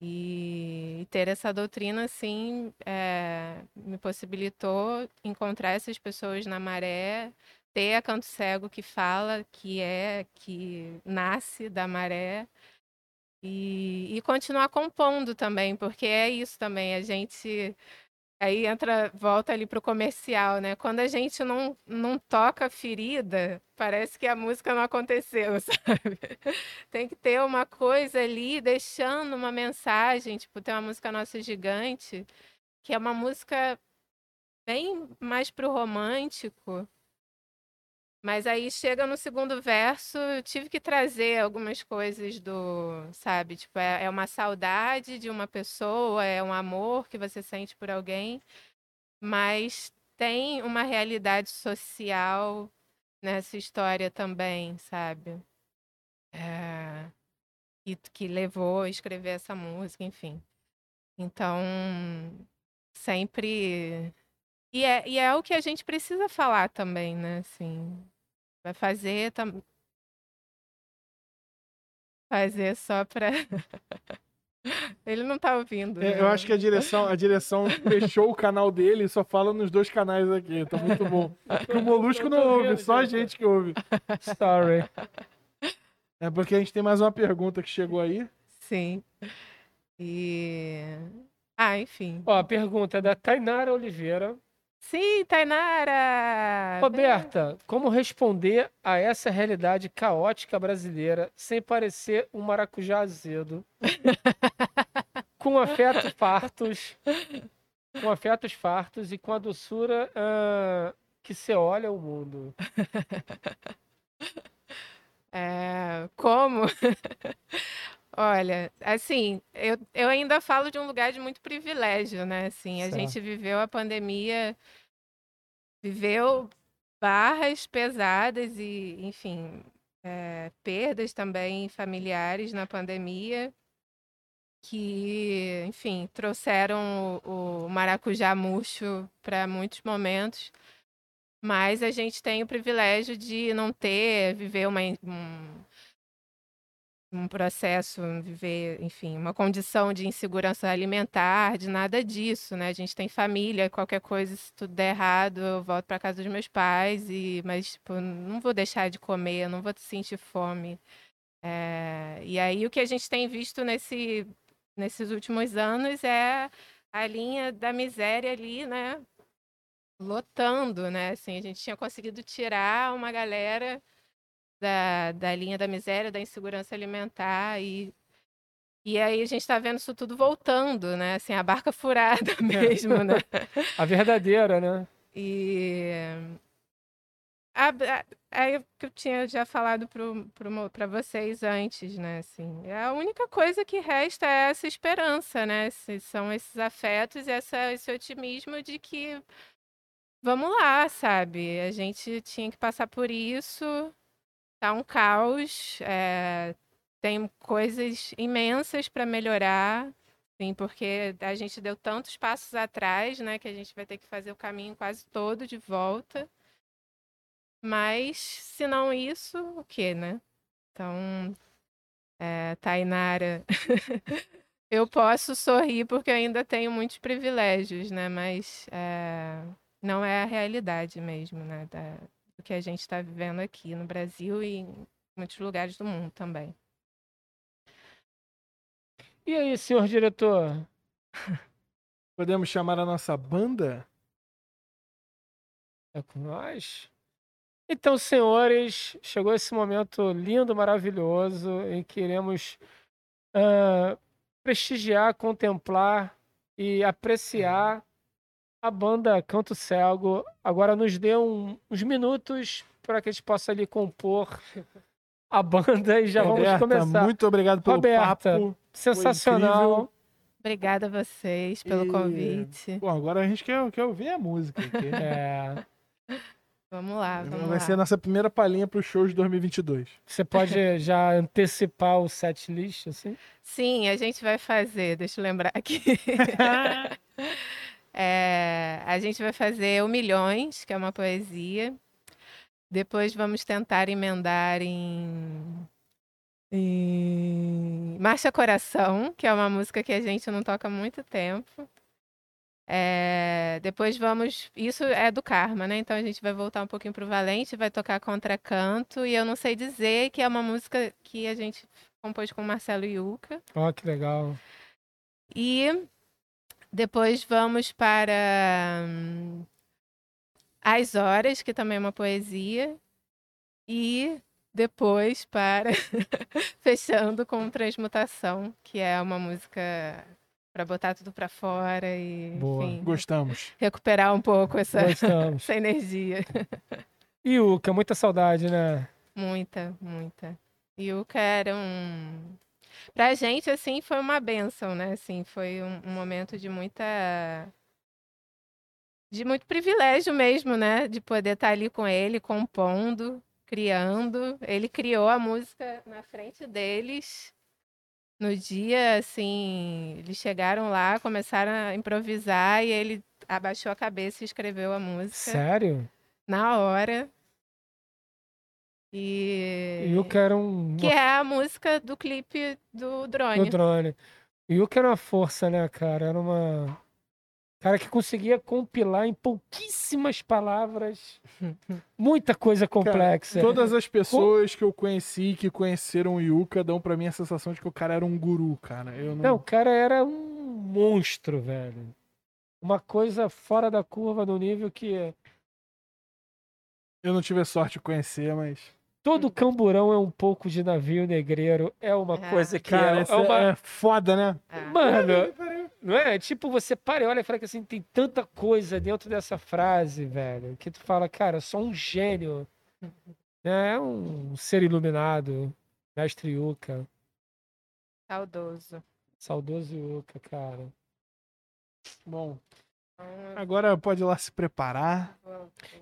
E, e ter essa doutrina, assim, é, me possibilitou encontrar essas pessoas na maré, ter a Canto Cego que fala, que é, que nasce da maré, e, e continuar compondo também, porque é isso também, a gente Aí entra, volta ali pro comercial, né? Quando a gente não, não toca ferida, parece que a música não aconteceu, sabe? Tem que ter uma coisa ali deixando uma mensagem, tipo, tem uma música nossa gigante, que é uma música bem mais pro romântico. Mas aí chega no segundo verso, eu tive que trazer algumas coisas do, sabe? Tipo, é, é uma saudade de uma pessoa, é um amor que você sente por alguém, mas tem uma realidade social nessa história também, sabe? É, que, que levou a escrever essa música, enfim. Então, sempre e é, e é o que a gente precisa falar também, né? Assim, vai fazer tam... fazer só para Ele não tá ouvindo. É, né? eu acho que a direção, a direção fechou o canal dele e só fala nos dois canais aqui. Tá muito bom. Porque o Molusco não ouve, só a gente que ouve. Sorry. É porque a gente tem mais uma pergunta que chegou aí. Sim. E ah, enfim. Ó, a pergunta é da Tainara Oliveira. Sim, Tainara! Roberta, como responder a essa realidade caótica brasileira sem parecer um maracujá azedo? com afetos fartos, com afetos fartos e com a doçura ah, que se olha o mundo. É, como? Olha, assim, eu, eu ainda falo de um lugar de muito privilégio, né? Assim, a Certo. gente viveu a pandemia, viveu barras pesadas e, enfim, é, perdas também familiares na pandemia, que, enfim, trouxeram o, o maracujá murcho para muitos momentos. Mas a gente tem o privilégio de não ter, viver uma, um, um processo, viver, enfim, uma condição de insegurança alimentar, de nada disso, né? A gente tem família, qualquer coisa, se tudo der errado, eu volto para casa dos meus pais, e, mas, tipo, não vou deixar de comer, não vou sentir fome. É, e aí o que a gente tem visto nesse, nesses últimos anos é a linha da miséria ali, né? Lotando, né? Assim, a gente tinha conseguido tirar uma galera da, da linha da miséria, da insegurança alimentar e e aí a gente está vendo isso tudo voltando, né? Assim, a barca furada mesmo, né? A verdadeira, né? E a, a, é o que eu tinha já falado para vocês antes, né? Assim, a única coisa que resta é essa esperança, né? Esses- são esses afetos e essa, esse otimismo de que vamos lá, sabe? A gente tinha que passar por isso, tá um caos, é, tem coisas imensas para melhorar. Sim, porque a gente deu tantos passos atrás, né, que a gente vai ter que fazer o caminho quase todo de volta. Mas, se não isso, o quê, né? Então, é, Tainara, eu posso sorrir porque ainda tenho muitos privilégios, né? Mas é, não é a realidade mesmo, né? Da, que a gente está vivendo aqui no Brasil e em muitos lugares do mundo também. E aí, senhor diretor? Podemos chamar a nossa banda? É com nós? Então, senhores, chegou esse momento lindo, maravilhoso, em que iremos ah, prestigiar, contemplar e apreciar a banda Canto Cego. Agora nos dê um- uns minutos para que a gente possa ali compor a banda e já vamos Roberta, começar. Muito obrigado pelo Roberta. papo. Sensacional. Obrigada a vocês pelo E- convite. Pô, agora a gente quer, quer ouvir a música. aqui. É, Vamos lá, vamos Vai lá. ser a nossa primeira palhinha pro show de 2022. você pode já antecipar o set list, assim? Sim, a gente vai fazer, deixa eu lembrar aqui. É, a gente vai fazer o Milhões, que é uma poesia. Depois vamos tentar emendar em, em Marcha Coração, que é uma música que a gente não toca há muito tempo. É, depois vamos. Isso é do Karma, né? Então a gente vai voltar um pouquinho pro Valente, vai tocar Contracanto. E eu não sei dizer que é uma música que a gente compôs com o Marcelo Yuca. Ó, que legal. E Depois vamos para hum, As Horas, que também é uma poesia. E depois para fechando com Transmutação, que é uma música para botar tudo para fora e Boa, enfim, gostamos. recuperar um pouco essa, essa energia. Yuka, muita saudade, né? Muita, muita. Yuka era um. Pra gente, assim, foi uma benção, né? Assim, foi um, um momento de muita. De muito privilégio mesmo, né? De poder estar ali com ele, compondo, criando. Ele criou a música na frente deles. No dia, assim, eles chegaram lá, começaram a improvisar e ele abaixou a cabeça e escreveu a música Sério? na hora. E Yuka era um. que é a música do clipe do drone. do drone. Yuka era uma força, né, cara? Era uma. Cara que conseguia compilar em pouquíssimas palavras muita coisa complexa. Todas as pessoas que eu conheci, que conheceram o Yuka, dão pra mim a sensação de que o cara era um guru, cara. Eu não... Não, o cara era um monstro, velho. Uma coisa fora da curva do nível que eu não tive a sorte de conhecer, mas. Todo camburão é um pouco de navio negreiro. É uma É. coisa que Cara, é, é uma. é foda, né? Ah, Mano, não é? Tipo, você para e olha e fala que assim, tem tanta coisa dentro dessa frase, velho, que tu fala, cara, eu sou um gênio. né? É um ser iluminado. Mestre Yuka. saudoso. Saudoso Yuka, cara. Bom, Então, agora pode ir lá se preparar.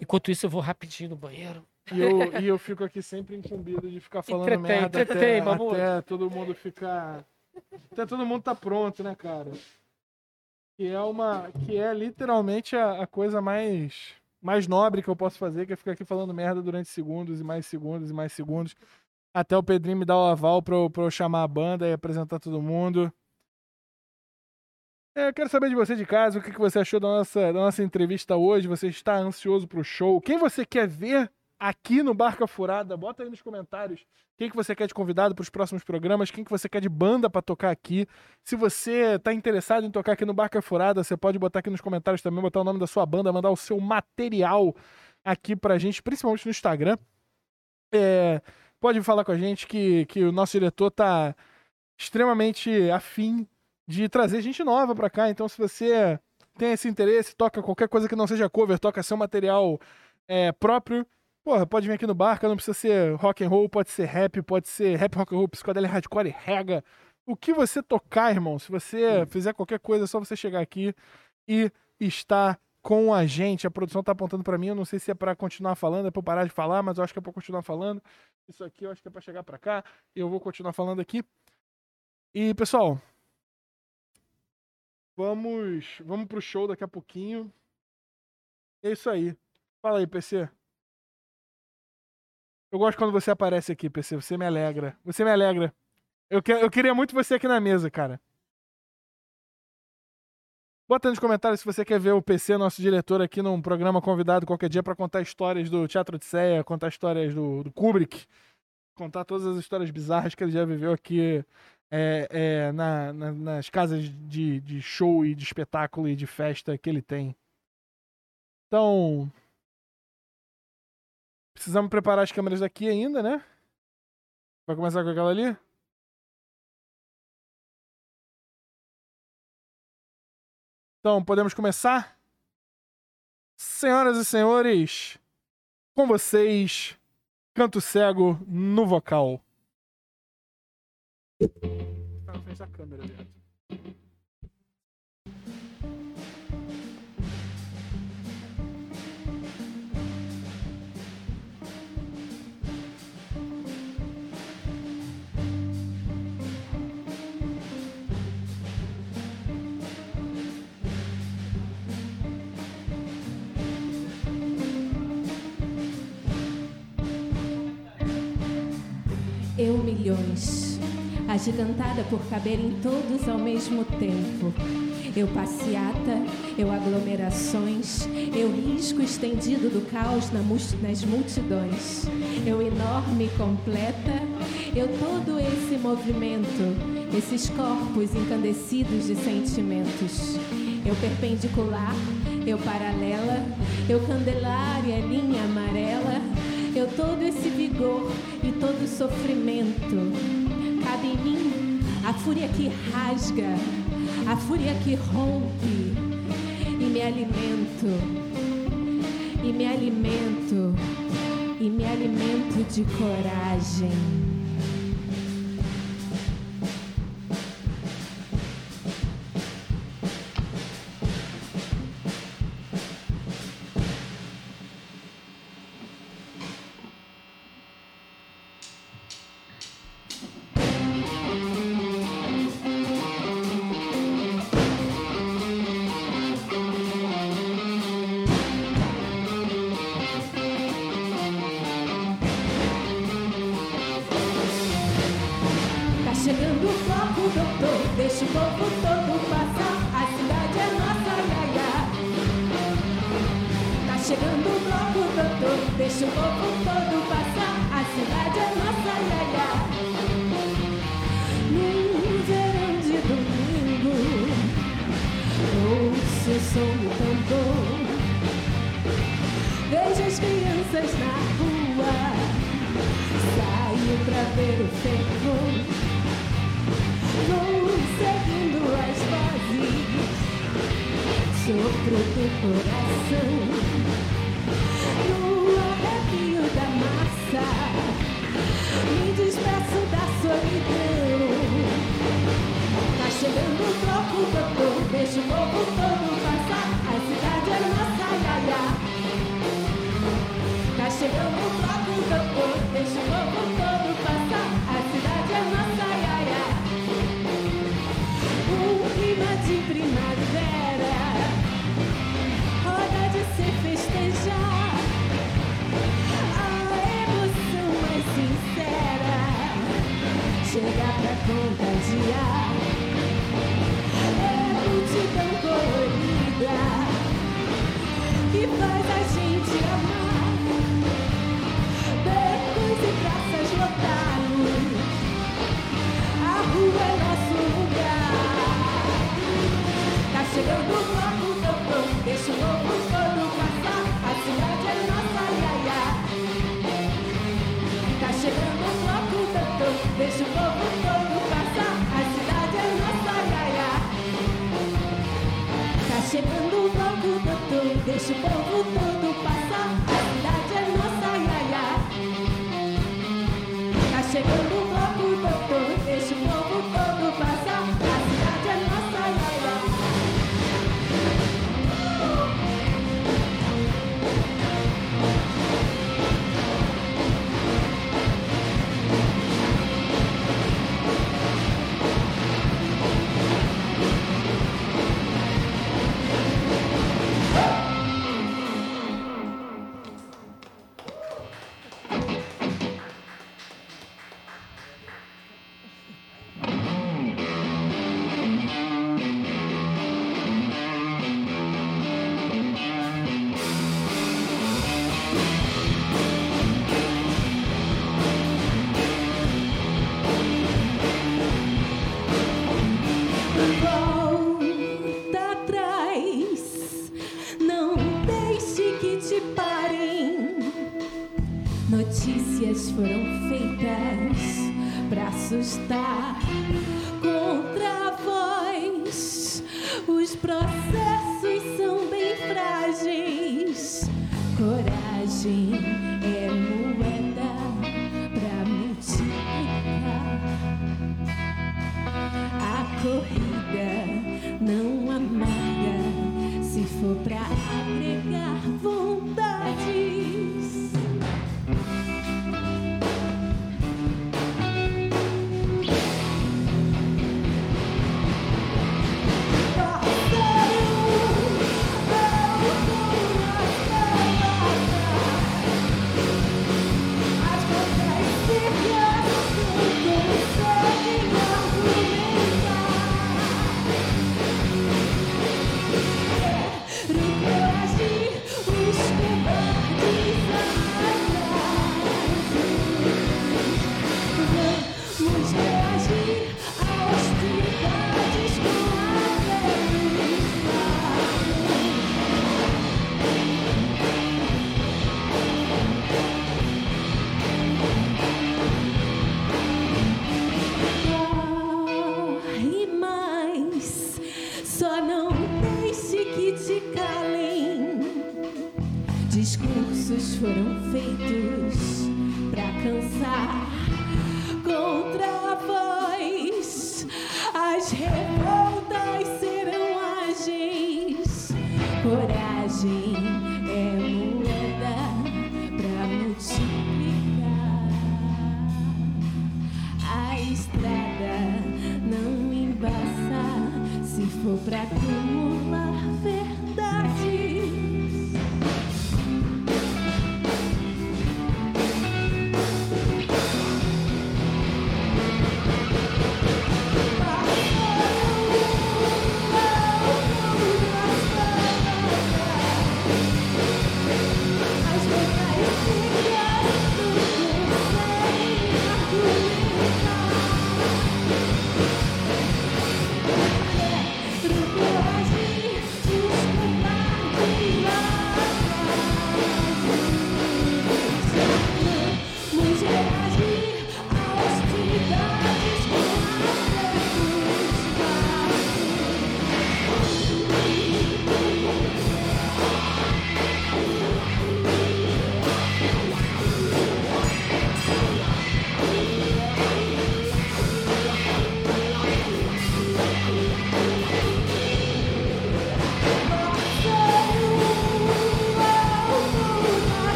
Enquanto isso, eu vou rapidinho no banheiro. E eu, e eu fico aqui sempre incumbido de ficar falando Entretém, merda entretém, até, vamos. até todo mundo ficar. Até todo mundo tá pronto, né, cara? Que é uma. Que é literalmente a, a coisa mais. Mais nobre que eu posso fazer, que é ficar aqui falando merda durante segundos e mais segundos e mais segundos. Até o Pedrinho me dar o aval pra eu, pra eu chamar a banda e apresentar todo mundo. É, eu quero saber de você de casa, o que que você achou da nossa, da nossa entrevista hoje. Você está ansioso pro show? Quem você quer ver aqui no Barca Furada? Bota aí nos comentários quem que você quer de convidado para os próximos programas, quem que você quer de banda para tocar aqui. Se você tá interessado em tocar aqui no Barca Furada, você pode botar aqui nos comentários também, botar o nome da sua banda, mandar o seu material aqui pra gente, principalmente no Instagram. É, pode falar com a gente que, que o nosso diretor tá extremamente afim de trazer gente nova pra cá. Então, se você tem esse interesse, toca qualquer coisa que não seja cover, toca seu material é, próprio, porra, pode vir aqui no Barca, não precisa ser rock and roll, pode ser rap, pode ser rap, rock and roll, psicodélia, hardcore, rega. O que você tocar, irmão, se você fizer qualquer coisa, é só você chegar aqui e estar com a gente. A produção tá apontando pra mim, eu não sei se é pra continuar falando, é pra eu parar de falar, mas eu acho que é pra continuar falando. Isso aqui eu acho que é pra chegar pra cá, e eu vou continuar falando aqui. E, pessoal, vamos, vamos pro show daqui a pouquinho. É isso aí. Fala aí, PC. Eu gosto quando você aparece aqui, PC. Você me alegra. Você me alegra. Eu, que, eu queria muito você aqui na mesa, cara. Bota nos comentários se você quer ver o PC, nosso diretor, aqui num programa convidado qualquer dia pra contar histórias do Teatro de Ceia, contar histórias do, do Kubrick, contar todas as histórias bizarras que ele já viveu aqui é, é, na- na- nas casas de, de show e de espetáculo e de festa que ele tem. Então, precisamos preparar as câmeras aqui ainda, né? Vai começar com aquela ali? Então, podemos começar? Senhoras e senhores, com vocês, Canto Cego no vocal. Tá na frente da câmera. milhões, agigantada por caber em todos ao mesmo tempo. Eu passeata, eu aglomerações, eu risco estendido do caos nas multidões, eu enorme completa, eu todo esse movimento, esses corpos encandecidos de sentimentos. Eu perpendicular, eu paralela, eu candelária, linha amarela. Eu todo esse vigor e todo sofrimento cabe em mim a fúria que rasga, a fúria que rompe e me alimento, e me alimento, e me alimento de coragem.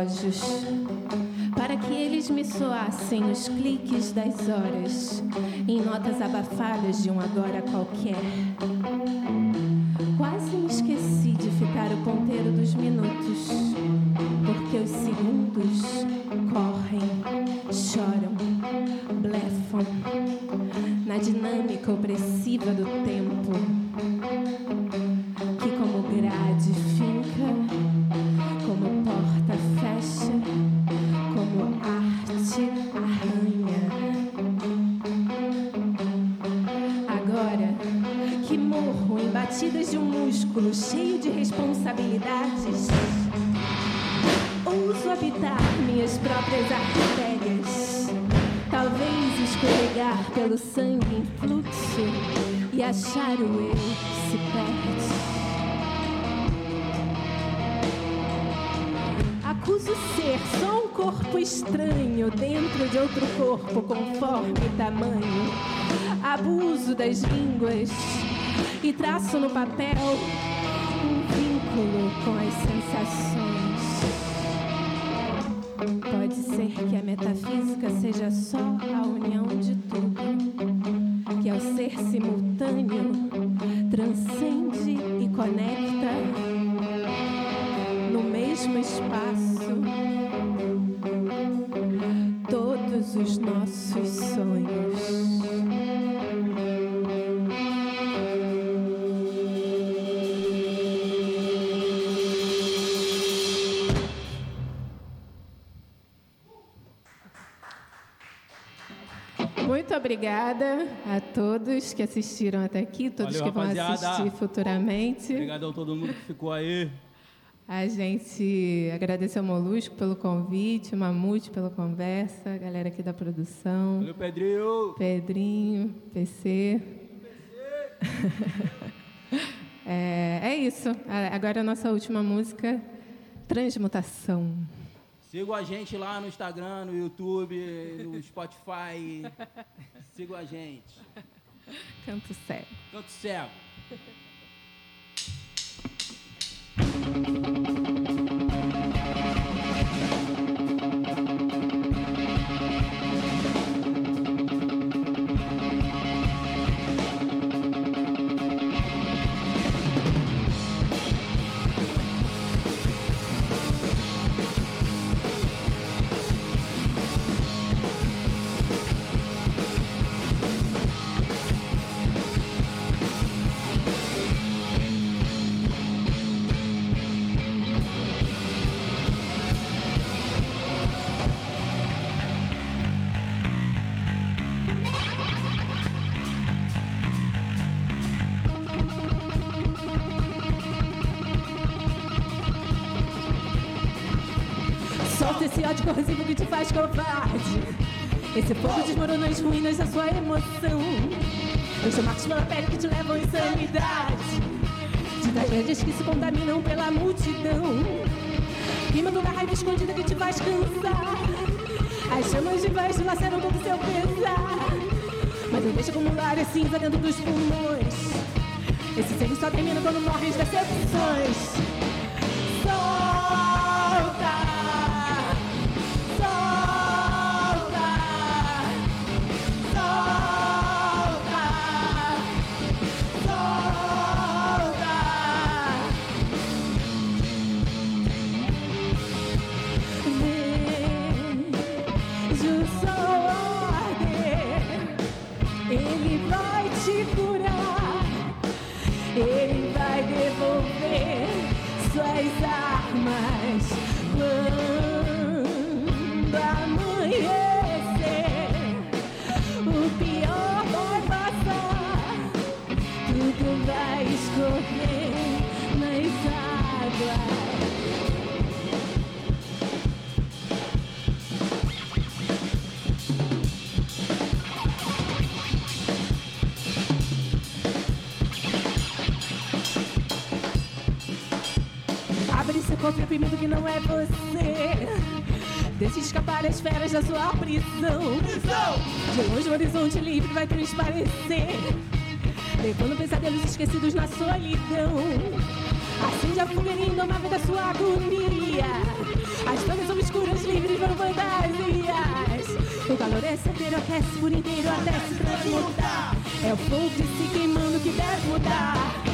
Relógios para que eles me soassem os cliques das horas em notas abafadas de um agora qualquer. Quase me esqueci de ficar o ponteiro dos minutos, porque os segundos correm, choram, blefam na dinâmica opressiva do tempo, estranho dentro de outro corpo conforme tamanho. Abuso das línguas e traço no papel um vínculo com as sensações. Pode ser que a metafísica seja só obrigada a todos que assistiram até aqui, todos Valeu, que vão rapaziada. assistir futuramente. Obrigadão a todo mundo que ficou aí. A gente agradece ao Molusco pelo convite, Mamute pela conversa, a galera aqui da produção, Valeu, Pedrinho. Pedrinho, PC. é, é isso. Agora a nossa última música, Transmutação. Sigam a gente lá no Instagram, no YouTube, no Spotify. Sigam a gente. Canto cego. Canto cego. ódio corrosivo que te faz covarde. Esse fogo desmorona as ruínas da sua emoção. Os tomates pela pele que te levam à insanidade. Tintas verdes que se contaminam pela multidão. Queimando da raiva escondida que te faz cansar. As chamas de vez te laceram todo seu pesar. Mas não deixa acumular a cinza dentro dos pulmões. Esse sangue só termina quando morrem as decepções. Armas Reprimido que não é você. Deixe escapar as feras da sua prisão. De longe o horizonte livre vai transparecer. Levando pesadelos esquecidos na solidão. Acende a fogueira indomável da sua agonia. As flores obscuras livres vão fantasias. O calor é certeiro, aquece por inteiro até se transmutar. É o fogo de se queimando que deve mudar.